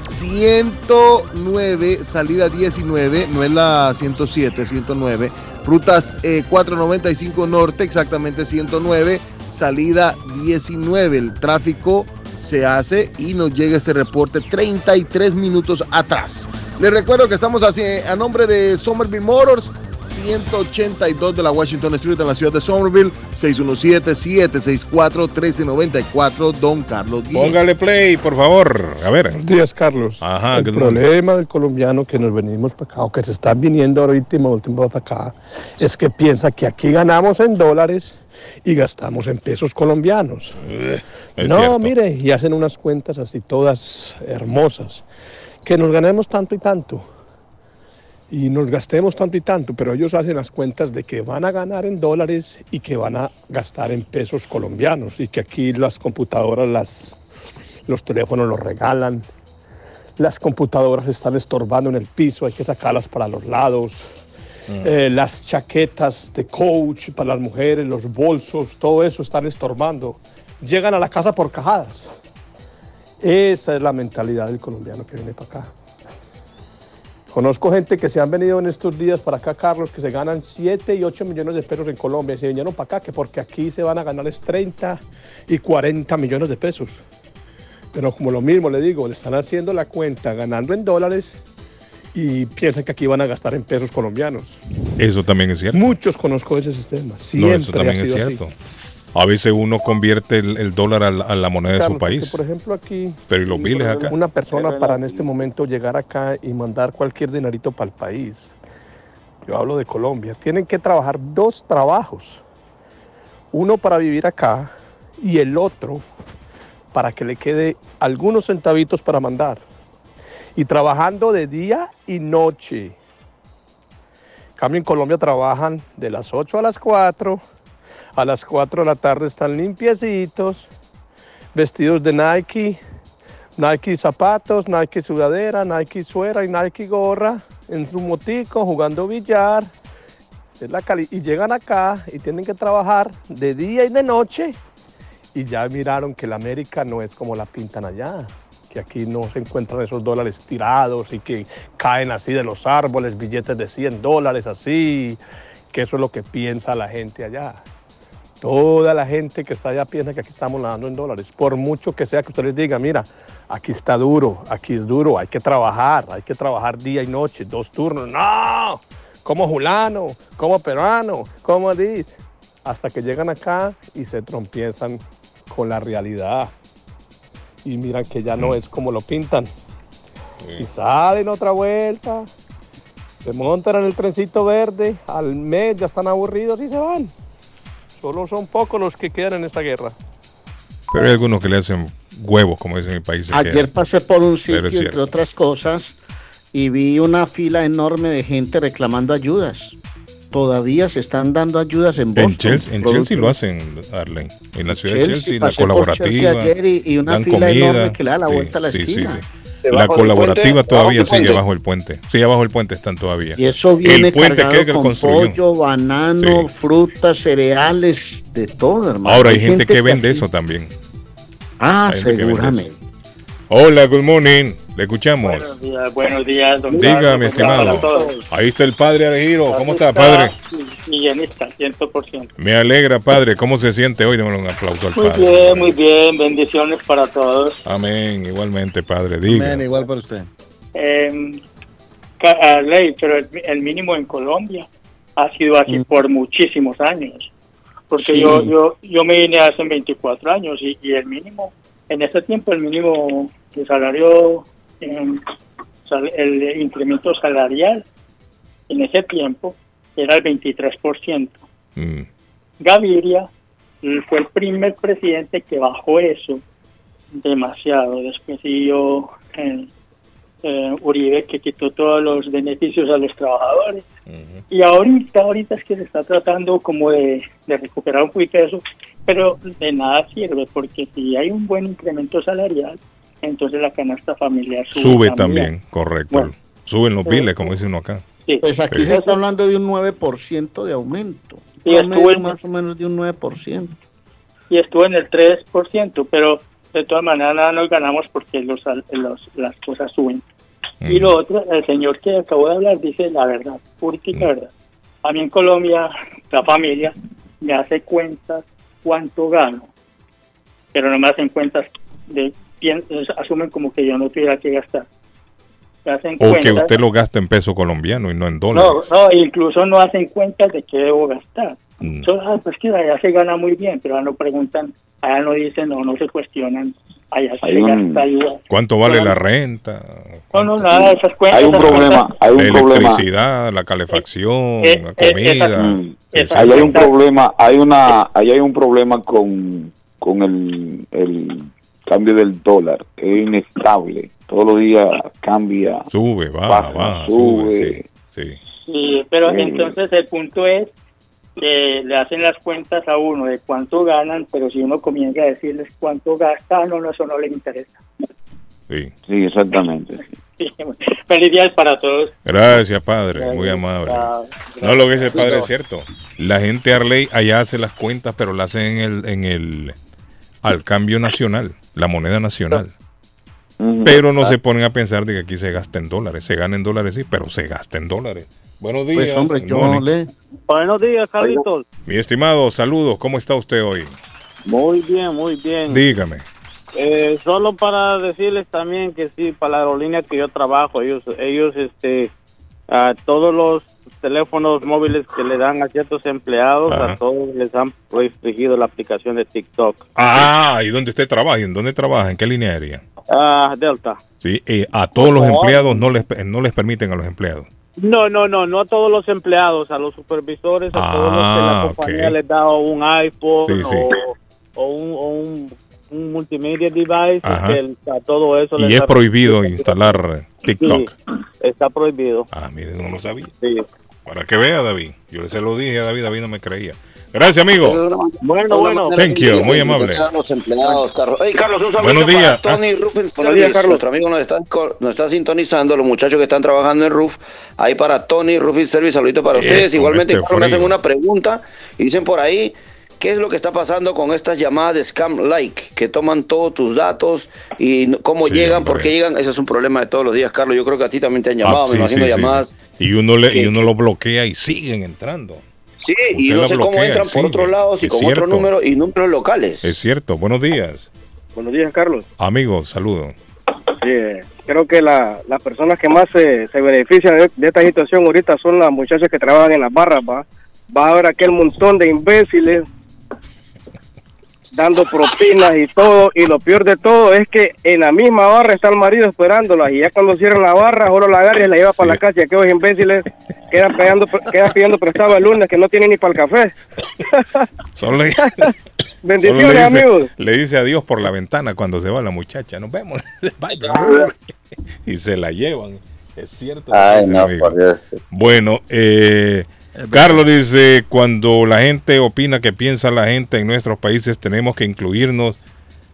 109, salida 19, no es la 107, 109. Rutas eh, 495 Norte, exactamente 109, salida 19. El tráfico se hace y nos llega este reporte 33 minutos atrás. Les recuerdo que estamos así, a nombre de Somerville Motors. 182 de la Washington Street en la ciudad de Somerville, 617-764-1394, Don Carlos Guillén. Póngale play, por favor. A ver. Buenos días, Carlos. Ajá, el problema del colombiano que nos venimos para acá, o que se están viniendo ahorita y último para acá, es que piensa que aquí ganamos en dólares y gastamos en pesos colombianos. es no, cierto. mire, y hacen unas cuentas así todas hermosas, que nos ganemos tanto y tanto. Y nos gastemos tanto y tanto, pero ellos hacen las cuentas de que van a ganar en dólares y que van a gastar en pesos colombianos y que aquí las computadoras, las, los teléfonos los regalan, las computadoras están estorbando en el piso, hay que sacarlas para los lados, Eh, las chaquetas de coach para las mujeres, los bolsos, todo eso están estorbando. Llegan a la casa por cajadas. Esa es la mentalidad del colombiano que viene para acá. Conozco gente que se han venido en estos días para acá, Carlos, que se ganan 7 y 8 millones de pesos en Colombia. Y se vinieron para acá, que porque aquí se van a ganar es 30 y 40 millones de pesos. Pero como lo mismo le digo, le están haciendo la cuenta ganando en dólares y piensan que aquí van a gastar en pesos colombianos. Eso también es cierto. Muchos conozco ese sistema. No, Siempre eso también ha es cierto. así. A veces uno convierte el, el dólar a la, a la moneda de su país. Por ejemplo, aquí Pero ¿y los biles acá? una persona para en este momento llegar acá y mandar cualquier dinerito para el país, yo hablo de Colombia, tienen que trabajar dos trabajos. Uno para vivir acá y el otro para que le quede algunos centavitos para mandar. Y trabajando de día y noche. En cambio, en Colombia trabajan de las 8 a las 4. A las 4 de la tarde están limpiecitos, vestidos de Nike, Nike zapatos, Nike sudadera, Nike suera y Nike gorra, en su motico, jugando billar. La y llegan acá y tienen que trabajar de día y de noche. Y ya miraron que la América no es como la pintan allá, que aquí no se encuentran esos dólares tirados y que caen así de los árboles, billetes de 100 dólares así, que eso es lo que piensa la gente allá. Toda la gente que está allá piensa que aquí estamos nadando en dólares. Por mucho que sea que usted les diga, mira, aquí está duro, aquí es duro, hay que trabajar, hay que trabajar día y noche, dos turnos. No, como julano, como peruano, como dice. Hasta que llegan acá y se trompiezan con la realidad. Y miran que ya no es como lo pintan. Y salen otra vuelta, se montan en el trencito verde, al mes ya están aburridos y se van. Solo son pocos los que quedan en esta guerra. Pero hay algunos que le hacen huevos, como dicen en mi país. Ayer quedan. pasé por un sitio, entre otras cosas, y vi una fila enorme de gente reclamando ayudas. Todavía se están dando ayudas en En Boston. Chelsea, en Chelsea lo hacen, Arlen. En la ciudad de Chelsea, Chelsea, la por Chelsea colaborativa. ayer y- y una dan fila comida. enorme que le da la Sí, vuelta a la sí, sí, esquina. sí. ¿Debajo La colaborativa todavía ¿Abajo del sigue puente? bajo el puente. Sí, abajo el puente están todavía. Y eso viene el puente cargado que con construyó. pollo, banano, frutas, cereales, de todo, hermano. Ahora hay gente que vende eso también. Ah, seguramente. Hola, good morning. Le escuchamos. Buenos días, buenos días, don para estimado. todos. Ahí está el padre Alejiro. ¿Cómo está, padre? Millenista, 100%. Me alegra, padre. ¿Cómo se siente hoy? Démosle un aplauso al Muy padre. bien, muy bien, bendiciones para todos. Amén. Igualmente, padre. Diga. Amén, igual para usted. Eh, ley, pero el, mínimo en Colombia ha sido así por muchísimos años. Porque Sí. yo, yo, yo me vine hace 24 años y, y el mínimo, en ese tiempo el mínimo de salario, sal- el incremento salarial en ese tiempo era el 23%. Mm. Gaviria fue el primer presidente que bajó eso demasiado. Después siguió eh, eh, Uribe que quitó todos los beneficios a los trabajadores. Y ahorita, ahorita es que se está tratando como de, de recuperar un poquito eso, pero de nada sirve porque si hay un buen incremento salarial, entonces la canasta familiar sube, Sube también, correcto. Bueno. Suben los biles, como dice uno acá. Pues aquí Sí. se está hablando de un 9% de aumento. Promedio estuvo en- más o menos de un 9%. y estuvo en el 3%, pero de todas maneras nada nos ganamos porque los, los- las cosas suben. Y lo otro, el señor que acabo de hablar dice la verdad, purítica verdad. A mí en Colombia, la familia me hace cuentas cuánto gano, pero no me hacen cuentas de, asumen como que yo no tuviera que gastar. Hacen O que cuentas- usted lo gasta en peso colombiano y no en no, dólares. no, incluso no hacen cuentas de qué debo gastar. Mm. So, ah, pues que allá se gana muy bien, pero allá no preguntan, allá no dicen o no, se cuestionan, allá se Hay un- gasta igual. ¿Cuánto vale No, la renta? No, no, nada de esas cuentas. Hay un problema, hay un la problema. electricidad, la calefacción, Eh, la eh, comida. esa- Sí, esa-. Ahí hay un problema, hay una, ahí hay un problema con, con el, el cambio del dólar, es inestable, todos los días cambia, Sube, va, baja, va, sube, sí, sí. Sí, pero Sí. entonces el punto es que le hacen las cuentas a uno de cuánto ganan, pero si uno comienza a decirles cuánto gasta, no, no, eso no les interesa. Sí. sí, exactamente. Feliz día para todos. Gracias, padre, muy amable. No, lo que dice el padre es cierto. La gente Arley allá hace las cuentas, pero la hacen en el, en el, al cambio nacional, la moneda nacional. pero no se ponen a pensar de que aquí se gasta en dólares. Se gana en dólares, sí, pero se gasta en dólares. Buenos días. Pues hombre, yo morning. le... Buenos días, Carlitos. Mi estimado, saludos. ¿Cómo está usted hoy? Muy bien, muy bien. Dígame. Eh, solo para decirles también que sí, para la aerolínea que yo trabajo, ellos, ellos, este, a todos los teléfonos móviles que le dan a ciertos empleados, Ajá. a todos les han restringido la aplicación de TikTok. Ah, ¿y dónde usted trabaja? ¿Y en dónde trabaja? ¿En qué línea aérea? Ah, Delta. Sí, eh, a todos los empleados no les, no les permiten a los empleados. No, no, no, no a todos los empleados, a los supervisores, a todos los que la Ah, compañía les da un iPhone Sí, sí. O, o un, o un, un multimedia device, que a todo eso Y es prohibido instalar TikTok. Sí, está prohibido. Ah, mire, no lo sabía. Sí. Para que vea, David. Yo se lo dije a David, David no me creía. Gracias, amigo. Bueno, bueno. Thank you, muy amable. Los empleados, Carlos. Hey, Carlos, un saludo Buenos días. para Tony Ah. Roofing Buenos Service. días, Carlos. Nuestro amigo nos está, nos está sintonizando, los muchachos que están trabajando en Roof. Ahí para Tony Roofing Service, saludito para ustedes. Igualmente, este Carlos, me hacen una pregunta y dicen por ahí. ¿Qué es lo que está pasando con estas llamadas de scam like que toman todos tus datos y no- cómo Sí, llegan, hombre. por qué llegan? Ese es un problema de todos los días, Carlos. Yo creo que a ti también te han llamado, Ah, me sí, imagino sí, sí, llamadas. Y uno, le, que- y uno lo bloquea y siguen entrando. Sí, Usted y no sé cómo entran por otros lados y es con cierto. otro número y números locales. Es cierto. Buenos días. Buenos días, Carlos. Amigos, saludos. Sí, creo que la- las personas que más se, se benefician de, de esta situación ahorita son las muchachas que trabajan en las barras, va. Va a haber aquel montón de imbéciles dando propinas y todo, y lo peor de todo es que en la misma barra está el marido esperándola, y ya cuando cierran la barra, solo la agarra y la lleva para la casa, y aquellos imbéciles quedan pidiendo, quedan pidiendo prestado el lunes que no tienen ni para el café. Solo le, Bendiciones, solo le dice, amigos. le dice adiós por la ventana cuando se va la muchacha. Nos vemos. Bye, y se la llevan. Es cierto. Ay, no, por Dios. Bueno, eh, Carlos dice, cuando la gente opina que piensa la gente en nuestros países, tenemos que incluirnos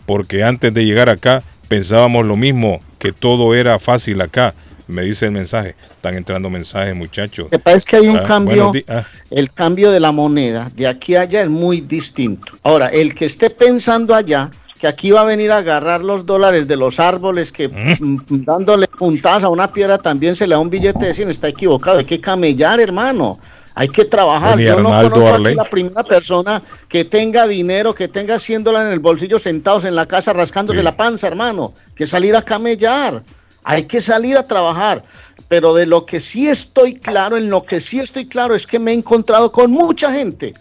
porque antes de llegar acá pensábamos lo mismo, que todo era fácil acá. Me dice el mensaje. Están entrando mensajes, muchachos. Pasa es que hay un Ah, cambio, ah, el cambio de la moneda de aquí a allá es muy distinto. Ahora, el que esté pensando allá que aquí va a venir a agarrar los dólares de los árboles que mm, dándole puntadas a una piedra también se le da un billete de 100, está equivocado, hay que camellar, hermano. Hay que trabajar. Yo no conozco aquí la primera persona que tenga dinero, que tenga 100 dólares en el bolsillo sentados en la casa rascándose la panza, hermano. Que salir a camellar. Hay que salir a trabajar. Pero de lo que sí estoy claro, en lo que sí estoy claro es que me he encontrado con mucha gente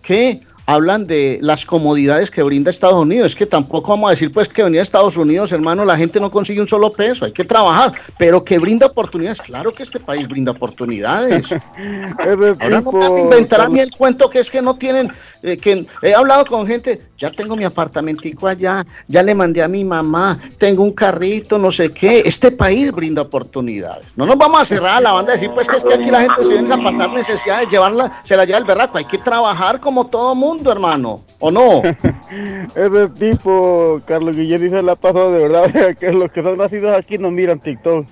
que hablan de las comodidades que brinda Estados Unidos. Es que tampoco vamos a decir pues que venir a Estados Unidos, hermano, la gente no consigue un solo peso, hay que trabajar, pero que brinda oportunidades. Claro que este país brinda oportunidades. Ahora no me van a inventar a mí el cuento que es que no tienen, eh, que he hablado con gente, ya tengo mi apartamentico allá, ya le mandé a mi mamá, tengo un carrito, no sé qué. Este país brinda oportunidades. No nos vamos a cerrar a la banda y decir pues que es que aquí la gente se viene a pasar necesidades, llevarla, se la lleva el berraco. Hay que trabajar como todo mundo, hermano, ¿o no? Ese tipo, Carlos Guillén dice la pasó de verdad, que los que son nacidos aquí no miran TikTok.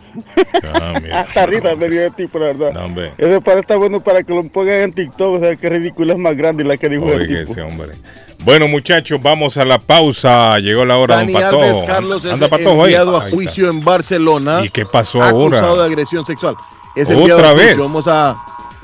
Hasta risa me dio el tipo, la verdad. No, hombre. Ese para está bueno para que lo pongan en TikTok, o sea, qué ridícula es más grande la que dijo el tipo. ese hombre. Bueno, muchachos, vamos a la pausa. Llegó la hora, Dani don Patojo. Alves Carlos es Anda, enviado a Ahí está. juicio en Barcelona. ¿Y qué pasó acusado ahora? de agresión sexual. Es ¿Otra a vez? Vamos a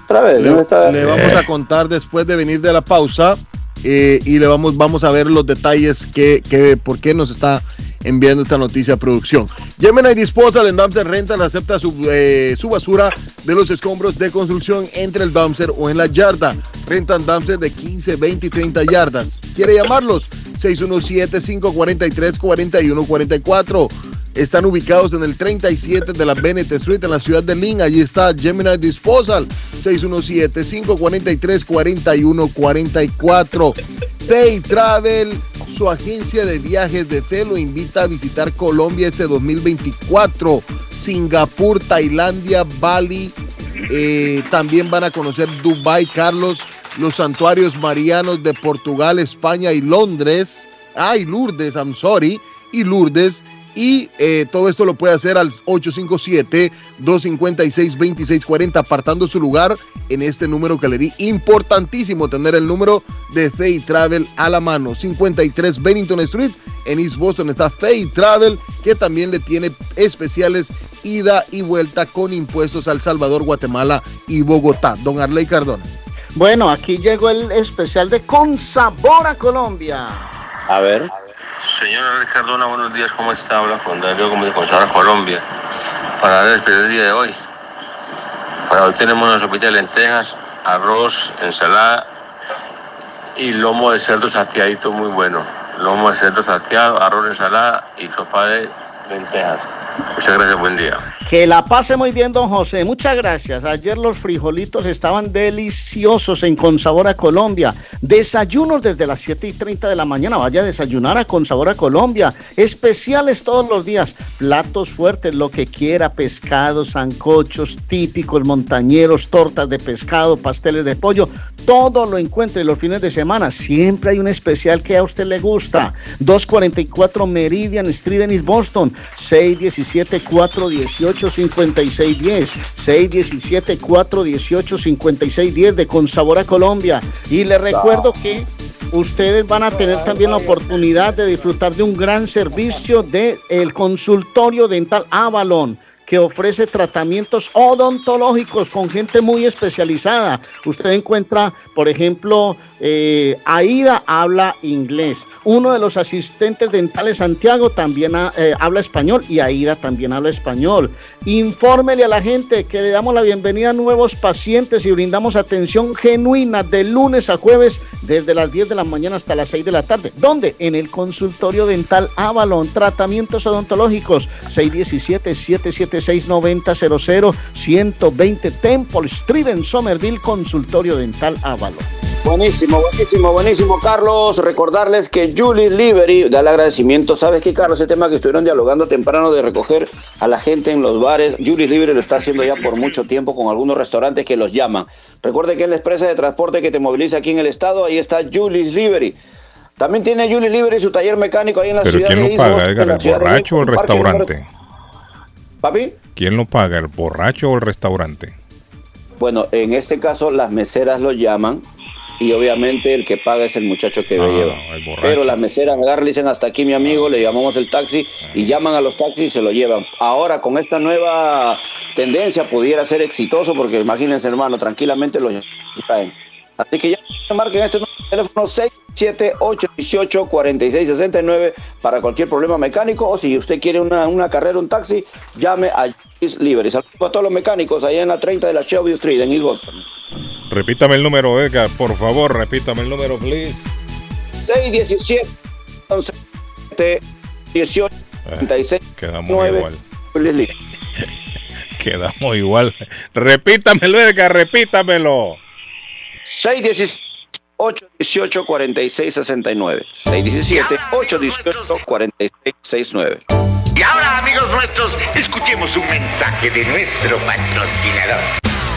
Otra vez, le, ¿dónde está? le vamos a contar después de venir de la pausa eh, y le vamos vamos a ver los detalles que, que por qué nos está enviando esta noticia a producción. Gemini Disposal en Dumpster Rental acepta su, eh, su basura de los escombros de construcción entre el dumpster o en la yarda. Rentan dumpster de 15, 20 y 30 yardas. ¿Quiere llamarlos? 617-543-4144. Están ubicados en el 37 de la Bennett Street en la ciudad de Lynn. Allí está Gemini Disposal. 617-543-4144. Pay Travel, su agencia de viajes de fe, lo invita a visitar Colombia este 2024. Singapur, Tailandia, Bali. eh, también van a conocer Dubai, Carlos, los santuarios marianos de Portugal, España y Londres. Ay, Lourdes, I'm sorry. Y Lourdes Y eh, todo esto lo puede hacer al 857-256-2640, apartando su lugar en este número que le di. Importantísimo tener el número de Fay Travel a la mano. 53 Bennington Street en East Boston está Fay Travel, que también le tiene especiales ida y vuelta con impuestos al Salvador, Guatemala y Bogotá. Don Arley Cardona. Bueno, aquí llegó el especial de Con Sabor a Colombia. A ver. Señor Cardona, buenos días, ¿cómo está? Habla con Darío Gómez de Colombia. Para dar el día de hoy. Para hoy tenemos una sopita de lentejas, arroz, ensalada y lomo de cerdo salteadito muy bueno. Lomo de cerdo salteado, arroz, ensalada y sopa de lentejas. Muchas gracias, buen día. Que la pase muy bien, don José. Muchas gracias. Ayer los frijolitos estaban deliciosos en Consabor a Colombia. Desayunos desde las 7 y 30 de la mañana. Vaya a desayunar a Consabor a Colombia. Especiales todos los días. Platos fuertes, lo que quiera. Pescados, sancochos típicos, montañeros, tortas de pescado, pasteles de pollo. Todo lo encuentre los fines de semana. Siempre hay un especial que a usted le gusta. 244 Meridian Street en Boston. 617 418 5610 617 418 5610 de Consabor a Colombia. Y le recuerdo que ustedes van a tener también la oportunidad de disfrutar de un gran servicio de el consultorio dental Avalon que ofrece tratamientos odontológicos con gente muy especializada. Usted encuentra, por ejemplo, eh, Aida habla inglés. Uno de los asistentes dentales Santiago también eh, habla español y Aida también habla español. Infórmele a la gente que le damos la bienvenida a nuevos pacientes y brindamos atención genuina de lunes a jueves desde las 10 de la mañana hasta las 6 de la tarde. ¿Dónde? En el consultorio dental Avalon. Tratamientos odontológicos 617-776-9000 120 Temple Street en Somerville, consultorio dental Avalon. Buenísimo, buenísimo, buenísimo, Carlos. Recordarles que Julie Liberty da el agradecimiento. ¿Sabes qué, Carlos? Ese tema que estuvieron dialogando temprano de recoger a la gente en los bares. Julie Liberty lo está haciendo ya por mucho tiempo con algunos restaurantes que los llaman. Recuerde que es la empresa de transporte que te moviliza aquí en el estado. Ahí está Julie's Liberty. También tiene Julie Liberty su taller mecánico ahí en la Pero ciudad ¿quién de lo East paga, Edgar? ¿El de borracho o el restaurante? ¿Papi? ¿Quién lo paga, el borracho o el restaurante? Bueno, en este caso las meseras lo llaman y obviamente el que paga es el muchacho que lo Ah, lleva. Pero las meseras agarran, dicen hasta aquí mi amigo, le llamamos el taxi y llaman a los taxis y se lo llevan. Ahora con esta nueva tendencia pudiera ser exitoso porque imagínense hermano, tranquilamente lo traen. Así que ya marquen este teléfono 678-18-4669 para cualquier problema mecánico o si usted quiere una, una carrera, un taxi, llame a Julius Liberty. Saludos a todos los mecánicos allá en la 30 de la Shelby Street en East Boston. Repítame el número, Edgar, por favor, repítame el número, please. 617 18 36 Quedamos 9 igual. Quedamos igual. Repítamelo, Edgar, repítamelo. 617 818 46 69 617 818 46 69 Y ahora, amigos nuestros, escuchemos un mensaje de nuestro patrocinador.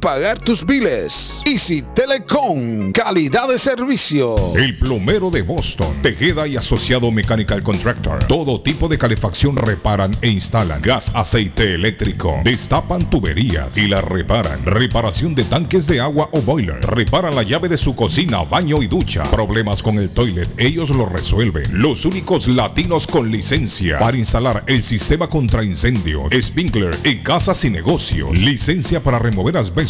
pagar tus biles. Easy Telecom, calidad de servicio. El plomero de Boston, Tejeda y Asociado Mechanical Contractor. Todo tipo de calefacción reparan e instalan. Gas, aceite eléctrico. Destapan tuberías y las reparan. Reparación de tanques de agua o boiler. Reparan la llave de su cocina, baño y ducha. Problemas con el toilet, ellos lo resuelven. Los únicos latinos con licencia para instalar el sistema contra incendio, sprinkler en casas y negocio. Licencia para remover asbesto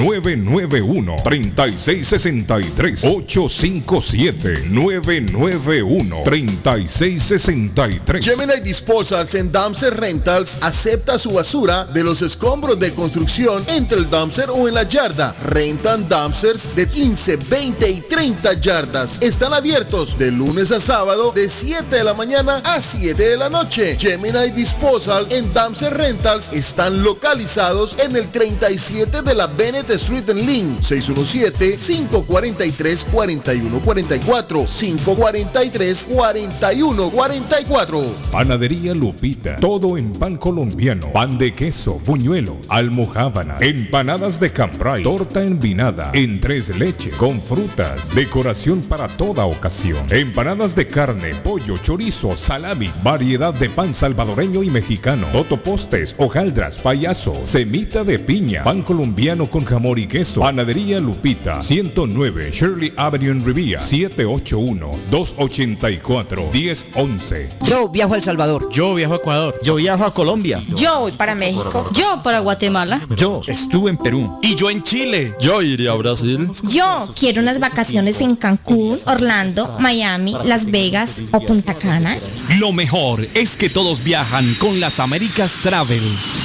991-3663. 857-991-3663. Gemini Disposals en Dumpster Rentals acepta su basura de los escombros de construcción entre el dumpster o en la yarda. Rentan dumpsters de 15, 20 y 30 yardas. Están abiertos de lunes a sábado de 7 de la mañana a 7 de la noche. Gemini Disposal en Dumpster Rentals están localizados en el 37 de la Street en Lynn, 617-543-4144, 543-4144. Panadería Lupita. Todo en pan colombiano. Pan de queso, buñuelo, almojábana, empanadas de cambray, torta envinada, en tres leches, con frutas, decoración para toda ocasión. Empanadas de carne, pollo, chorizo, salamis, variedad de pan salvadoreño y mexicano, totopostes, hojaldras, payaso, semita de piña, pan colombiano con jamón y queso. Panadería Lupita, 109 Shirley Avenue en Rivia, 781-284-1011. Yo viajo a El Salvador. Yo viajo a Ecuador. Yo viajo a Colombia. Yo voy para México. Yo para Guatemala. Yo estuve en Perú. Y yo en Chile. Yo iría a Brasil. Yo quiero unas vacaciones en Cancún, Orlando, Miami, Las Vegas o Punta Cana. Lo mejor es que todos viajan con las Américas Travel.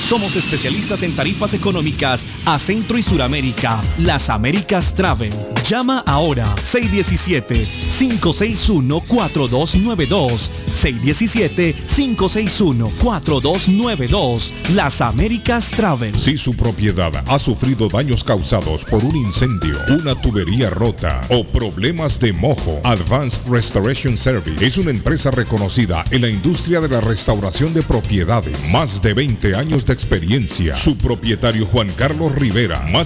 Somos especialistas en tarifas económicas a Centro y Suramérica. Las Américas Travel. Llama ahora 617-561-4292. 617-561-4292. Las Américas Travel. Si su propiedad ha sufrido daños causados por un incendio, una tubería rota o problemas de mojo, Advanced Restoration Service es una empresa reconocida en la industria de la restauración de propiedades. Más de 20 años de experiencia. Su propietario Juan Carlos Rivera, más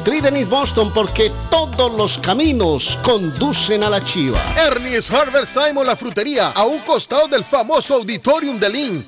en East Boston, porque todos los caminos conducen a la chiva. Ernie's Harvest Time o la frutería, a un costado del famoso Auditorium de Lynn.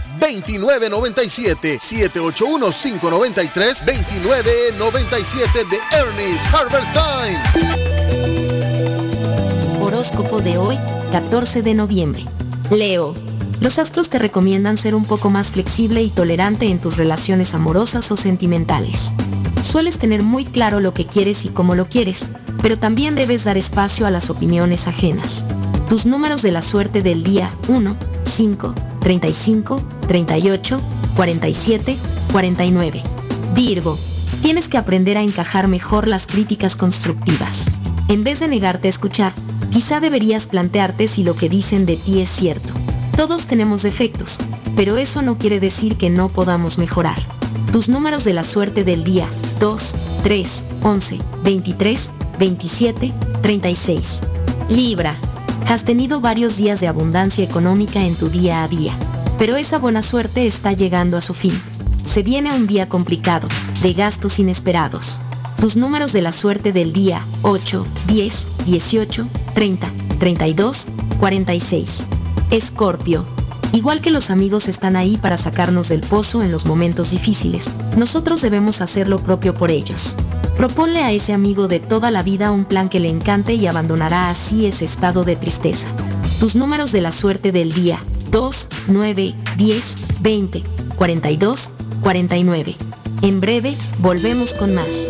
781-593-2997 de Ernest Harvest Time. Horóscopo de hoy, 14 de noviembre. Leo. Los astros te recomiendan ser un poco más flexible y tolerante en tus relaciones amorosas o sentimentales. Sueles tener muy claro lo que quieres y cómo lo quieres, pero también debes dar espacio a las opiniones ajenas. Tus números de la suerte del día 1, 5, 35, 38, 47, 49. Virgo, tienes que aprender a encajar mejor las críticas constructivas. En vez de negarte a escuchar, quizá deberías plantearte si lo que dicen de ti es cierto. Todos tenemos defectos, pero eso no quiere decir que no podamos mejorar. Tus números de la suerte del día 2, 3, 11, 23, 27, 36. Libra, has tenido varios días de abundancia económica en tu día a día, pero esa buena suerte está llegando a su fin. Se viene un día complicado, de gastos inesperados. Tus números de la suerte del día 8, 10, 18, 30, 32, 46. Escorpio. Igual que los amigos están ahí para sacarnos del pozo en los momentos difíciles, nosotros debemos hacer lo propio por ellos. Proponle a ese amigo de toda la vida un plan que le encante y abandonará así ese estado de tristeza. Tus números de la suerte del día 2, 9, 10, 20, 42, 49. En breve, volvemos con más.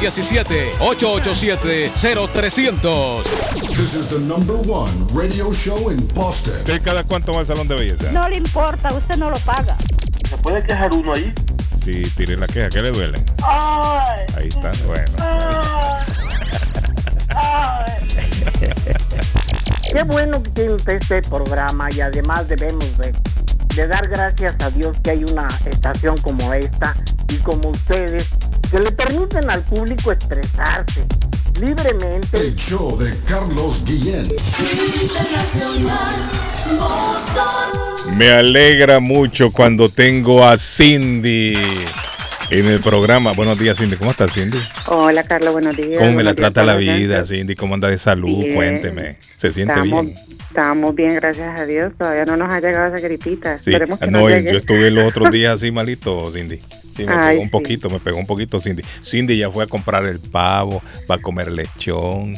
617-887-0300. This is the number one radio show in Boston. ¿Usted cada cuánto va al salón de belleza? No le importa, usted no lo paga. ¿Se puede quejar uno ahí? Sí, tire la queja, ¿qué le duele? Ay, Ahí está, bueno. Qué bueno que tiene usted este programa y además debemos de, de dar gracias a Dios que hay una estación como esta y como ustedes que le permiten al público expresarse libremente. El show de Carlos Guillén. Me alegra mucho cuando tengo a Cindy en el programa. Buenos días, Cindy. ¿Cómo estás, Cindy? Hola, Carlos, buenos días. ¿Cómo me la días, trata la vida. Cindy? ¿Cómo anda de salud? Bien. Cuénteme. ¿Se siente Estamos, bien? estamos bien, gracias a Dios. Todavía no nos ha llegado esa gripita. Sí. Esperemos que No, no, yo estuve los otros días así malito, Cindy. Sí, me Ay, pegó un sí. poquito, me pegó un poquito, Cindy. Cindy ya fue a comprar el pavo, va a comer lechón.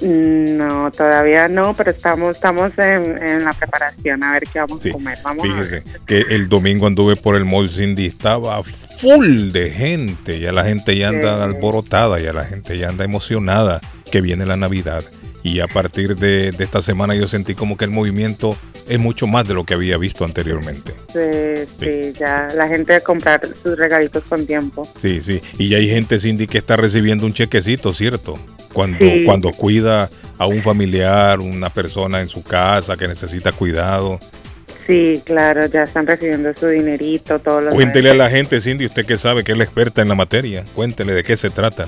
Mm, No, todavía no, pero estamos estamos en, en la preparación a ver qué vamos Sí, a comer. Vamos Fíjese que el domingo anduve por el mall Cindy, estaba full de gente, ya la gente ya anda Sí. alborotada, ya la gente ya anda emocionada que viene la Navidad. Y a partir de, de esta semana yo sentí como que el movimiento es mucho más de lo que había visto anteriormente. Sí, sí, ya la gente a comprar sus regalitos con tiempo. Sí, sí. Y ya hay gente, Cindy, que está recibiendo un chequecito, ¿cierto? Cuando, Sí. cuando cuida a un familiar, una persona en su casa que necesita cuidado. Sí, claro, ya están recibiendo su dinerito, todos los Cuéntele a la gente, Cindy, usted que sabe que es la experta en la materia. Cuéntele de qué se trata.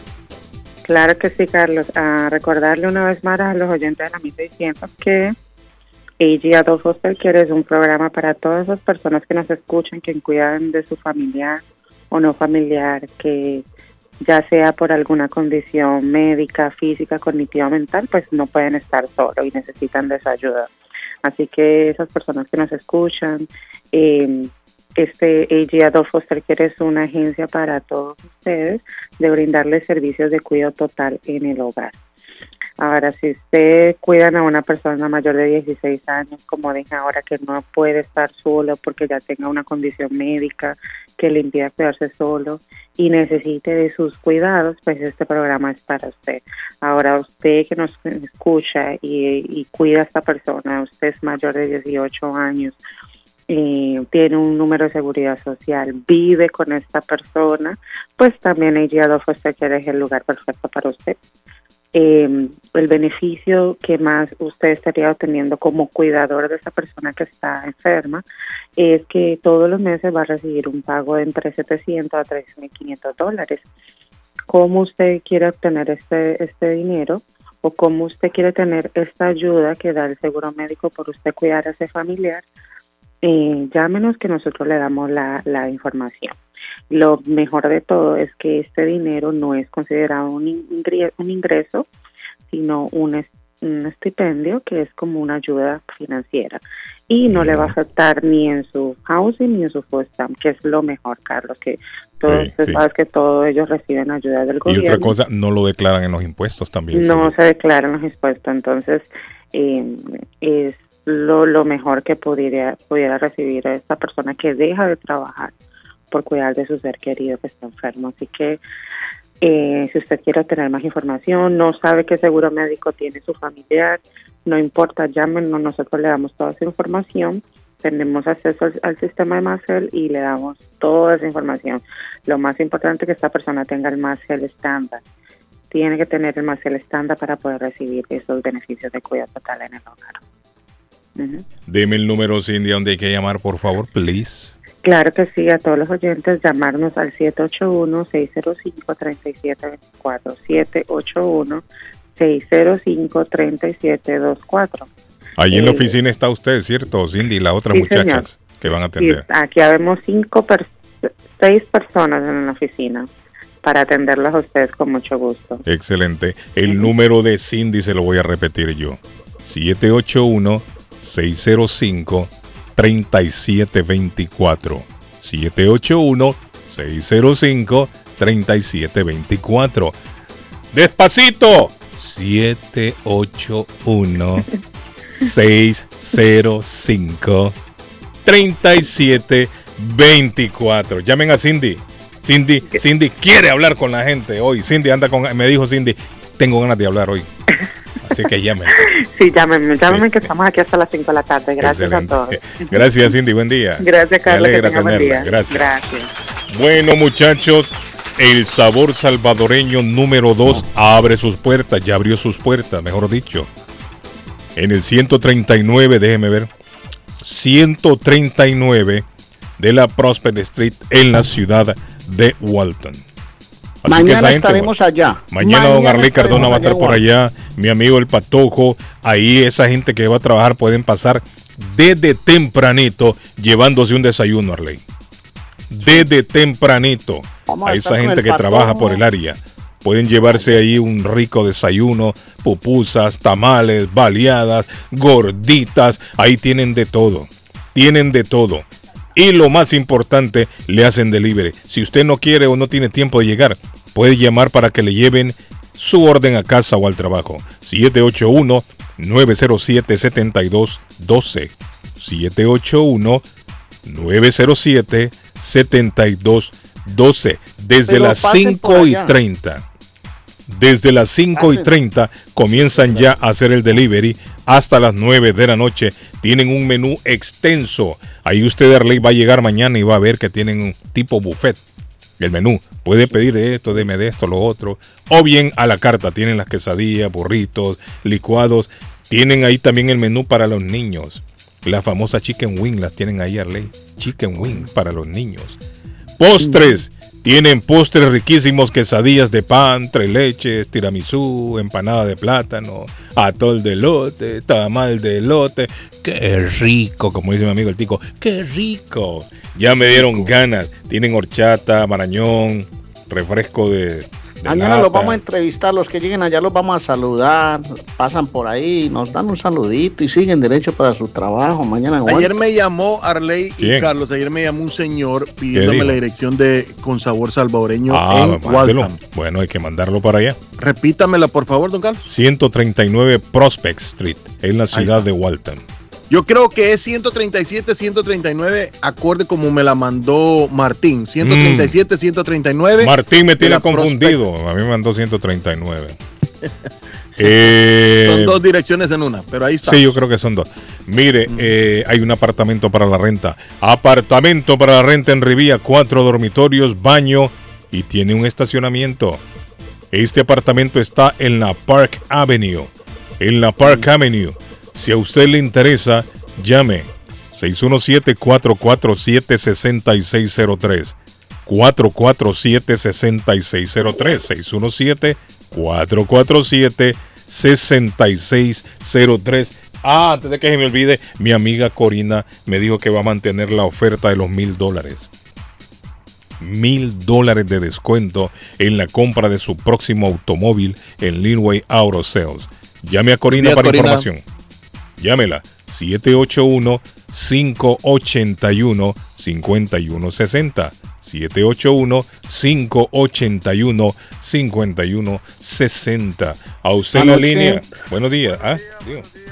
Claro que sí, Carlos. A recordarle una vez más a los oyentes de la 1600 que AG Adult Foster Care es un programa para todas esas personas que nos escuchan, que cuidan de su familiar o no familiar, que ya sea por alguna condición médica, física, cognitiva, mental, pues no pueden estar solos y necesitan de esa ayuda. Así que esas personas que nos escuchan, eh, este AG Adult Foster Care es una agencia para todos ustedes de brindarles servicios de cuidado total en el hogar. Ahora, si usted cuidan a una persona mayor de 16 años, como dije ahora, que no puede estar solo porque ya tenga una condición médica que le impida cuidarse solo y necesite de sus cuidados, pues este programa es para usted. Ahora, usted que nos escucha y, y cuida a esta persona, usted es mayor de 18 años, tiene un número de seguridad social, vive con esta persona, pues también guiado Foster Care es el lugar perfecto para usted. Eh, el beneficio que más usted estaría obteniendo como cuidador de esa persona que está enferma es que todos los meses va a recibir un pago de entre 700 a 3.500 dólares. ¿Cómo usted quiere obtener este, este dinero? o cómo usted quiere tener esta ayuda que da el seguro médico por usted cuidar a ese familiar, eh, llámenos que nosotros le damos la, la información. Lo mejor de todo es que este dinero no es considerado un ingreso, un ingreso sino un, es- un estipendio que es como una ayuda financiera y no le va a afectar ni en su housing ni en su food stamp, que es lo mejor, Carlos, que todos Sí, usted sí. sabe que todos ellos reciben ayuda del Y gobierno otra cosa, no lo declaran en los impuestos también. no se declaran los impuestos, entonces eh, es lo, lo mejor que pudiera, pudiera recibir esta persona que deja de trabajar por cuidar de su ser querido que está enfermo. Así que eh, si usted quiere obtener más información, no sabe qué seguro médico tiene su familiar, no importa, llámenos, nosotros le damos toda esa información. Tenemos acceso al, sistema de Macel y le damos toda esa información. Lo más importante es que esta persona tenga el Macel estándar. tiene que tener el Marcel estándar para poder recibir esos beneficios de cuidado total en el hogar. Deme el número, Cindy, donde hay que llamar, por favor, please. Claro que sí, a todos los oyentes llamarnos al 781-605-3724, 781-605-3724. Allí en la Eh, oficina está usted, ¿cierto, Cindy? Y las otras sí, muchachas señor. que van a Sí, atender. aquí habemos cinco, per- seis personas en la oficina para atenderlos a ustedes con mucho gusto. Excelente. El número de Cindy se lo voy a repetir yo. 781-605-3724. 781-605-3724. Despacito. 781-605-3724. Llamen a Cindy. Cindy, Cindy quiere hablar con la gente hoy. Cindy anda con, me dijo Cindy, tengo ganas de hablar hoy. Así que llamen. Sí, llámenme, llámenme que estamos aquí hasta las 5 de la tarde. Gracias Excelente. a todos. Gracias, Cindy. Buen día. Gracias, Me Carlos. Que alegra buen día. Gracias. Gracias. Bueno, muchachos, el sabor salvadoreño número 2 abre sus puertas, ya abrió sus puertas, mejor dicho. En el 139, déjeme ver. 139 de la Prospect Street en la ciudad de Walton. Mañana gente, estaremos allá. Mañana, don Arley Cardona va a estar por allá, mi amigo el Patojo, ahí esa gente que va a trabajar pueden pasar desde tempranito llevándose un desayuno, Arley. Desde tempranito. Vamos a A esa gente que trabaja por el área. Pueden llevarse ahí un rico desayuno, pupusas, tamales, baleadas, gorditas, ahí tienen de todo. Tienen de todo. Y lo más importante, le hacen delivery. Si usted no quiere o no tiene tiempo de llegar, puede llamar para que le lleven su orden a casa o al trabajo. 781-907-7212. 781-907-7212. Desde Pero las pasen por 5 y allá. 30. Desde las 5 y Pasen. 30 comienzan ya a hacer el delivery hasta las 9 de la noche. Tienen un menú extenso. Ahí usted, Arley, va a llegar mañana y va a ver que tienen un tipo buffet. El menú. Puede pedir esto, deme de esto, lo otro. O bien a la carta. Tienen las quesadillas, burritos, licuados. Tienen ahí también el menú para los niños. La famosa chicken wing las tienen ahí, Arley. Chicken wing para los niños. Postres. Tienen postres riquísimos, quesadillas de pan, tres leches, tiramisú, empanada de plátano, atol de lote, tamal de lote. ¡Qué rico! Como dice mi amigo el tico, ¡qué rico! Ya me dieron ganas. Tienen horchata, marañón, refresco de, de Mañana los vamos a entrevistar, los que lleguen allá los vamos a saludar, pasan por ahí, nos dan un saludito y siguen derecho para su trabajo. Mañana Ayer me llamó Arley y Bien. Carlos, ayer me llamó un señor pidiéndome la dirección de Con Sabor Salvadoreño Ah, en. Waltham. Bueno, hay que mandarlo para allá. Repítamela, por favor, don Carlos. 139 Prospect Street, en la ciudad de Walton. Yo creo que es 137, 139, acorde como me la mandó Martín. 137, 139. Mm. Martín me tiene Prospect. confundido. A mí me mandó 139. Eh, Son dos direcciones en una, pero ahí está. Sí, yo creo que son dos. Mire, eh, hay un apartamento para la renta. Apartamento para la renta en Rivía, cuatro dormitorios, baño y tiene un estacionamiento. Este apartamento está en la Park Avenue. En la Park Avenue. Si a usted le interesa, llame 617-447-6603. 447-6603. 617-447-6603. Ah, antes de que se me olvide, mi amiga Corina me dijo que va a mantener la oferta de los mil dólares. Mil dólares de descuento en la compra de su próximo automóvil en Linway Auto Sales. Llame a Corina Días, para Corina. información. Llámela 781-581-5160. 781-581-5160. A usted en la Anoche- línea. Buenos días. Ah.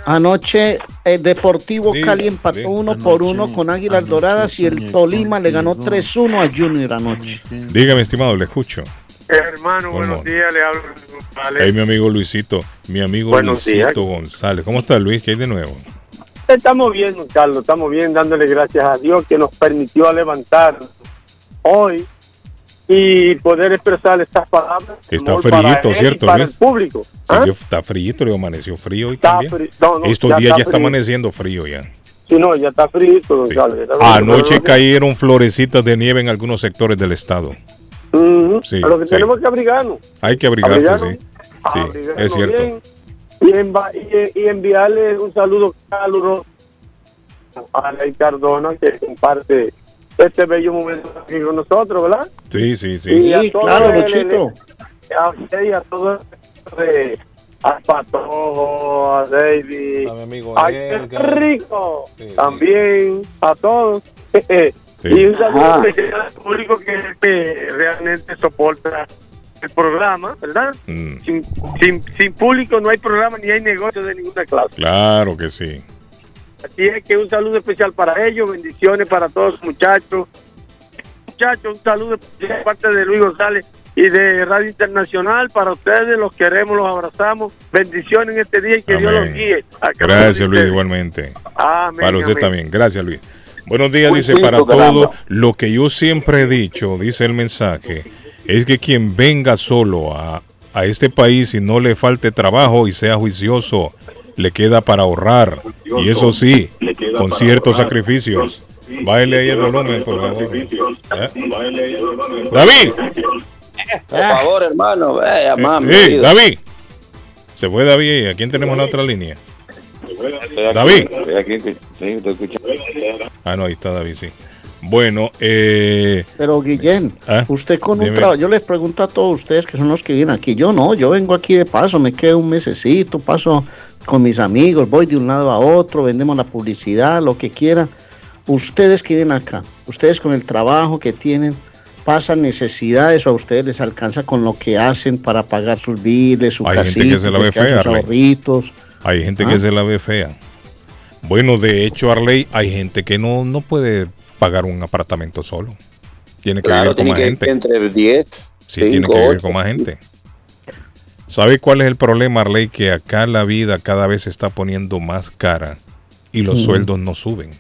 Anoche el Deportivo Diga, Cali empató diga. uno por uno con Águilas Doradas y el Tolima le ganó 3-1 a Junior anoche. Dígame, estimado, le escucho. Hermano, ¿Cómo? buenos días, le hablo González. Ahí mi amigo Luisito, mi amigo Buenos Luisito días. González. ¿Cómo está Luis? ¿Qué hay de nuevo? Estamos bien, don Carlos, estamos bien, dándole gracias a Dios que nos permitió levantar hoy y poder expresar estas palabras. Está frío, ¿cierto, Para Luis? el público. ¿ah? está frío, le amaneció frío hoy Está también. frío. No, no, Estos ya días está ya está frío. amaneciendo frío ya. Sí, no, ya está frío. Anoche cayeron florecitas de nieve en algunos sectores del estado. Ujú. Sí, Pero que sí. tenemos que abrigarnos. Hay que abrigarse, Abrigarnos. sí. Sí, abrigarnos es cierto. bien y, y enviarle un saludo caluroso a Ley Cardona que comparte este bello momento aquí con nosotros, ¿verdad? Sí, sí, sí. Y a todo el- A usted y a todo el- al Patojo, a David, a qué rico, también a todos. Y un saludo especial al público que, que realmente soporta el programa, ¿verdad? Mm, Sin, sin, sin público no hay programa ni hay negocio de ninguna clase. claro que sí. Así es que un saludo especial para ellos, bendiciones para todos los muchachos. Muchachos, un saludo especial de parte de Luis González y de Radio Internacional. Para ustedes los queremos, los abrazamos. Bendiciones en este día y que Dios los guíe. Gracias, Luis, igualmente. Amén, Para usted amén. también. Gracias, Luis. Buenos días, dice, para todo lo que yo siempre he dicho, dice el mensaje, es que quien venga solo a, a este país y no le falte trabajo y sea juicioso, le queda para ahorrar. Y eso sí, con ciertos sacrificios. Bájale ahí el volumen, por favor. ¿Eh? David, Por favor, hermano, mami. Eh, David. Se fue David. ¿A quién tenemos en la otra línea? David. Ah, no, ahí está David, sí. Bueno, eh, Pero Guillén, ¿Ah? usted con un trabajo, yo les pregunto a todos ustedes que son los que vienen aquí, yo no, yo vengo aquí de paso, me quedo un mesecito, paso con mis amigos, voy de un lado a otro, vendemos la publicidad, lo que quieran. Ustedes que vienen acá, ustedes con el trabajo que tienen, pasan necesidades o a ustedes les alcanza con lo que hacen para pagar sus biles, su Hay gente que casita, se la les ve quedan fea, sus Arley. ahorritos. Hay gente ¿Ah? que se la ve fea. Bueno, de hecho, Arley, hay gente que no, no puede pagar un apartamento solo. Tiene que Claro, vivir con tiene más que gente. entre 10, Sí, tiene 5, que vivir 8. con más gente. ¿Sabe cuál es el problema, Arley? Que acá la vida cada vez se está poniendo más cara y los Mm. sueldos no suben.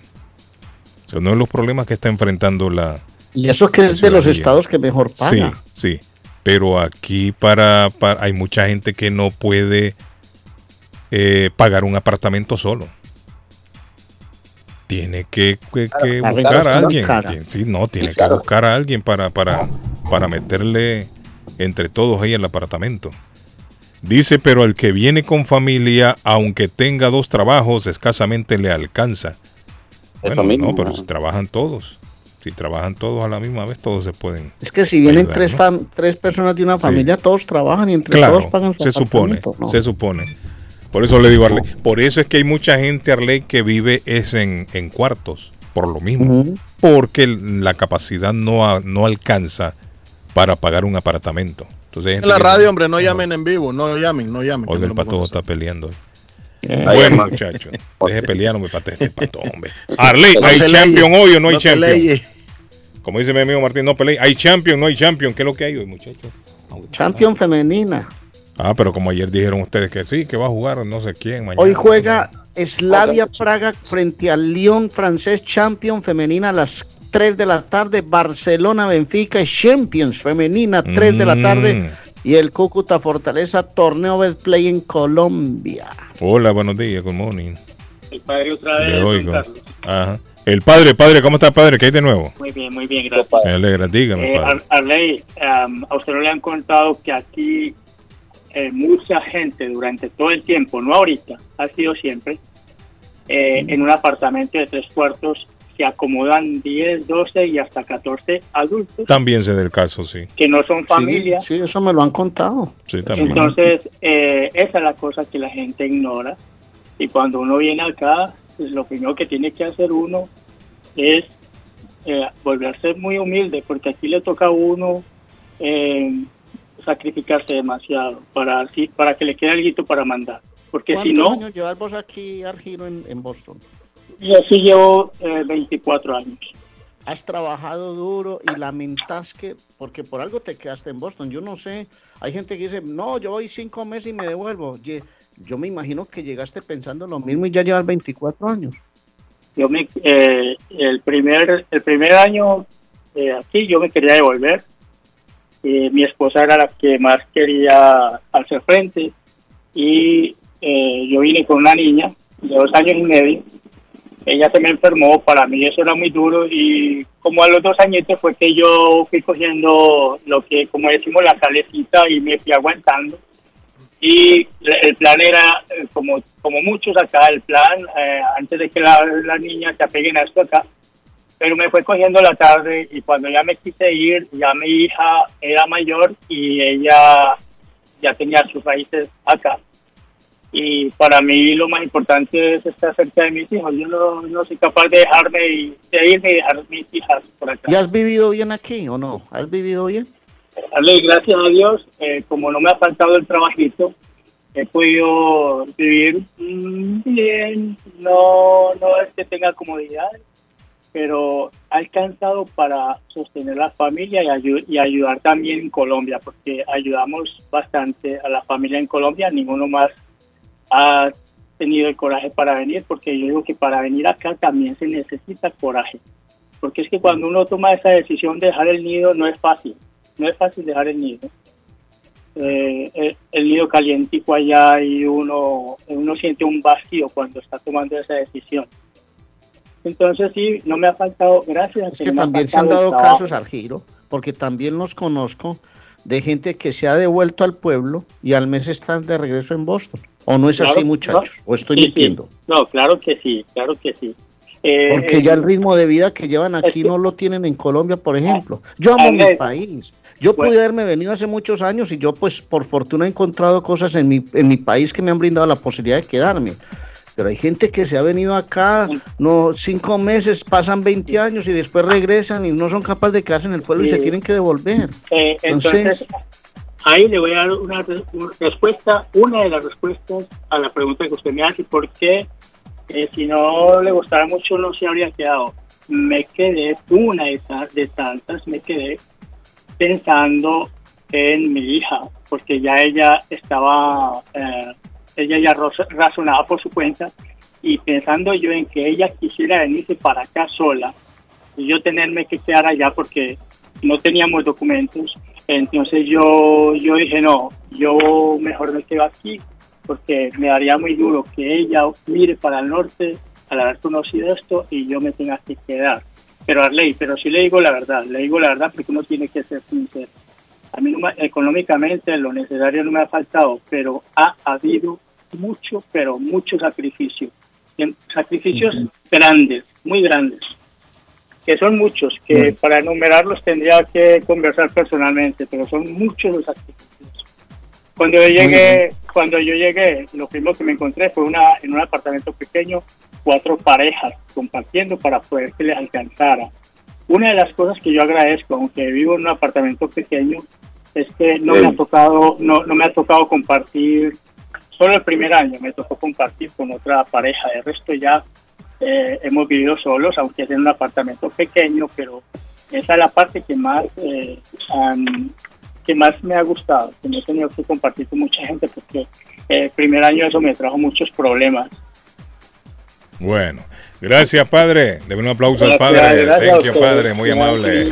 O sea, uno de los problemas que está enfrentando la, Y eso que es de los estados que mejor paga. Sí, sí. Pero aquí para, para- hay mucha gente que no puede eh, pagar un apartamento solo. Tiene que, que- Claro, que la buscar a alguien. Sí, no, tiene que buscar a alguien para, para, para meterle entre todos ahí el apartamento. Dice, pero al que viene con familia, aunque tenga dos trabajos, escasamente le alcanza. Eso Bueno, mismo, no, pero si trabajan todos. Si trabajan todos a la misma vez, todos se pueden. Es que si vienen ayudar, tres, ¿no? tres personas de una familia, todos trabajan y entre Claro, todos pagan su se supone, se supone. Por eso le digo a Arley, por eso es que hay mucha gente, Arley, que vive es en, en cuartos, por lo mismo, porque la capacidad no, a- no alcanza para pagar un apartamento. Entonces, En la que- radio, hombre, no llamen en vivo, no llamen, no llamen. Que el pato está peleando. hoy. Eh. Bueno, muchachos, deje pelear, no me pate este pato, hombre. Arley, No ¿hay champion hoy o no hay no champion? Como dice mi amigo Martín, no pelee. ¿Hay champion no hay champion? ¿Qué es lo que hay hoy, muchachos? Champion femenina. Ah, pero como ayer dijeron ustedes que sí, que va a jugar no sé quién mañana. Hoy juega Slavia Praga frente al Lyon francés Champion femenina a las 3 de la tarde. Barcelona Benfica Champions femenina 3 de la Mm. tarde. Y el Cúcuta Fortaleza torneo Betplay en Colombia. Hola, buenos días, good morning. El padre otra vez. oigo. Ajá. El padre, padre, ¿cómo está padre? ¿Qué hay de nuevo? Muy bien, muy bien, gracias. Me alegra, dígame, Eh, padre. Ar- Arley, a usted no le han contado que aquí eh, mucha gente durante todo el tiempo, no ahorita, ha sido siempre, eh, en un apartamento de tres cuartos se acomodan 10, 12 y hasta 14 adultos También sé del caso, sí. que no son familia. Sí, sí, eso me lo han contado. Sí, también. Entonces, eh, esa es la cosa que la gente ignora. Y cuando uno viene acá, pues, lo primero que tiene que hacer uno es eh, volverse muy humilde, porque aquí le toca a uno eh, sacrificarse demasiado para, así- para que le quede algo para mandar. Porque si ¿Cuántos no, años llevas vos aquí, Argiro, en, en Boston? yo sí llevo eh, 24 años. Has trabajado duro y lamentas que, porque por algo te quedaste en Boston. Yo no sé, hay gente que dice, no, yo voy cinco meses y me devuelvo. Ye- Yo me imagino que llegaste pensando lo mismo y ya llevas 24 años. Yo me, eh, el primer el primer año eh, aquí yo me quería devolver Eh, mi esposa era la que más quería hacer frente y eh, yo vine con una niña de dos años y medio. Ella se me enfermó, para mí eso era muy duro y como a los dos añitos fue que yo fui cogiendo lo que, como decimos, la calecita y me fui aguantando. Y el plan era, eh, como, como muchos acá, el plan, eh, antes de que la, la niña se apeguen a esto acá, pero me fue cogiendo la tarde y cuando ya me quise ir, ya mi hija era mayor y ella ya tenía sus raíces acá. Y para mí lo más importante es estar cerca de mis hijos. Yo no, no soy capaz de dejarme y de irme y dejar mis hijas por acá. ¿Y has vivido bien aquí o no? ¿Has vivido bien? Darle gracias a Dios, eh, como no me ha faltado el trabajito, he podido vivir mm, bien. No, no es que tenga comodidades, pero ha alcanzado para sostener la familia y, ayu- y ayudar también en Colombia, porque ayudamos bastante a la familia en Colombia. Ninguno más ha tenido el coraje para venir, porque yo digo que para venir acá también se necesita coraje. Porque es que cuando uno toma esa decisión de dejar el nido no es fácil, no es fácil dejar el nido. Eh, el, el nido calientico allá y uno, uno siente un vacío cuando está tomando esa decisión. Entonces sí, no me ha faltado, gracias. Es que también se han dado casos al giro, porque también los conozco de gente que se ha devuelto al pueblo y al mes están de regreso en Boston. ¿O no es así, muchachos? ¿O estoy Sí, sí. mintiendo? No, claro que sí, claro que sí. Eh, Porque ya el ritmo de vida que llevan aquí no lo tienen en Colombia, por ejemplo. Yo amo mi país. Yo pude haberme venido hace muchos años y yo, pues, por fortuna he encontrado cosas en mi, en mi país que me han brindado la posibilidad de quedarme. Pero hay gente que se ha venido acá, no cinco meses, pasan 20 años y después regresan y no son capaces de quedarse en el pueblo y se tienen que devolver. Eh, entonces, Entonces, ahí le voy a dar una, re- una respuesta, una de las respuestas a la pregunta que usted me hace, ¿por qué eh, si no le gustara mucho no se habría quedado? Me quedé, una de, de tantas, me quedé pensando en mi hija, porque ya ella estaba, eh, ella ya razonaba por su cuenta y pensando yo en que ella quisiera venirse para acá sola y yo tenerme que quedar allá porque no teníamos documentos, entonces yo, yo dije, no, yo mejor me quedo aquí porque me daría muy duro que ella mire para el norte al haber conocido esto y yo me tenga que quedar. Pero Arley, pero sí le digo la verdad, le digo la verdad porque uno tiene que ser sincero. A mí no me- económicamente lo necesario no me ha faltado, pero ha habido mucho, pero mucho sacrificio. Sacrificios grandes, muy grandes, que son muchos, que para enumerarlos tendría que conversar personalmente, pero son muchos los sacrificios. Cuando yo llegué, cuando yo llegué, lo primero que me encontré fue una en un apartamento pequeño, cuatro parejas compartiendo para poder que les alcanzara. Una de las cosas que yo agradezco, aunque vivo en un apartamento pequeño, es que no me ha tocado, no, no me ha tocado compartir, solo el primer año me tocó compartir con otra pareja, de resto ya eh, hemos vivido solos, aunque es en un apartamento pequeño, pero esa es la parte que más eh, am, que más me ha gustado, que no he tenido que compartir con mucha gente porque eh, el primer año eso me trajo muchos problemas. Bueno, gracias, padre. Deme un aplauso al padre. gracias Thank you, padre. Muy amable.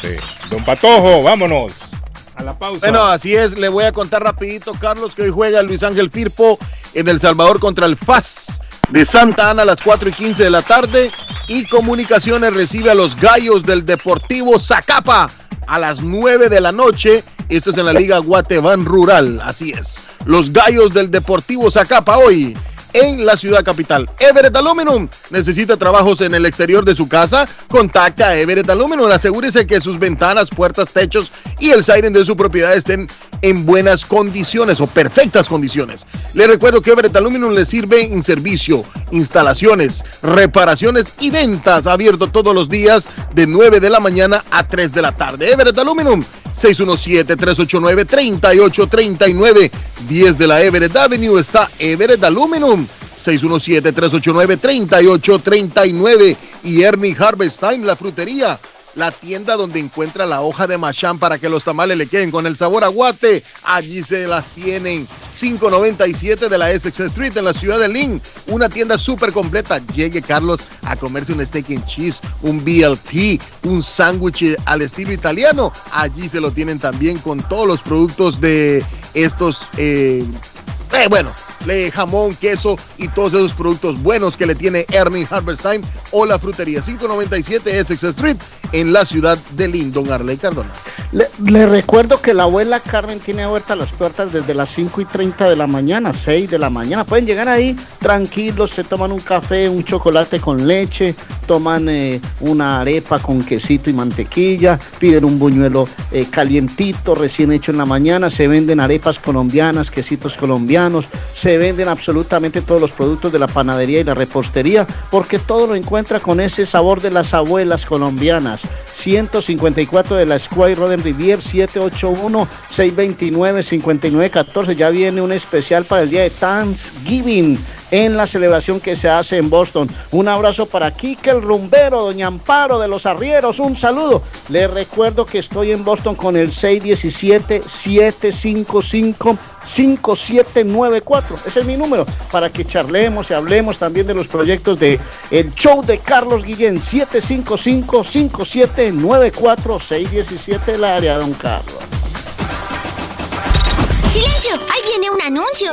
Sí. Don Patojo, vámonos. A la pausa. Bueno, así es, le voy a contar rapidito, Carlos, que hoy juega Luis Ángel Firpo en El Salvador contra el FAS de Santa Ana a las 4 y 15 de la tarde y Comunicaciones recibe a los Gallos del Deportivo Zacapa a las 9 de la noche. Esto es en la Liga Guateván Rural, así es. Los Gallos del Deportivo Zacapa hoy en la ciudad capital. Everett Aluminum necesita trabajos en el exterior de su casa. Contacta a Everett Aluminum. Asegúrese que sus ventanas, puertas, techos y el siren de su propiedad estén en buenas condiciones o perfectas condiciones. Le recuerdo que Everett Aluminum le sirve en servicio, instalaciones, reparaciones y ventas abierto todos los días de 9 de la mañana a 3 de la tarde. Everett Aluminum 617-389-3839. 10 de la Everett Avenue está Everett Aluminum. 617-389-3839. Y Ernie Harvest Time, la frutería. la tienda donde encuentra la hoja de machán para que los tamales le queden con el sabor a guate. Allí se las tienen. 597 de la Essex Street en la ciudad de Lynn. Una tienda súper completa. Llegue Carlos a comerse un steak and cheese, un BLT, un sándwich al estilo italiano. Allí se lo tienen también con todos los productos de estos, eh, eh, bueno, le jamón, queso y todos esos productos buenos que le tiene Ernie Harvestime o la frutería 597 Essex Street en la ciudad de Lindon, Arley Cardona. Le, le recuerdo que la abuela Carmen tiene abiertas las puertas desde las 5 y 30 de la mañana, 6 de la mañana. Pueden llegar ahí tranquilos, se toman un café, un chocolate con leche, toman eh, una arepa con quesito y mantequilla, piden un buñuelo eh, calientito, recién hecho en la mañana, se venden arepas colombianas, quesitos colombianos, se venden absolutamente todos los productos de la panadería y la repostería, porque todo lo encuentra con ese sabor de las abuelas colombianas. 154 de la Square Roden Rivier, 781-629-5914. Ya viene un especial para el día de Thanksgiving en la celebración que se hace en Boston. Un abrazo para Kike el Rumbero, Doña Amparo de los Arrieros, un saludo. Les recuerdo que estoy en Boston con el 617-755-5794. Ese es mi número para que charlemos y hablemos también de los proyectos de el show de Carlos Guillén, 755-5794-617 el área, don Carlos. ¡Silencio! ¡Ahí viene un anuncio!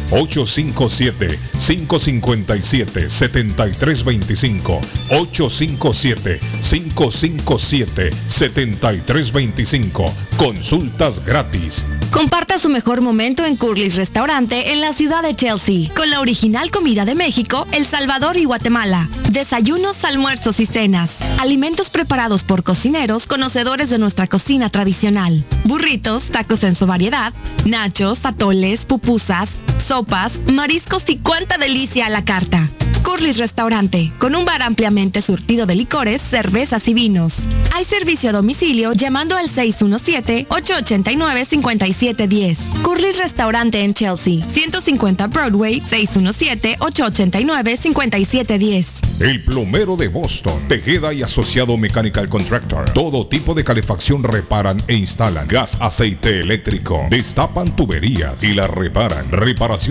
857-557-7325. 857-557-7325. Consultas gratis. Comparta su mejor momento en Curly's Restaurante en la ciudad de Chelsea, con la original comida de México, El Salvador y Guatemala. Desayunos, almuerzos y cenas. Alimentos preparados por cocineros conocedores de nuestra cocina tradicional. Burritos, tacos en su variedad, nachos, atoles, pupusas, sopas, mariscos y cuánta delicia a la carta. Curly's Restaurante, con un bar ampliamente surtido de licores, cervezas y vinos. Hay servicio a domicilio llamando al 617-889-5710. Curly's Restaurante en Chelsea, 150 Broadway, 617-889-5710. El plomero de Boston, Tejeda y Asociado Mechanical Contractor. Todo tipo de calefacción reparan e instalan. Gas, aceite eléctrico. Destapan tuberías y la reparan. Reparación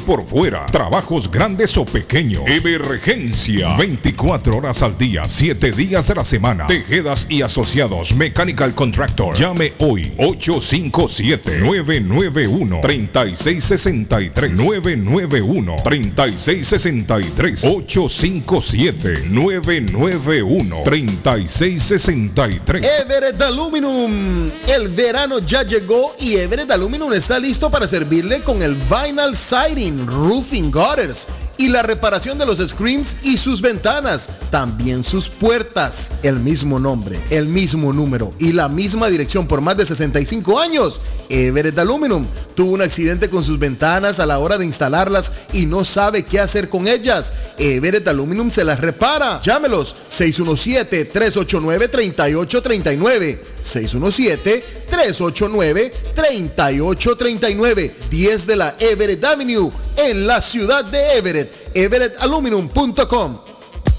por fuera. Trabajos grandes o pequeños. Emergencia. 24 horas al día, 7 días de la semana. Tejedas y asociados. Mechanical Contractor. Llame hoy 857-991-3663. 991-3663. 857-991-3663. Everett Aluminum. El verano ya llegó y Everett Aluminum está listo para servirle con el vinyl roofing gutters y la reparación de los screens y sus ventanas, también sus puertas. El mismo nombre, el mismo número y la misma dirección por más de 65 años. Everett Aluminum tuvo un accidente con sus ventanas a la hora de instalarlas y no sabe qué hacer con ellas. Everett Aluminum se las repara. Llámelos 617-389-3839. 617-389-3839. 10 de la Everett Avenue en la ciudad de Everett. EverettAluminum.com.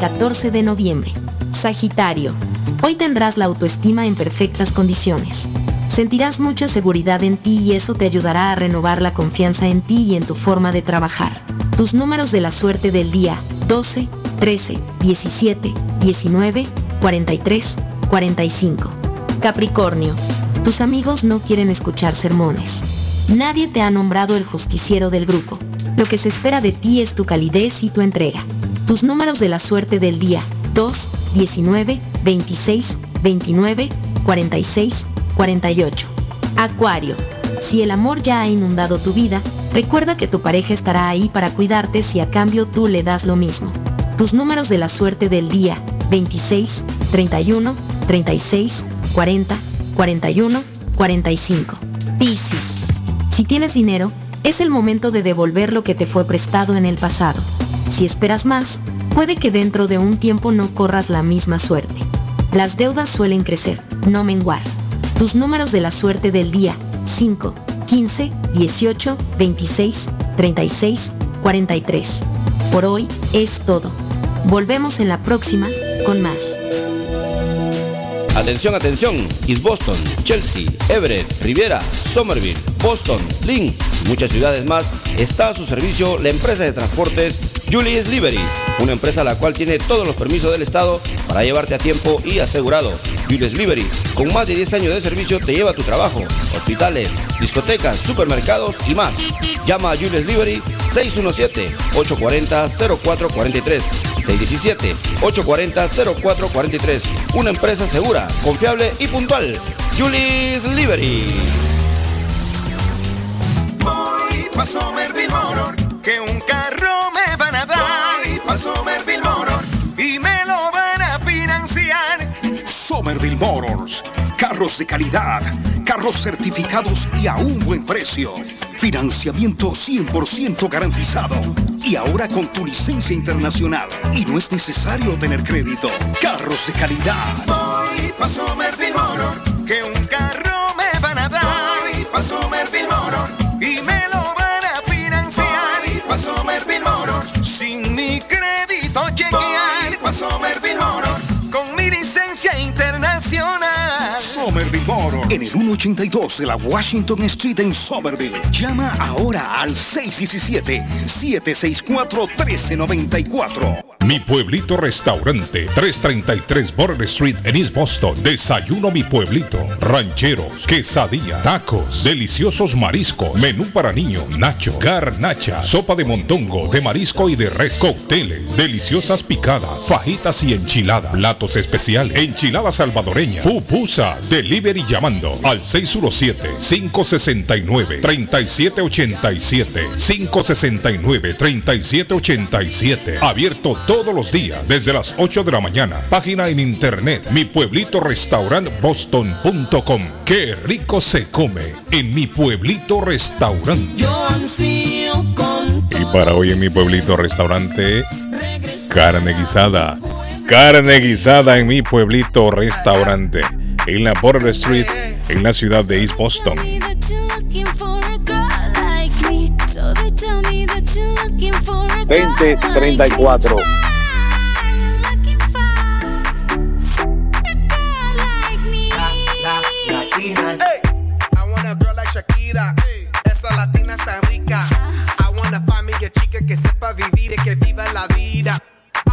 14 de noviembre. Sagitario. Hoy tendrás la autoestima en perfectas condiciones. Sentirás mucha seguridad en ti y eso te ayudará a renovar la confianza en ti y en tu forma de trabajar. Tus números de la suerte del día 12, 13, 17, 19, 43, 45. Capricornio. Tus amigos no quieren escuchar sermones. Nadie te ha nombrado el justiciero del grupo. Lo que se espera de ti es tu calidez y tu entrega. Tus números de la suerte del día 2, 19, 26, 29, 46, 48. Acuario. Si el amor ya ha inundado tu vida, recuerda que tu pareja estará ahí para cuidarte si a cambio tú le das lo mismo. Tus números de la suerte del día 26, 31, 36, 40, 41, 45. Piscis. Si tienes dinero, es el momento de devolver lo que te fue prestado en el pasado. Si esperas más, puede que dentro de un tiempo no corras la misma suerte. Las deudas suelen crecer, no menguar. Tus números de la suerte del día 5, 15, 18, 26, 36, 43. Por hoy es todo. Volvemos en la próxima con más. Atención, atención. East Boston, Chelsea, Everett, Riviera, Somerville, Boston, Lynn muchas ciudades más está a su servicio la empresa de transportes Julius Liberty, una empresa la cual tiene todos los permisos del Estado para llevarte a tiempo y asegurado. Julius Liberty, con más de 10 años de servicio, te lleva a tu trabajo, hospitales, discotecas, supermercados y más. Llama a Julius Liberty 617-840-0443. 617-840-0443. Una empresa segura, confiable y puntual. Julius Liberty. Que un carro van a dar. Voy pa' Somerville Motor y me lo van a financiar. Somerville Motors. Carros de calidad, carros certificados y a un buen precio. Financiamiento 100% garantizado. Y ahora con tu licencia internacional. Y no es necesario tener crédito. Carros de calidad. Voy pa' Somerville Motor, internacional. En el 182 de la Washington Street en Somerville. Llama ahora al 617-764-1394. Mi pueblito restaurante, 333 Border Street en East Boston. Desayuno mi pueblito. Rancheros, quesadilla, tacos, deliciosos mariscos, menú para niños, nacho, garnacha, sopa de montongo, de marisco y de res, cócteles, deliciosas picadas, fajitas y enchiladas, platos especiales, enchiladas salvadoreñas, pupusas, delivery llamando al 617-569-3787, 569-3787, abierto todos los días desde las 8 de la mañana. Página en internet mi pueblito boston.com. Qué rico se come en mi pueblito restaurante. Y para hoy en mi pueblito restaurante, carne guisada. Carne guisada en mi pueblito restaurante. En la Border Street, en la ciudad de East Boston. 2034. Latinas. I want a girl like Shakira. Esa latina está rica. I want a familia chica que sepa vivir y que viva la vida.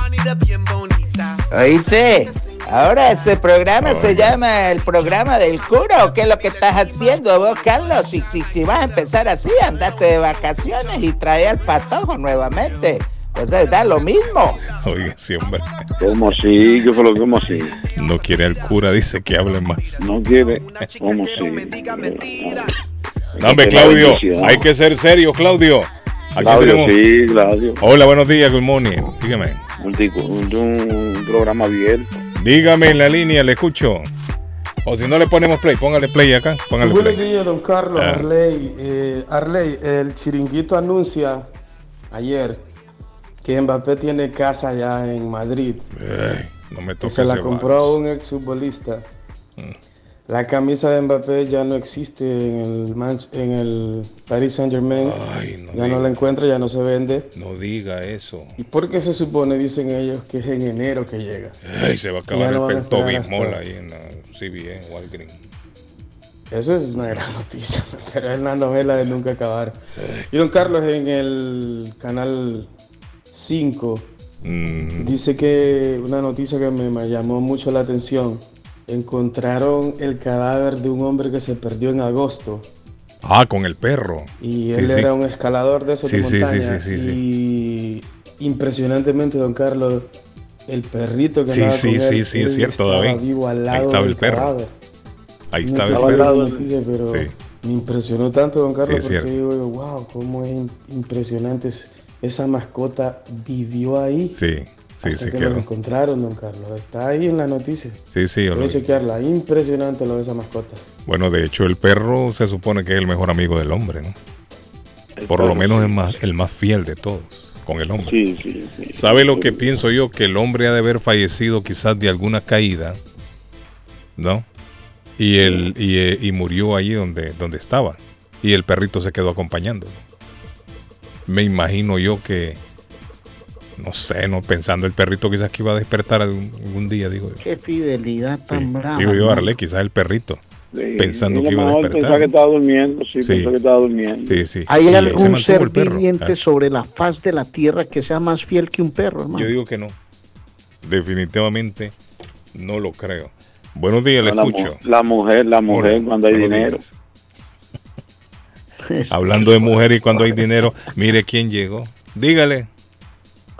Anita bien bonita. ¿Oíste? Ahora ese programa se llama el programa del cura o qué es lo que estás haciendo vos, Carlos? Si, si, si vas a empezar así, andate de vacaciones y trae al patojo nuevamente. Pues da lo mismo. Oye, sí, hombre. ¿Cómo así? ¿Qué fue lo que cómo así? No quiere el cura, dice que hable más. No quiere. ¿Cómo así? No, hombre, Claudio, hay que ser serio, Claudio. Aquí Claudio, tenemos- sí, Claudio. Hola, buenos días, good morning. Dígame. Un, un- un programa abierto. Dígame en la línea, le escucho. O si no le ponemos play, póngale play acá. Póngale Buenos play. días, don Carlos Ah. Arley. Eh, Arley, el chiringuito anuncia ayer que Mbappé tiene casa ya en Madrid. Ey, no me toques se la compró un exfutbolista. La camisa de Mbappé ya no existe en el, Manch- en el Paris Saint Germain. ya no la encuentra, ya no se vende. No diga eso. ¿Y por qué se supone, dicen ellos, que es en enero que llega? Ey, se va a acabar no el esperar pentobismol hasta- ahí en la CBN, Walgreens. Eso es una gran noticia, pero es una novela de nunca acabar. Y don Carlos en el canal 5 Mm. dice que una noticia que me, me llamó mucho la atención. Encontraron el cadáver de un hombre que se perdió en agosto Ah, con el perro. y él sí. era un escalador de esos Sí, de montaña y impresionantemente, don Carlos, el perrito que andaba sí, con sí, él, sí, es cierto, estaba David. vivo al Ahí lado estaba del el perro. cadáver. Ahí No estaba el perro. noticia, pero me impresionó tanto, don Carlos, porque digo, yo, wow, cómo es im- impresionante. es- Esa mascota vivió ahí. Sí, sí, hasta sí que quedó. lo encontraron, don Carlos. Está ahí en la noticia. Sí, sí, yo Puede lo- chequearla. Impresionante lo de esa mascota. Bueno, de hecho, el perro se supone que es el mejor amigo del hombre, ¿no? Por lo menos sí. es más, el más fiel de todos con el hombre. Sí, sí, sí. ¿Sabe lo que pienso yo? Que el hombre ha de haber fallecido quizás de alguna caída, ¿no? Y, el, y, eh, y murió ahí donde, donde estaba. Y el perrito se quedó acompañando. Me imagino yo que, no sé, no pensando el perrito quizás que iba a despertar algún, algún día, digo yo. Qué fidelidad tan brava. Digo yo. Arle, quizás el perrito, Sí, pensando que iba a despertar. Pensaba que estaba durmiendo, sí, Sí. pensó que estaba durmiendo. Sí, sí. ¿Hay algún ser viviente Ah. sobre la faz de la tierra que sea más fiel que un perro, hermano? Yo digo que no. Definitivamente no lo creo. Buenos días, le la, mu- escucho. la mujer, la mujer Hola, cuando hay buenos dinero. Hablando de mujer y cuando hay dinero, mire quién llegó. Dígale.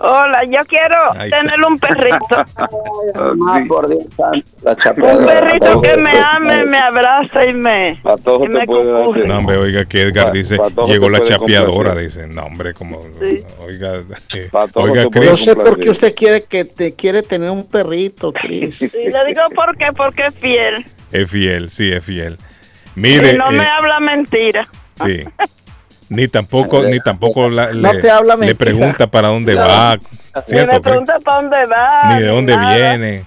Hola, yo quiero tener un perrito. por Dios un perrito que me ame, me abraza y me, Patojo y me te puede dar cucuja. No, hombre, oiga que Edgar dice, llegó la chapeadora, dice. No, hombre, como... Sí. Oiga, eh, oiga, Chris. Yo sé por qué usted quiere que te quiere tener un perrito, Cris. Y le digo por qué, porque es fiel. es fiel, sí, es fiel. Mire, y no me eh, habla mentira. sí. Ni tampoco, ni tampoco la- No le, pregunta para dónde No. va, Ni ¿cierto? me Chris? pregunta para dónde va. Ni de dónde nada. viene.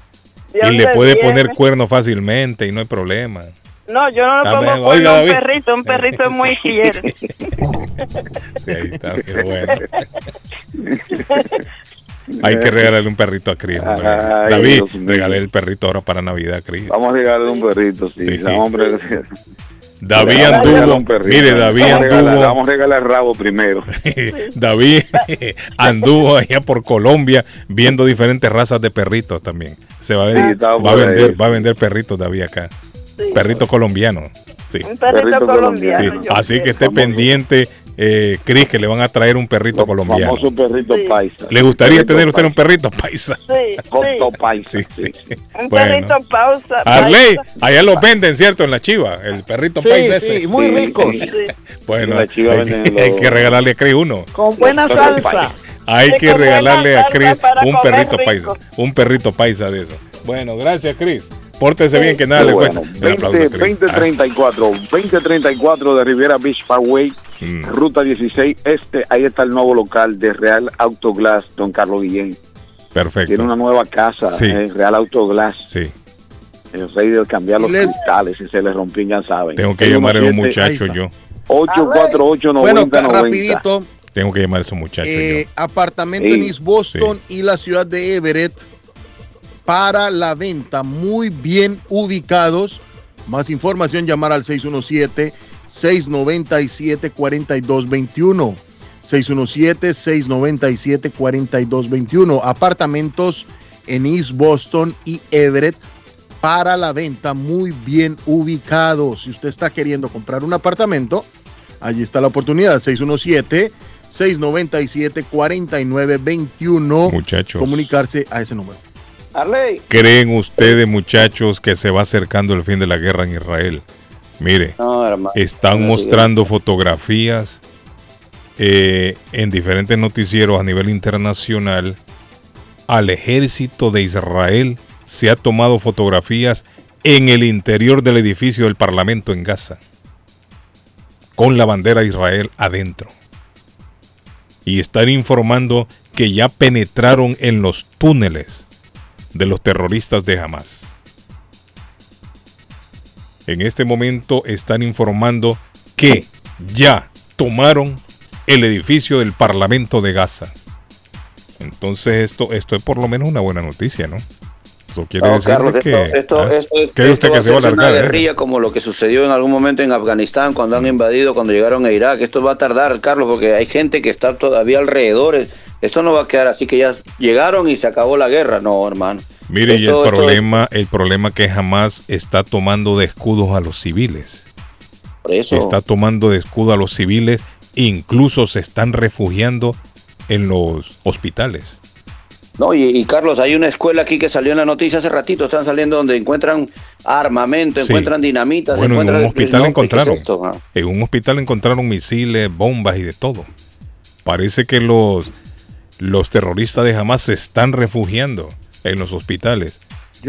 ¿De Y le puede viene? poner cuerno fácilmente y no hay problema. No, yo no le pongo cuerno a un perrito. Un perrito es muy fiel. Sí, ahí está, qué bueno. Hay que regalarle un perrito a. Ay, David, regale el perrito ahora para Navidad a Chris. Vamos a regalarle un perrito, sí. Sí, sí. Hombre, David Le vamos a regalar anduvo, un perrito. mire, David Vamos a regalar- anduvo, Vamos a regalar rabo primero. David anduvo allá por Colombia viendo diferentes razas de perritos también. Se va a, Sí, va a ahí. vender, va a vender perritos David acá. Perrito colombiano. Sí. Un perrito Perrito colombiano. Sí, Así que esté pendiente, eh, Cris, que le van a traer un perrito colombiano. Famoso perrito paisa. ¿Le gustaría Perrito tener usted paisa. un perrito paisa? Sí, sí. paisa. Sí, sí. Un Bueno. perrito pausa. Arley, paisa. allá los venden, ¿cierto? En la chiva, el perrito Sí, paisa sí, ese. muy Sí, ricos. sí. Bueno, En la chiva hay, que- hay los- que regalarle a Cris uno. Con buena Los salsa. Hay Sí, que regalarle a Cris un perrito rico. paisa. Un perrito paisa de eso. Bueno, gracias, Cris. Pórtese bien, que nada Qué le bueno. cuesta. Un aplauso a 20, Chris. 2034, 2034 de Riviera Beach Parkway, Ruta 16 Este, ahí está el nuevo local de Real Autoglass, Don Carlos Guillén. Perfecto. Tiene una nueva casa, Sí. eh, Real Autoglass. Sí. El rey de cambiar los les- cristales si se les rompían, ya saben. Tengo que llamar a un muchacho yo. 848 Bueno, 90 ca- rapidito, Tengo que llamar a ese muchacho eh, apartamento Sí. en East Boston y la ciudad de Everett para la venta, muy bien ubicados. Más información, llamar al 617-697-4221. 617-697-4221. Apartamentos en East Boston y Everett para la venta, muy bien ubicados. Si usted está queriendo comprar un apartamento, allí está la oportunidad. 617-697-4921. Muchachos. Comunicarse a ese número. Arley. ¿Creen ustedes, muchachos, que se va acercando el fin de la guerra en Israel? Mire, No, hermano. están No, mostrando fotografías eh, en diferentes noticieros a nivel internacional. Al ejército de Israel se ha tomado fotografías en el interior del edificio del Parlamento en Gaza, con la bandera de Israel adentro. Y están informando que ya penetraron en los túneles de los terroristas de Hamas. En este momento están informando que ya tomaron el edificio del Parlamento de Gaza. Entonces esto, esto es por lo menos una buena noticia, ¿no? Eso quiere No, decir Carlos, que... esto, esto, esto es, ¿Cree esto usted va a que se va a hacerse una eh? guerrilla como lo que sucedió en algún momento en Afganistán cuando han invadido, cuando llegaron a Irak. Esto va a tardar, Carlos, porque hay gente que está todavía alrededor. Esto no va a quedar así que ya llegaron y se acabó la guerra. No, hermano. Mire, y Esto- el esto problema, el problema que jamás está tomando de escudos a los civiles. Por eso. Está tomando de escudo a los civiles, incluso se están refugiando en los hospitales. No, y, y, Carlos, hay una escuela aquí que salió en la noticia hace ratito, están saliendo donde encuentran armamento, Sí. encuentran dinamitas, Bueno, en encuentran un hospital no, encontraron, ¿qué es esto, ah? en un hospital encontraron misiles, bombas y de todo. Parece que los, los terroristas de Hamas se están refugiando en los hospitales.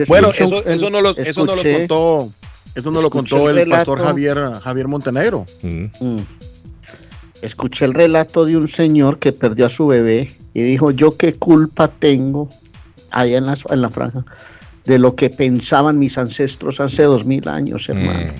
Bueno, eso, eso no lo, eso no lo contó, eso no lo contó el el pastor relato. Javier, Javier Montenegro. Mm. Escuché el relato de un señor que perdió a su bebé y dijo, yo qué culpa tengo allá en la, en la franja de lo que pensaban mis ancestros hace dos mil años, hermano.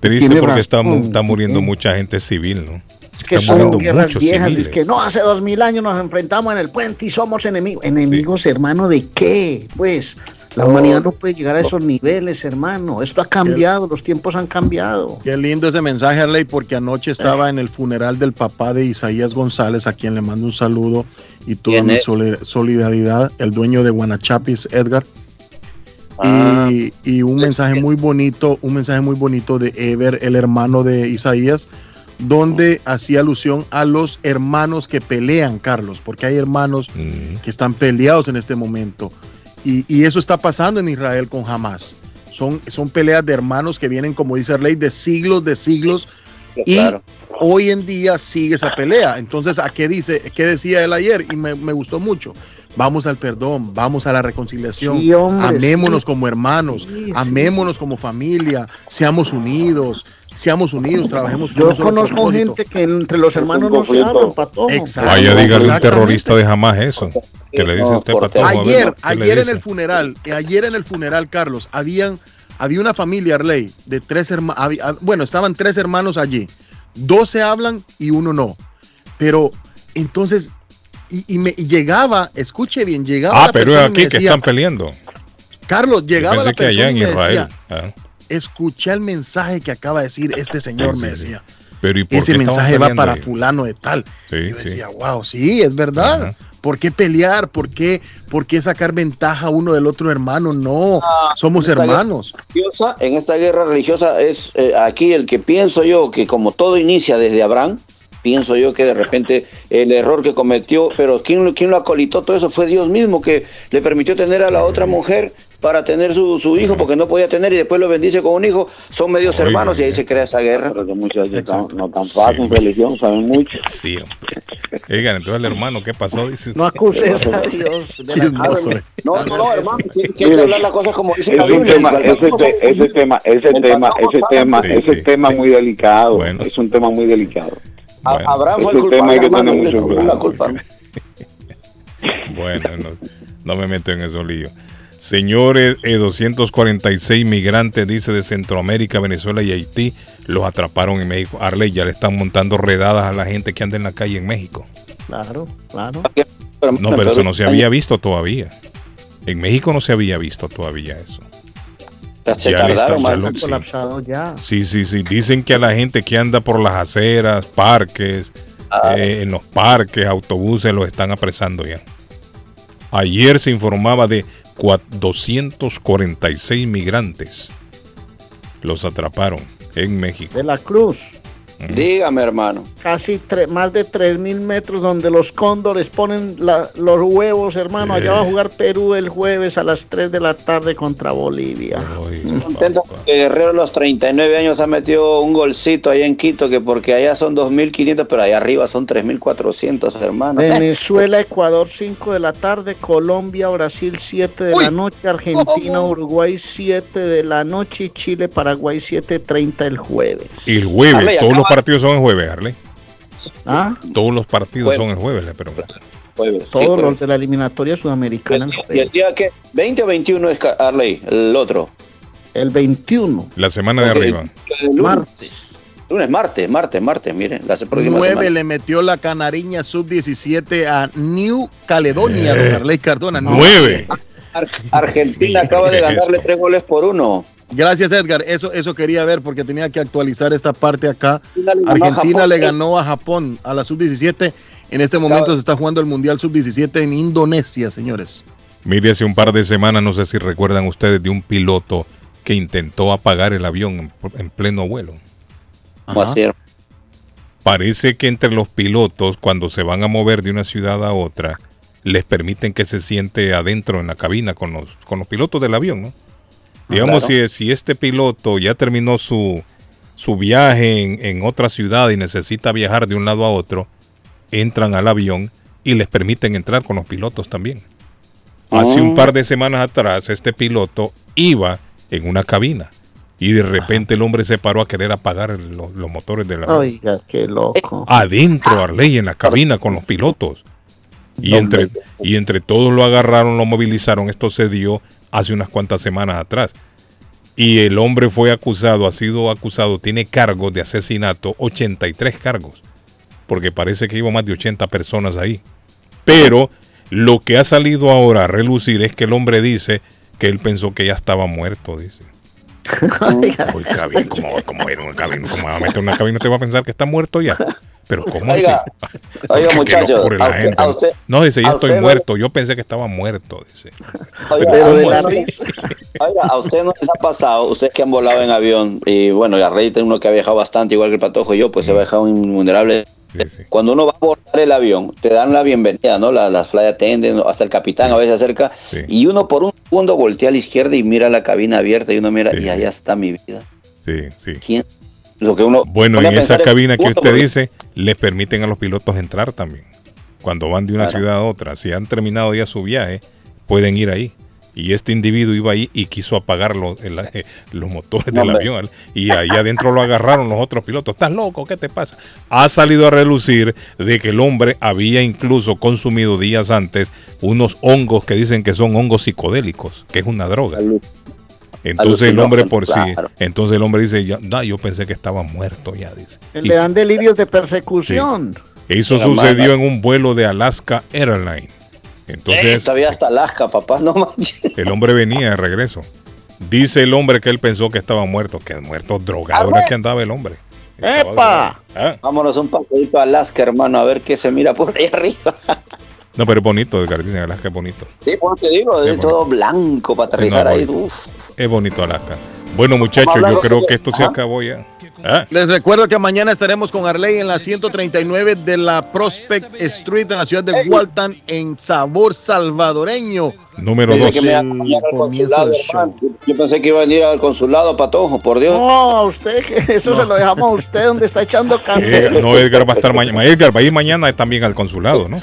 Triste porque está, está muriendo mucha gente civil, ¿no? Es que Están son guerras muchos viejas, civiles. es que no, hace dos mil años nos enfrentamos en el puente y somos enemigos. ¿Enemigos, hermano, de qué? Pues la humanidad no puede llegar a esos niveles, hermano. Esto ha cambiado, los tiempos han cambiado. Qué lindo ese mensaje, Arley, porque anoche estaba en el funeral del papá de Isaías González, a quien le mando un saludo y toda ¿Quién mi solidaridad, el dueño de Guanachapis, Edgar. Ah. Y, y un mensaje muy bonito, un mensaje muy bonito de Ever, el hermano de Isaías, donde hacía alusión a los hermanos que pelean, Carlos, porque hay hermanos que están peleados en este momento. Y, y eso está pasando en Israel con Hamas. Son, son peleas de hermanos que vienen, como dice Arley, de siglos, de siglos. y claro. hoy en día sigue esa pelea. Entonces, ¿a qué dice? ¿Qué decía él ayer? Y me, me gustó mucho. Vamos al perdón, vamos a la reconciliación. Sí, hombre, amémonos sí. como hermanos, Sí, sí. amémonos como familia, seamos unidos, seamos unidos, trabajemos Yo conozco gente que entre los hermanos no se hablan, patojo. Exacto. Vaya, dígale un terrorista de Hamas eso. Que le dice usted, Patojo? Ayer, ¿qué le ayer en el funeral, eh, ayer en el funeral, Carlos, habían, había una familia, Arley, de tres hermanos, bueno, estaban tres hermanos allí. Dos se hablan y uno no. Pero entonces, y, y me y llegaba, escuche bien, llegaba Ah, pero es persona aquí que están peleando. Carlos, llegaba la que allá persona en y me Israel. decía, Ah, escuché el mensaje que acaba de decir este señor, me decía. Pero ¿y por Ese qué mensaje va para ahí? fulano de tal. Sí, Yo sí. decía, wow, sí, es verdad. ¿Por qué pelear? ¿Por qué, ¿Por qué sacar ventaja uno del otro hermano? No, somos esta guerra hermanos. religiosa- en esta guerra religiosa es eh, aquí el que pienso yo que como todo inicia desde Abraham, pienso yo que de repente el error que cometió, pero ¿quién, lo- quién lo acolitó todo eso? Fue Dios mismo que le permitió tener a la otra mujer para tener su, su hijo porque no podía tener y después lo bendice con un hijo, son medios hermanos y ahí se crea esa guerra. Pero que muchachos no, no tan fácil en religión, saben mucho. Sí, hombre. Oigan, entonces el hermano, ¿qué pasó? Dice No acuses a Dios de la. No, no, no, hermano, tiene que hay que hablar las cosas como dice Es la un Biblia. tema, ese, te- ese tema, ese tema, ese tema, Sí, ese sí. tema muy delicado. Bueno. Es un tema muy delicado. Abraham fue el Ese tema culpable, hay que hermano, tener le mucho tuvo la cuidado. culpa. Bueno, no, no me meto en esos líos. Señores, eh, 246 migrantes, dice, de Centroamérica, Venezuela y Haití, los atraparon en México. Arley, ya le están montando redadas a la gente que anda en la calle en México. Claro, claro. No, pero eso no se había visto todavía. En México no se había visto todavía eso. Se Ya tardaron está- colapsado ya. Sí, sí, sí. Dicen que a la gente que anda por las aceras, parques, Ah. eh, en los parques, autobuses, los están apresando ya. Ayer se informaba de 246 migrantes. Los atraparon en México. De la Cruz. Dígame, hermano. Casi tre- más de 3.000 metros donde los cóndores ponen la- los huevos, hermano. Allá va a jugar Perú el jueves a las 3 de la tarde contra Bolivia. Contento que Guerrero a los 39 años ha metido un golcito ahí en Quito, que porque allá son 2.500, pero allá arriba son 3.400, hermano. Venezuela, Ecuador 5 de la tarde, Colombia, Brasil 7 de la noche, Argentina, Uruguay 7 de la noche Chile, Paraguay 7.30 el jueves. Y el jueves, todos los partidos son el jueves, Arley. ¿Ah? Todos los partidos Jueves. son el jueves, le pregunto. Jueves, sí, Todos jueves. los de la eliminatoria sudamericana el ¿Y el día qué? ¿20 o 21 es Arley? El otro. El 21. La semana de arriba. El. Martes. Lunes, martes, martes, martes, miren, la próxima 9 semana. le metió la canariña sub-17 a New Caledonia, don Arley Cardona. Nueve. Ar- Argentina acaba de ganarle tres goles por uno. Gracias, Edgar. Eso, eso quería ver porque tenía que actualizar esta parte acá. Argentina le ganó a Japón a la sub-17. En este momento se está jugando el Mundial sub-17 en Indonesia, señores. Mire, hace un par de semanas, no sé si recuerdan ustedes, de un piloto que intentó apagar el avión en, en pleno vuelo. Parece que entre los pilotos, cuando se van a mover de una ciudad a otra, les permiten que se siente adentro en la cabina con los, con los pilotos del avión, ¿no? Digamos, claro. si, si este piloto ya terminó su, su viaje en, en otra ciudad y necesita viajar de un lado a otro, entran al avión y les permiten entrar con los pilotos también. Hace un Ah. par de semanas atrás, este piloto iba en una cabina y de repente el hombre se paró a querer apagar los, los motores del avión. Oiga, qué loco. Adentro, Arley, en la cabina con los pilotos. Y entre, y entre todos lo agarraron, lo movilizaron. Esto se dio hace unas cuantas semanas atrás. Y el hombre fue acusado, ha sido acusado, tiene cargos de asesinato, 83 cargos. Porque parece que iba más de 80 personas ahí. Pero lo que ha salido ahora a relucir es que el hombre dice que él pensó que ya estaba muerto, dice. Uy, cabina, ¿cómo, cómo era una cabina? ¿Cómo va a meter una cabina? ¿Te va a pensar que está muerto ya? Pero ¿cómo Oiga, así? oiga, Qué muchacho, locura la a usted- gente. a usted- no, dice, ya a estoy no- muerto. Yo pensé que estaba muerto, dice. Oiga, Pero de la risa. Oiga, a usted no les ha pasado, ustedes que han volado en avión, y bueno, y a Rey tiene uno que ha viajado bastante, igual que el Patojo y yo, pues se ha viajado invulnerable. Cuando uno va a abordar el avión, te dan la bienvenida, ¿no? La- las flight attendants, hasta el capitán a veces acerca, y uno por un segundo voltea a la izquierda y mira la cabina abierta, y uno mira, y allá está mi vida. Sí, sí. ¿Quién? Lo que uno Bueno, en esa cabina que usted porque- dice, les permiten a los pilotos entrar también. Cuando van de una Claro. ciudad a otra. Si han terminado ya su viaje, pueden ir ahí. Y este individuo iba ahí y quiso apagar los, el- los motores del avión. Y ahí adentro lo agarraron los otros pilotos. ¿Estás loco? ¿Qué te pasa? Ha salido a relucir de que el hombre había incluso consumido días antes unos hongos que dicen que son hongos psicodélicos, que es una droga. Entonces el hombre por sí, claro. entonces el hombre dice, ya, no, yo pensé que estaba muerto ya, dice. Y Le dan delirios de persecución. eso sucedió en un vuelo de Alaska Airlines. Eh, Entonces todavía hasta Alaska, papá, no manches. el hombre venía de regreso. Dice el hombre que él pensó que estaba muerto, que muerto drogado era que andaba el hombre. ¡Epa! Ah. Vámonos un paseíto a Alaska, hermano, a ver qué se mira por ahí arriba. No, pero es bonito, Edgar, dicen Alaska es bonito. Sí, pues te digo, Qué es todo blanco para aterrizar no, ahí. Uf. Es bonito Alaska. Bueno, muchachos, yo creo que esto se acabó ya. Ah, Les recuerdo que mañana estaremos con Arley en la 139 de la Prospect Street en la ciudad de Walton en sabor salvadoreño. Número Dice dos. que me iba a El acompañar al comienzo consulado, del hermano. Yo pensé que iba a venir al consulado, Patojo, por Dios. No, a usted, que eso se lo dejamos a usted donde está echando Eh, candela. no, Edgar va a estar mañana. Edgar va a ir mañana también al consulado, ¿no?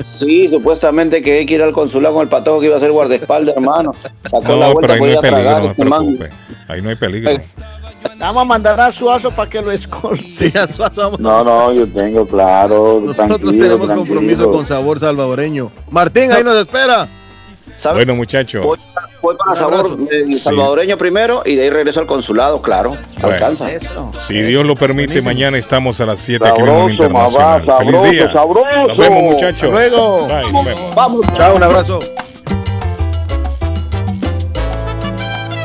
Sí, supuestamente que hay que ir al consulado con el Patojo que iba a ser guardaespaldas, hermano. Sacó la No, vuelta pero ahí no ir hay tragar peligro, no se este preocupe. Ahí no hay peligro. Vamos a mandar a Suazo para que lo escolte. Sí, a Suazo vamos. No, no, yo tengo, claro. Nosotros tenemos tranquilo. compromiso con sabor salvadoreño. Martín, ahí nos espera. Bueno, muchachos. Voy, voy para sabor eh, Sí. salvadoreño primero y de ahí regreso al consulado, claro. Bueno. Alcanza. Si Dios lo permite, mañana estamos a las 7 aquí en Internacional. mamá, Feliz sabroso, día. sabroso. Nos vemos, muchachos. Hasta luego. Bye, nos vemos. Vamos. Chao, un abrazo.